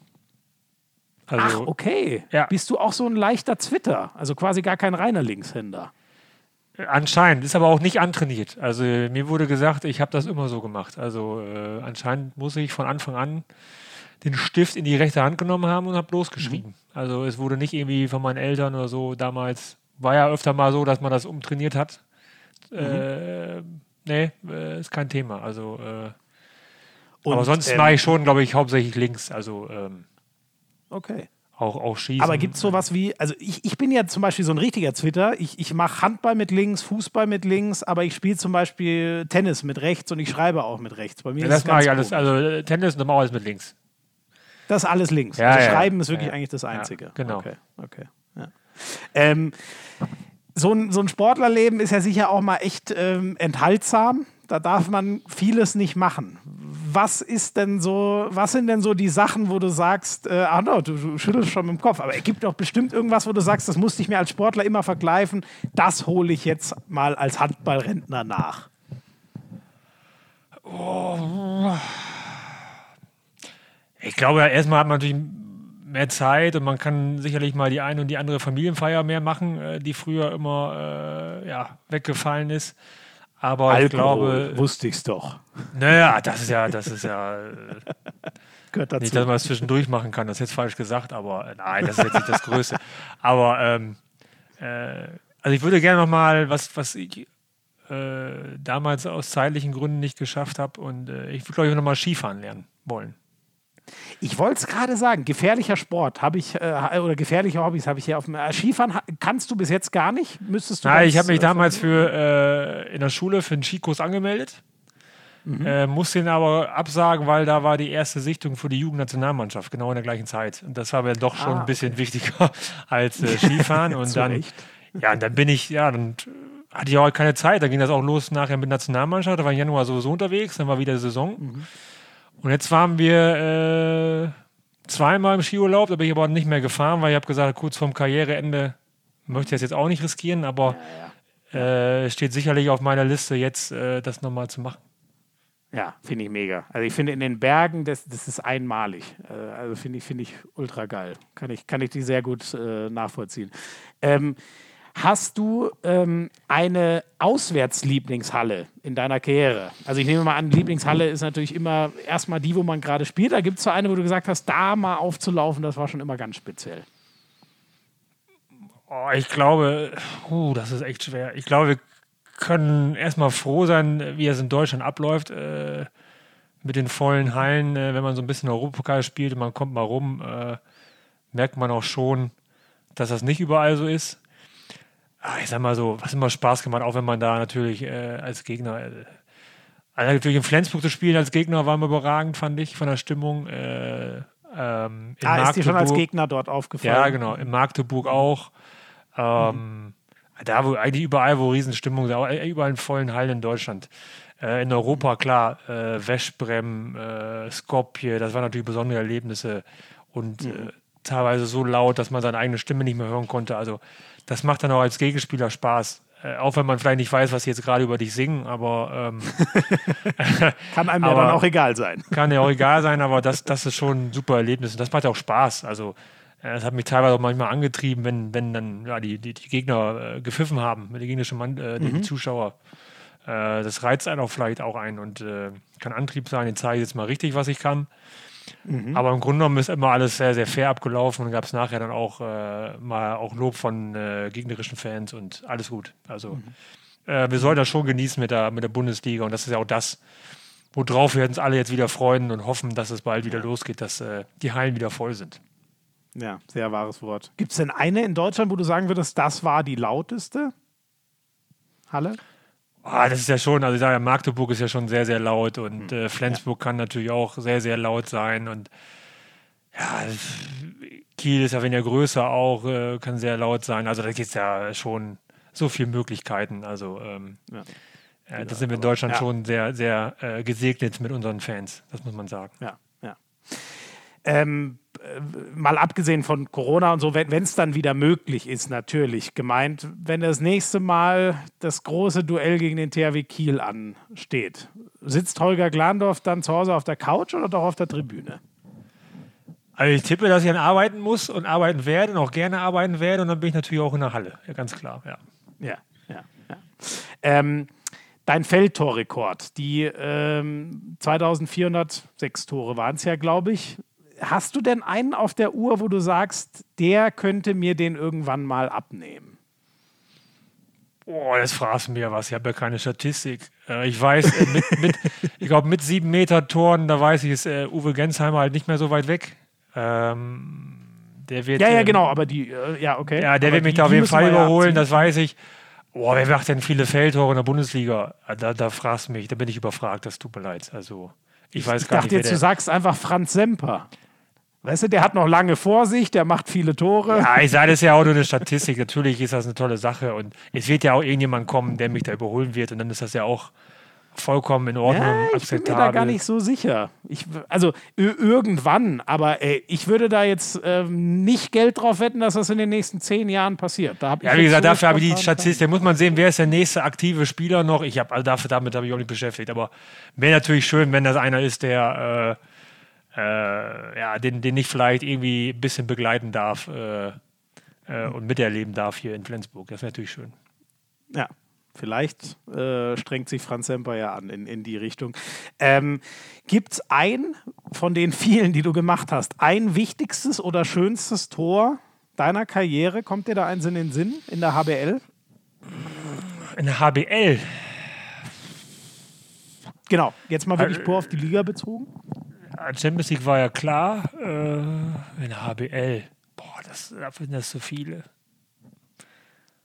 [SPEAKER 1] Also, Ach, okay. Ja. Bist du auch so ein leichter Twitter? Also quasi gar kein reiner Linkshänder?
[SPEAKER 3] Anscheinend, ist aber auch nicht antrainiert. Also mir wurde gesagt, ich habe das immer so gemacht. Also äh, anscheinend muss ich von Anfang an den Stift in die rechte Hand genommen haben und habe losgeschrieben. Mhm. Also es wurde nicht irgendwie von meinen Eltern oder so damals. War ja öfter mal so, dass man das umtrainiert hat. Mhm. Äh, nee, äh, ist kein Thema. Also äh, und, aber sonst ähm, mache ich schon, glaube ich, hauptsächlich links. Also ähm,
[SPEAKER 1] okay
[SPEAKER 3] auch, auch schießen.
[SPEAKER 1] Aber gibt es sowas wie, also ich, ich bin ja zum Beispiel so ein richtiger Twitter. Ich, ich mache Handball mit links, Fußball mit links, aber ich spiele zum Beispiel Tennis mit rechts und ich schreibe auch mit rechts.
[SPEAKER 3] Bei mir ja, das mache ich alles. Also äh, Tennis und alles mit links.
[SPEAKER 1] Das ist alles links. Ja, also Schreiben ist wirklich eigentlich das Einzige.
[SPEAKER 3] genau.
[SPEAKER 1] Okay, okay. Ähm, so ein, so ein Sportlerleben ist ja sicher auch mal echt ähm, enthaltsam. Da darf man vieles nicht machen was ist denn so, was sind denn so die Sachen, wo du sagst, äh, ah no, du, du schüttelst schon mit dem Kopf, aber es gibt doch bestimmt irgendwas, wo du sagst, das musste ich mir als Sportler immer vergleichen, das hole ich jetzt mal als Handballrentner nach.
[SPEAKER 3] Ich glaube, erstmal hat man natürlich mehr Zeit und man kann sicherlich mal die eine und die andere Familienfeier mehr machen, äh, die früher immer äh, ja, weggefallen ist. Aber Alkohol, ich glaube.
[SPEAKER 1] Wusste ich es doch.
[SPEAKER 3] Naja, das ist ja, das ist ja. Gehört dazu. Nicht, dass man es zwischendurch machen kann, das ist jetzt falsch gesagt, aber äh, nein, das ist jetzt nicht das Größte. Aber ähm, äh, also ich würde gerne nochmal, was, was ich äh, damals aus zeitlichen Gründen nicht geschafft habe. Und äh, ich würde, glaube ich, nochmal Skifahren lernen wollen.
[SPEAKER 1] Ich wollte es gerade sagen, gefährlicher Sport habe ich, äh, oder gefährliche Hobbys habe ich hier auf dem äh, Skifahren kannst du bis jetzt gar nicht? Müsstest du
[SPEAKER 3] Nein, ich habe mich äh, damals für äh, in der Schule für einen Skikurs angemeldet. Mhm. Äh, musste ihn aber absagen, weil da war die erste Sichtung für die Jugendnationalmannschaft, genau in der gleichen Zeit. Und das war mir doch schon ah, ein bisschen okay. wichtiger als äh, Skifahren. und dann, Recht. ja, und dann bin ich, ja, dann hatte ich auch keine Zeit. Dann ging das auch los nachher mit Nationalmannschaft. Da war ich im Januar sowieso unterwegs, dann war wieder Saison. Mhm. Und jetzt waren wir äh, zweimal im Skiurlaub, da bin ich aber nicht mehr gefahren, weil ich habe gesagt, kurz vorm Karriereende möchte ich das jetzt auch nicht riskieren, aber ja, ja. Äh, steht sicherlich auf meiner Liste, jetzt äh, das nochmal zu machen.
[SPEAKER 1] Ja, finde ich mega. Also ich finde in den Bergen, das, das ist einmalig. Äh, also finde ich, finde ich ultra geil. Kann ich, kann ich die sehr gut äh, nachvollziehen. Ähm, Hast du ähm, eine Auswärtslieblingshalle in deiner Karriere? Also ich nehme mal an, Lieblingshalle ist natürlich immer erstmal die, wo man gerade spielt. Da gibt es so eine, wo du gesagt hast, da mal aufzulaufen, das war schon immer ganz speziell.
[SPEAKER 3] Oh, ich glaube, oh, das ist echt schwer. Ich glaube, wir können erstmal froh sein, wie es in Deutschland abläuft. Äh, mit den vollen Hallen, äh, wenn man so ein bisschen Europapokal spielt und man kommt mal rum, äh, merkt man auch schon, dass das nicht überall so ist. Ah, ich sag mal so, was immer Spaß gemacht, auch wenn man da natürlich äh, als Gegner, äh, also natürlich in Flensburg zu spielen als Gegner war immer überragend, fand ich, von der Stimmung. Äh, ähm,
[SPEAKER 1] in ah, ist dir schon als Gegner dort aufgefallen?
[SPEAKER 3] Ja, genau, in Magdeburg auch. Ähm, mhm. Da, wo eigentlich überall, wo Riesenstimmung äh, überall in vollen Hallen in Deutschland. Äh, in Europa, klar, äh, Veszprem, äh, Skopje, das waren natürlich besondere Erlebnisse und mhm. Äh, teilweise so laut, dass man seine eigene Stimme nicht mehr hören konnte. Also das macht dann auch als Gegenspieler Spaß. Äh, auch wenn man vielleicht nicht weiß, was sie jetzt gerade über dich singen, aber ähm,
[SPEAKER 1] kann einem ja dann auch egal sein.
[SPEAKER 3] Kann ja auch egal sein, aber das, das ist schon ein super Erlebnis und das macht ja auch Spaß. Also äh, das hat mich teilweise auch manchmal angetrieben, wenn, wenn dann ja, die, die, die Gegner äh, gepfiffen haben, mit den gegnerischen Mann, äh, mhm. die Zuschauer. Äh, das reizt einen auch vielleicht auch ein und äh, kann Antrieb sein, ich zeige jetzt mal richtig, was ich kann. Mhm. Aber im Grunde genommen ist immer alles sehr, sehr fair abgelaufen und gab es nachher dann auch äh, mal auch Lob von äh, gegnerischen Fans und alles gut. Also mhm. äh, wir sollen das schon genießen mit der, mit der Bundesliga und das ist ja auch das, worauf wir uns alle jetzt wieder freuen und hoffen, dass es bald wieder losgeht, dass äh, die Hallen wieder voll sind.
[SPEAKER 1] Ja, sehr wahres Wort. Gibt es denn eine in Deutschland, wo du sagen würdest, das war die lauteste Halle?
[SPEAKER 3] Oh, das ist ja schon, also ich sage ja, Magdeburg ist ja schon sehr, sehr laut und mhm. äh, Flensburg ja. kann natürlich auch sehr, sehr laut sein und ja, Kiel ist ja weniger größer auch, äh, kann sehr laut sein. Also da gibt es ja schon so viele Möglichkeiten. Also ähm, ja. äh, da sind wir in Deutschland ja. schon sehr, sehr äh, gesegnet mit unseren Fans, das muss man sagen.
[SPEAKER 1] Ja, ja. Ähm, mal abgesehen von Corona und so, wenn es dann wieder möglich ist, natürlich gemeint, wenn das nächste Mal das große Duell gegen den THW Kiel ansteht, sitzt Holger Glandorf dann zu Hause auf der Couch oder doch auf der Tribüne?
[SPEAKER 3] Also ich tippe, dass ich dann arbeiten muss und arbeiten werde und auch gerne arbeiten werde und dann bin ich natürlich auch in der Halle, ja, ganz klar, ja.
[SPEAKER 1] Ja, ja, ja. Ähm, dein Feldtorrekord, die ähm, 2406 Tore waren es ja, glaube ich, Hast du denn einen auf der Uhr, wo du sagst, der könnte mir den irgendwann mal abnehmen?
[SPEAKER 3] Oh, jetzt fragst du mir was. Ich habe ja keine Statistik. Äh, ich weiß, äh, mit, mit, ich glaube, mit sieben Meter Toren, da weiß ich, ist äh, Uwe Gensheimer halt nicht mehr so weit weg. Ähm, der wird,
[SPEAKER 1] ja, ja, ähm, genau, aber die, ja, okay.
[SPEAKER 3] Ja, der
[SPEAKER 1] aber
[SPEAKER 3] wird mich da auf jeden Fall überholen, das weiß ich. Boah, wer macht denn viele Feldtore in der Bundesliga? Da, da fragst du mich, da bin ich überfragt, das tut mir leid. Also, ich weiß
[SPEAKER 1] ich
[SPEAKER 3] gar
[SPEAKER 1] dachte nicht. Jetzt, du sagst einfach Franz Semper. Weißt du, der hat noch lange vor sich, der macht viele Tore.
[SPEAKER 3] Ja, ich sage das ja auch nur eine Statistik. Natürlich ist das eine tolle Sache und es wird ja auch irgendjemand kommen, der mich da überholen wird und dann ist das ja auch vollkommen in Ordnung.
[SPEAKER 1] Ja, ich bin mir da gar nicht so sicher. Ich, also irgendwann, aber ey, ich würde da jetzt ähm, nicht Geld drauf wetten, dass das in den nächsten zehn Jahren passiert. Da
[SPEAKER 3] ja, wie gesagt, so dafür habe ich die Statistik. Da muss man sehen, wer ist der nächste aktive Spieler noch. Ich habe also dafür, damit habe ich auch nicht beschäftigt. Aber wäre natürlich schön, wenn das einer ist, der äh, äh, ja, den, den ich vielleicht irgendwie ein bisschen begleiten darf äh, äh, und miterleben darf hier in Flensburg. Das wäre natürlich schön.
[SPEAKER 1] Ja, Vielleicht äh, strengt sich Franz Semper ja an in, in die Richtung. Ähm, Gibt es ein von den vielen, die du gemacht hast, ein wichtigstes oder schönstes Tor deiner Karriere? Kommt dir da eins in den Sinn in der HBL?
[SPEAKER 3] In der HBL?
[SPEAKER 1] Genau, jetzt mal wirklich
[SPEAKER 3] Äh,
[SPEAKER 1] pur auf die Liga bezogen.
[SPEAKER 3] Champions League war ja klar. Äh, in HBL. Boah, das, da sind das so viele.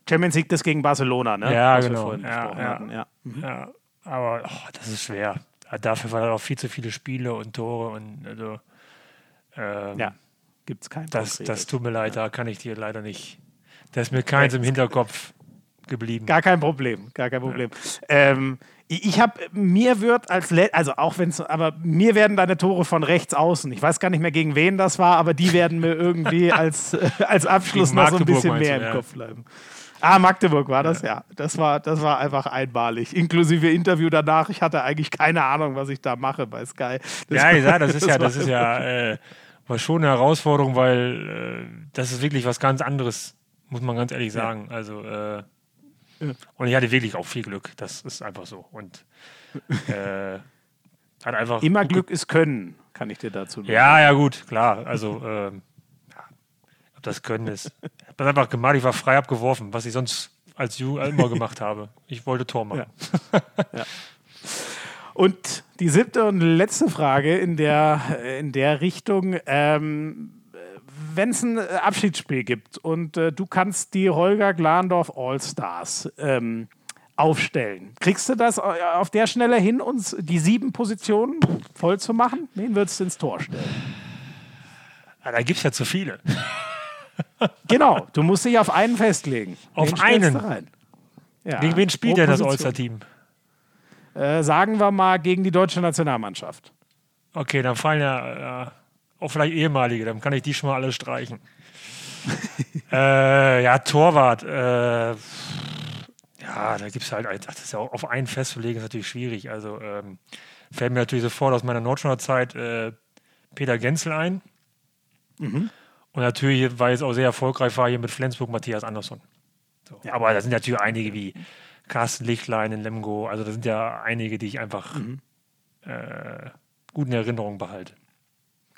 [SPEAKER 1] Champions League das gegen Barcelona, ne?
[SPEAKER 3] Ja,
[SPEAKER 1] Was wir
[SPEAKER 3] genau.
[SPEAKER 1] vorhin
[SPEAKER 3] Ja,
[SPEAKER 1] besprochen
[SPEAKER 3] ja.
[SPEAKER 1] hatten, ja.
[SPEAKER 3] Ja, aber oh, das ist schwer. Dafür waren auch viel zu viele Spiele und Tore und also. Ähm,
[SPEAKER 1] Ja, gibt es kein
[SPEAKER 3] Das,
[SPEAKER 1] konkretes.
[SPEAKER 3] das tut mir leid, da kann ich dir leider nicht. Da ist mir keins im Hinterkopf geblieben.
[SPEAKER 1] Gar kein Problem, gar kein Problem. Ähm, ich habe, mir wird als, Le also auch wenn es, aber mir werden deine Tore von rechts außen. Ich weiß gar nicht mehr, gegen wen das war, aber die werden mir irgendwie als, äh, als Abschluss noch so ein bisschen mehr
[SPEAKER 3] du,
[SPEAKER 1] im
[SPEAKER 3] ja.
[SPEAKER 1] Kopf bleiben. Ah, Magdeburg war das, ja. Das war, das war einfach einmalig. Inklusive Interview danach. Ich hatte eigentlich keine Ahnung, was ich da mache bei Sky. Das
[SPEAKER 3] Ja, ja, das ist ja, das ist ja äh, war schon eine Herausforderung, weil äh, das ist wirklich was ganz anderes, muss man ganz ehrlich sagen. Also äh, und ich hatte wirklich auch viel Glück. Das ist einfach so. Und äh, hat einfach
[SPEAKER 1] Immer Glück ist Können, kann ich dir dazu nur
[SPEAKER 3] Ja, ja, gut, klar. Also, ähm, ja, ob das Können ist. Ich habe das einfach gemacht, ich war frei abgeworfen, was ich sonst als Ju immer gemacht habe. Ich wollte Tor machen.
[SPEAKER 1] Und die siebte und letzte Frage in der, in der Richtung. Ähm, wenn es ein Abschiedsspiel gibt und äh, du kannst die Holger Glandorf All-Stars ähm, aufstellen, kriegst du das äh, auf der Schnelle hin, uns die sieben Positionen voll zu machen? Wen würdest du ins Tor stellen?
[SPEAKER 3] Ja, da gibt es ja zu viele.
[SPEAKER 1] Genau, du musst dich auf einen festlegen.
[SPEAKER 3] Auf
[SPEAKER 1] Wen
[SPEAKER 3] einen?
[SPEAKER 1] Ja,
[SPEAKER 3] Gegen wen spielt denn das. All-Star-Team?
[SPEAKER 1] Äh, sagen wir mal gegen die deutsche Nationalmannschaft.
[SPEAKER 3] Okay, dann fallen ja äh, auch vielleicht ehemalige, dann kann ich die schon mal alle streichen. äh, ja, Torwart. Äh, ja, da gibt es halt, das ist ja auch auf einen festzulegen, ist natürlich schwierig. Also ähm, fällt mir natürlich sofort aus meiner Nordschauer Zeit äh, Peter Genzel ein. Und natürlich, weil es auch sehr erfolgreich war, hier mit Flensburg Matthias Andersson. So. Aber da sind natürlich einige wie Carsten Lichtlein in Lemgo. Also da sind ja einige, die ich einfach äh, gut in Erinnerung behalte.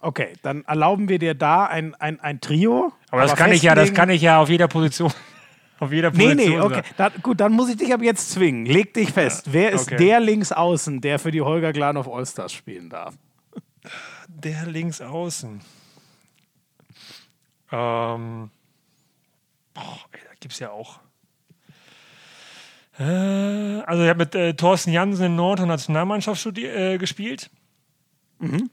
[SPEAKER 1] Okay, dann erlauben wir dir da ein, ein, ein Trio.
[SPEAKER 3] Aber das kann ich ja, das kann ich ja auf jeder Position. auf jeder
[SPEAKER 1] Nee,
[SPEAKER 3] Position.
[SPEAKER 1] nee, okay.
[SPEAKER 3] sagen.
[SPEAKER 1] Da, gut, dann muss ich dich aber jetzt zwingen. Leg dich fest. Wer ist
[SPEAKER 3] okay.
[SPEAKER 1] der Linksaußen, der für die Holger Glanov Allstars spielen darf?
[SPEAKER 3] Der links außen. Ähm, boah, ey, da gibt es ja auch. Äh, also, ich habe mit äh, Thorsten Jansen in Nord- und Nationalmannschaft äh, gespielt.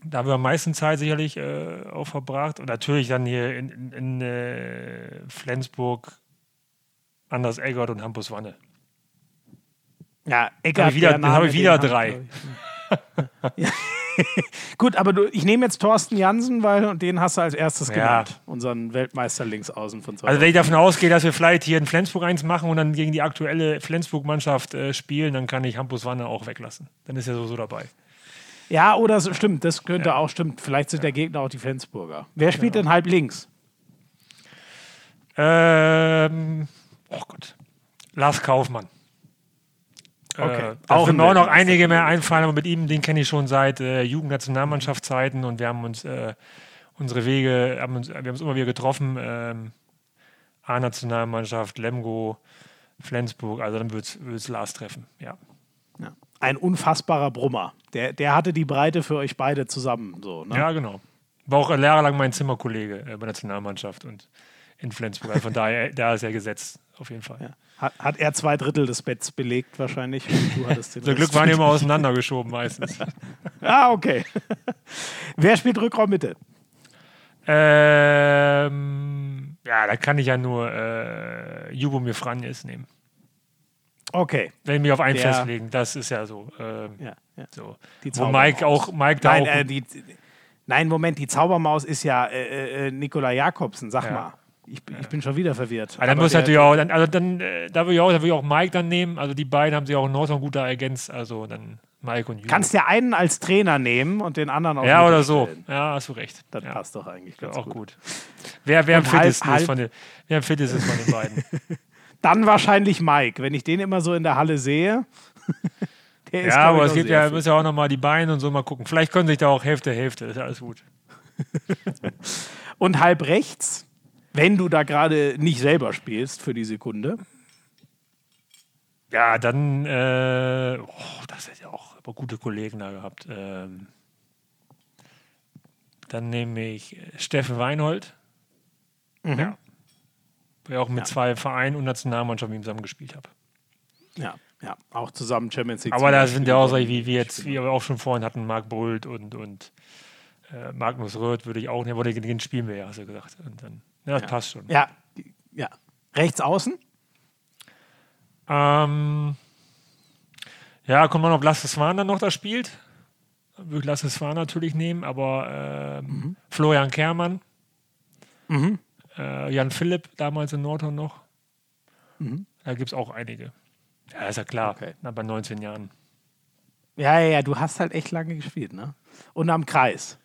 [SPEAKER 3] Da haben wir am meisten Zeit sicherlich äh, auch verbracht. Und natürlich dann hier in, in, in äh, Flensburg, Anders Eggert und Hampus Wanne.
[SPEAKER 1] Ja, Eckert.
[SPEAKER 3] Hab ich wieder-
[SPEAKER 1] der Name,
[SPEAKER 3] hab ich wieder drei.
[SPEAKER 1] ich. Ja. Gut, aber du, ich nehme jetzt Thorsten Jansen, weil und den hast du als erstes
[SPEAKER 3] Ja.
[SPEAKER 1] genannt. Unseren Weltmeister Linksaußen von
[SPEAKER 3] Also wenn ich davon ausgehe, dass wir vielleicht hier in Flensburg eins machen und dann gegen die aktuelle Flensburg-Mannschaft äh, spielen, dann kann ich Hampus Wanne auch weglassen. Dann ist er sowieso dabei.
[SPEAKER 1] Ja, oder so, stimmt, das könnte auch stimmt. Vielleicht sind der Gegner auch die Flensburger. Wer spielt denn halb links?
[SPEAKER 3] Ähm, oh Gott. Lars Kaufmann.
[SPEAKER 1] Okay.
[SPEAKER 3] Äh,
[SPEAKER 1] Auch
[SPEAKER 3] mir auch noch einige mehr einfallen, aber mit ihm, den kenne ich schon seit äh, Jugendnationalmannschaftszeiten und wir haben uns äh, unsere Wege, haben uns, wir haben uns immer wieder getroffen. Ähm, A-Nationalmannschaft, Lemgo, Flensburg, also dann wird es Lars treffen, ja.
[SPEAKER 1] Ein unfassbarer Brummer. Der, der hatte die Breite für euch beide zusammen. So, ne?
[SPEAKER 3] Ja, genau. War auch jahrelang mein Zimmerkollege äh, bei der Nationalmannschaft und in Flensburg. Also von daher, da ist er gesetzt, auf jeden Fall.
[SPEAKER 1] Ja. Hat, hat er zwei Drittel des Betts belegt wahrscheinlich. Du hattest den
[SPEAKER 3] Zum. Glück waren die immer auseinandergeschoben meistens.
[SPEAKER 1] Ah, okay. Wer spielt Rückraummitte?
[SPEAKER 3] ähm, ja, da kann ich ja nur äh, Jubomir Franjes nehmen.
[SPEAKER 1] Okay.
[SPEAKER 3] Wenn wir auf einen
[SPEAKER 1] Der-
[SPEAKER 3] festlegen, das ist ja so. Ähm,
[SPEAKER 1] Ja, ja.
[SPEAKER 3] so. Wo Mike auch, Mike da
[SPEAKER 1] Nein,
[SPEAKER 3] auch.
[SPEAKER 1] äh, die, nein, Moment, die Zaubermaus ist ja äh, äh, Nikola Jakobsen. Sag
[SPEAKER 3] Ja.
[SPEAKER 1] mal. Ich, bin- ich bin schon wieder verwirrt.
[SPEAKER 3] aber dann muss natürlich auch, dann, also dann, äh, da würde ich auch, da würde ich auch Mike dann nehmen. Also die beiden haben sich auch in Nordhorn gut da ergänzt. Also dann Mike und Jubo.
[SPEAKER 1] Kannst ja einen als Trainer nehmen und den anderen auf
[SPEAKER 3] ja, oder so.
[SPEAKER 1] stellen.
[SPEAKER 3] Ja, hast du recht.
[SPEAKER 1] Das
[SPEAKER 3] ja.
[SPEAKER 1] passt doch eigentlich ganz
[SPEAKER 3] auch
[SPEAKER 1] gut.
[SPEAKER 3] gut. Wer, wer, am
[SPEAKER 1] halb- halb-
[SPEAKER 3] von den, wer am fittesten ist von den beiden?
[SPEAKER 1] Dann wahrscheinlich Mike. Wenn ich den immer so in der Halle sehe. der ist,
[SPEAKER 3] ja, aber es gibt ja, muss ja auch nochmal die Beine und so mal gucken. Vielleicht können sich da auch Hälfte, Hälfte. Ist ja alles gut.
[SPEAKER 1] Und halb rechts, wenn du da gerade nicht selber spielst für die Sekunde.
[SPEAKER 3] Ja, dann, äh, oh, das das hätte ja auch aber gute Kollegen da gehabt. Ähm, dann nehme ich äh, Steffen Weinhold.
[SPEAKER 1] Mhm.
[SPEAKER 3] Ja. Wo ich auch mit
[SPEAKER 1] Ja.
[SPEAKER 3] zwei Vereinen und Nationalmannschaften mit ihm zusammen gespielt habe.
[SPEAKER 1] Ja, ja, auch zusammen Champions League.
[SPEAKER 3] Aber da sind ja auch
[SPEAKER 1] solche,
[SPEAKER 3] wie wir jetzt, wie wir auch schon vorhin hatten, Marc Bult und, und äh, Magnus Röth würde ich auch nehmen, aber den, spielen wir ja, hast du gesagt. Und dann, ja, das passt schon.
[SPEAKER 1] Ja, ja. Rechts außen?
[SPEAKER 3] Ähm, ja, kommt man auf Lasse Swan dann noch da spielt. Würde ich Lasse Swan natürlich nehmen, aber ähm, Florian Kermann, äh, Jan Philipp, damals in Nordhorn noch. Da gibt es auch einige. Ja, ist ja klar,
[SPEAKER 1] Okay.
[SPEAKER 3] na, bei 19 Jahren.
[SPEAKER 1] Ja, ja, ja, du hast halt echt lange gespielt, ne? Und am Kreis.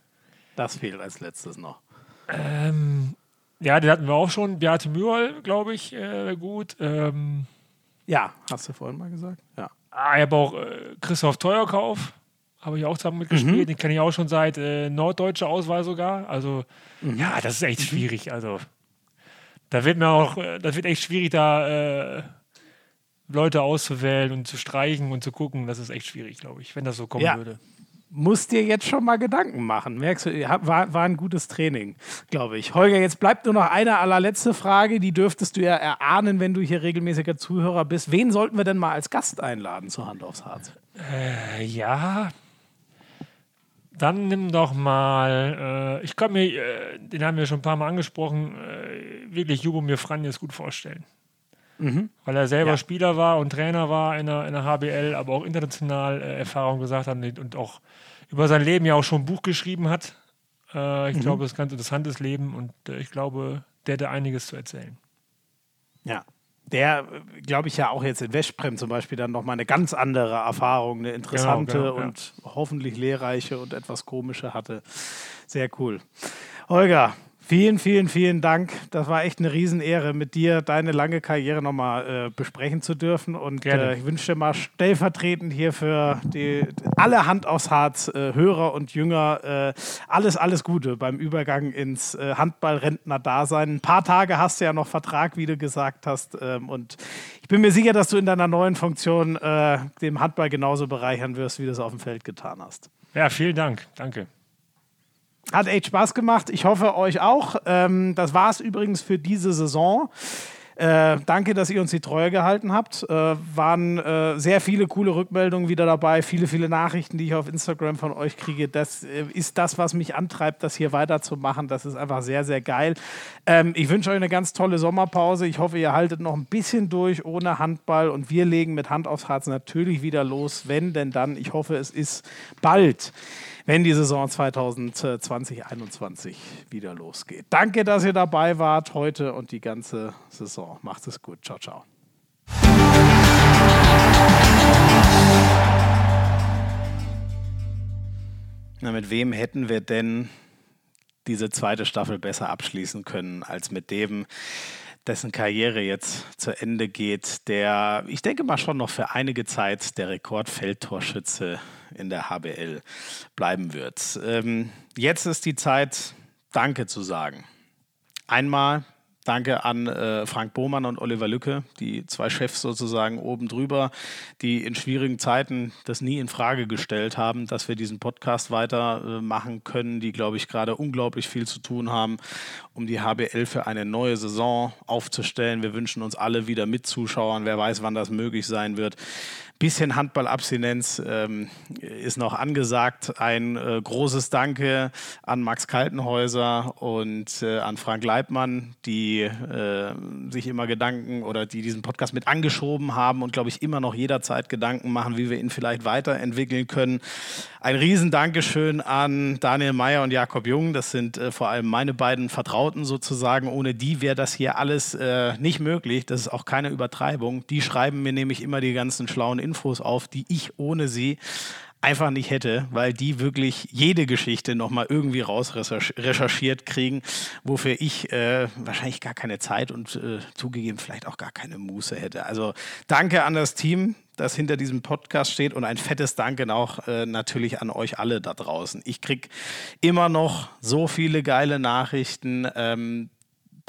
[SPEAKER 1] Das fehlt als letztes noch.
[SPEAKER 3] Ähm, ja, den hatten wir auch schon. Beate Mührl, glaube ich, äh, gut. Ähm,
[SPEAKER 1] Ja, hast du vorhin mal gesagt? Ja.
[SPEAKER 3] ah, ich habe auch äh, Christoph Teuerkauf, habe ich auch zusammen mitgespielt. Den kenne ich auch schon seit äh, norddeutscher Auswahl sogar. Also, ja, das ist echt schwierig. Also, da wird mir auch, äh, das wird echt schwierig, da äh, Leute auszuwählen und zu streichen und zu gucken. Das ist echt schwierig, glaube ich, wenn das so kommen
[SPEAKER 1] Ja.
[SPEAKER 3] würde.
[SPEAKER 1] Musst dir jetzt schon mal Gedanken machen. Merkst du, war, war ein gutes Training, glaube ich. Holger, jetzt bleibt nur noch eine allerletzte Frage. Die dürftest du ja erahnen, wenn du hier regelmäßiger Zuhörer bist. Wen sollten wir denn mal als Gast einladen zur Hand aufs Harz?
[SPEAKER 3] Äh, ja. Dann nimm doch mal, äh, ich kann mir, äh, den haben wir schon ein paar Mal angesprochen, äh, wirklich Jubomir Franjes gut vorstellen. Weil er selber
[SPEAKER 1] Ja.
[SPEAKER 3] Spieler war und Trainer war in der, in der HBL, aber auch international äh, Erfahrung gesagt hat und, auch über sein Leben ja auch schon ein Buch geschrieben hat. Äh, ich glaube, es ist ein ganz interessantes Leben und äh, ich glaube, der hätte einiges zu erzählen.
[SPEAKER 1] Ja. Der, glaube ich, ja auch jetzt in Westprem zum Beispiel dann nochmal eine ganz andere Erfahrung, eine interessante
[SPEAKER 3] Genau, genau, ja.
[SPEAKER 1] und hoffentlich lehrreiche und etwas komische hatte. Sehr cool. Holger, vielen, vielen, vielen Dank. Das war echt eine Riesenehre, mit dir deine lange Karriere nochmal äh, besprechen zu dürfen. Und äh, ich wünsche dir mal stellvertretend hier für die, alle Hand aufs Harz, äh, Hörer und Jünger, äh, alles, alles Gute beim Übergang ins äh, Handball-Rentner-Dasein. Ein paar Tage hast du ja noch Vertrag, wie du gesagt hast. Ähm, und ich bin mir sicher, dass du in deiner neuen Funktion äh, dem Handball genauso bereichern wirst, wie du es auf dem Feld getan hast.
[SPEAKER 3] Ja, vielen Dank. Danke.
[SPEAKER 1] Hat echt Spaß gemacht. Ich hoffe, euch auch. Ähm, das war es übrigens für diese Saison. Äh, danke, dass ihr uns die Treue gehalten habt. Äh, waren äh, sehr viele coole Rückmeldungen wieder dabei, viele, viele Nachrichten, die ich auf Instagram von euch kriege. Das äh, ist das, was mich antreibt, das hier weiterzumachen. Das ist einfach sehr, sehr geil. Ähm, ich wünsche euch eine ganz tolle Sommerpause. Ich hoffe, ihr haltet noch ein bisschen durch ohne Handball und wir legen mit Hand aufs Herz natürlich wieder los, wenn denn dann. Ich hoffe, es ist bald wenn die Saison 2020-21 wieder losgeht. Danke, dass ihr dabei wart heute und die ganze Saison. Macht es gut. Ciao, ciao. Na, mit wem hätten wir denn diese zweite Staffel besser abschließen können als mit dem, dessen Karriere jetzt zu Ende geht, der, ich denke mal schon noch für einige Zeit der Rekordfeldtorschütze in der HBL bleiben wird. Ähm, jetzt ist die Zeit, Danke zu sagen. Einmal Danke an äh, Frank Bohmann und Oliver Lücke, die zwei Chefs sozusagen oben drüber, die in schwierigen Zeiten das nie in Frage gestellt haben, dass wir diesen Podcast weitermachen äh, können, die, glaube ich, gerade unglaublich viel zu tun haben, um die HBL für eine neue Saison aufzustellen. Wir wünschen uns alle wieder mit Zuschauern. Wer weiß, wann das möglich sein wird. Bisschen Handballabstinenz ähm, ist noch angesagt. Ein äh, großes Danke an Max Kaltenhäuser und äh, an Frank Leibmann, die äh, sich immer Gedanken oder die diesen Podcast mit angeschoben haben und, glaube ich, immer noch jederzeit Gedanken machen, wie wir ihn vielleicht weiterentwickeln können. Ein riesen Dankeschön an Daniel Meyer und Jakob Jung. Das sind äh, vor allem meine beiden Vertrauten sozusagen. Ohne die wäre das hier alles äh, nicht möglich. Das ist auch keine Übertreibung. Die schreiben mir nämlich immer die ganzen schlauen Infos auf, die ich ohne sie einfach nicht hätte, weil die wirklich jede Geschichte nochmal irgendwie raus recherchiert kriegen, wofür ich äh, wahrscheinlich gar keine Zeit und äh, zugegeben vielleicht auch gar keine Muße hätte. Also danke an das Team, das hinter diesem Podcast steht und ein fettes Danke auch äh, natürlich an euch alle da draußen. Ich kriege immer noch so viele geile Nachrichten. Ähm,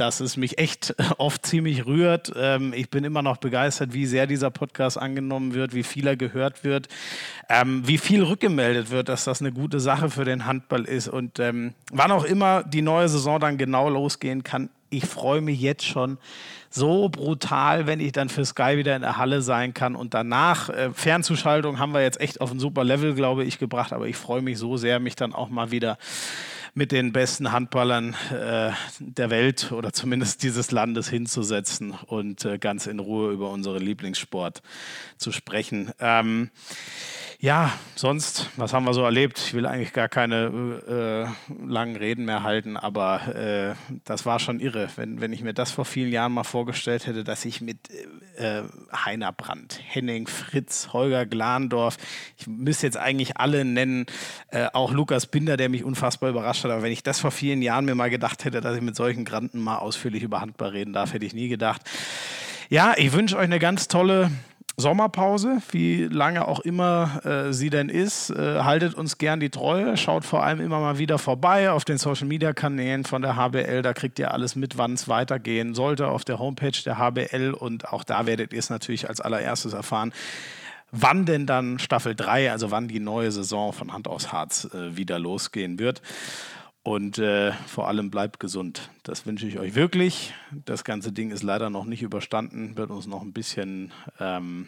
[SPEAKER 1] dass es mich echt oft ziemlich rührt. Ähm, ich bin immer noch begeistert, wie sehr dieser Podcast angenommen wird, wie viel er gehört wird, ähm, wie viel rückgemeldet wird, dass das eine gute Sache für den Handball ist. Und ähm, wann auch immer die neue Saison dann genau losgehen kann, ich freue mich jetzt schon so brutal, wenn ich dann für Sky wieder in der Halle sein kann. Und danach, äh, Fernzuschaltung haben wir jetzt echt auf ein super Level, glaube ich, gebracht. Aber ich freue mich so sehr, mich dann auch mal wieder mit den besten Handballern äh, der Welt oder zumindest dieses Landes hinzusetzen und äh, ganz in Ruhe über unseren Lieblingssport zu sprechen. Ähm, ja, sonst, was haben wir so erlebt? Ich will eigentlich gar keine äh, langen Reden mehr halten, aber äh, das war schon irre. Wenn, wenn ich mir das vor vielen Jahren mal vorgestellt hätte, dass ich mit äh, Heiner Brandt, Henning Fritz, Holger Glandorf, ich müsste jetzt eigentlich alle nennen, äh, auch Lukas Binder, der mich unfassbar überrascht hat, aber wenn ich das vor vielen Jahren mir mal gedacht hätte, dass ich mit solchen Granten mal ausführlich über Handball reden darf, hätte ich nie gedacht. Ja, ich wünsche euch eine ganz tolle Sommerpause, wie lange auch immer äh, sie denn ist. Äh, haltet uns gern die Treue, schaut vor allem immer mal wieder vorbei auf den Social Media Kanälen von der HBL. Da kriegt ihr alles mit, wann es weitergehen sollte auf der Homepage der HBL und auch da werdet ihr es natürlich als allererstes erfahren. Wann denn dann Staffel 3, also wann die neue Saison von Hand aus Harz äh, wieder losgehen wird. Und äh, vor allem bleibt gesund. Das wünsche ich euch wirklich. Das ganze Ding ist leider noch nicht überstanden, wird uns noch ein bisschen ähm,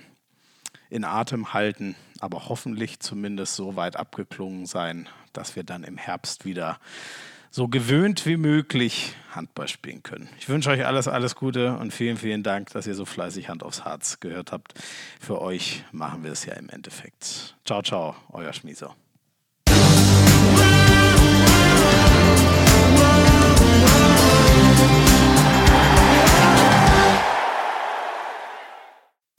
[SPEAKER 1] in Atem halten, aber hoffentlich zumindest so weit abgeklungen sein, dass wir dann im Herbst wieder so gewöhnt wie möglich Handball spielen können. Ich wünsche euch alles, alles Gute und vielen, vielen Dank, dass ihr so fleißig Hand aufs Harz gehört habt. Für euch machen wir es ja im Endeffekt. Ciao, ciao, euer Schmieso.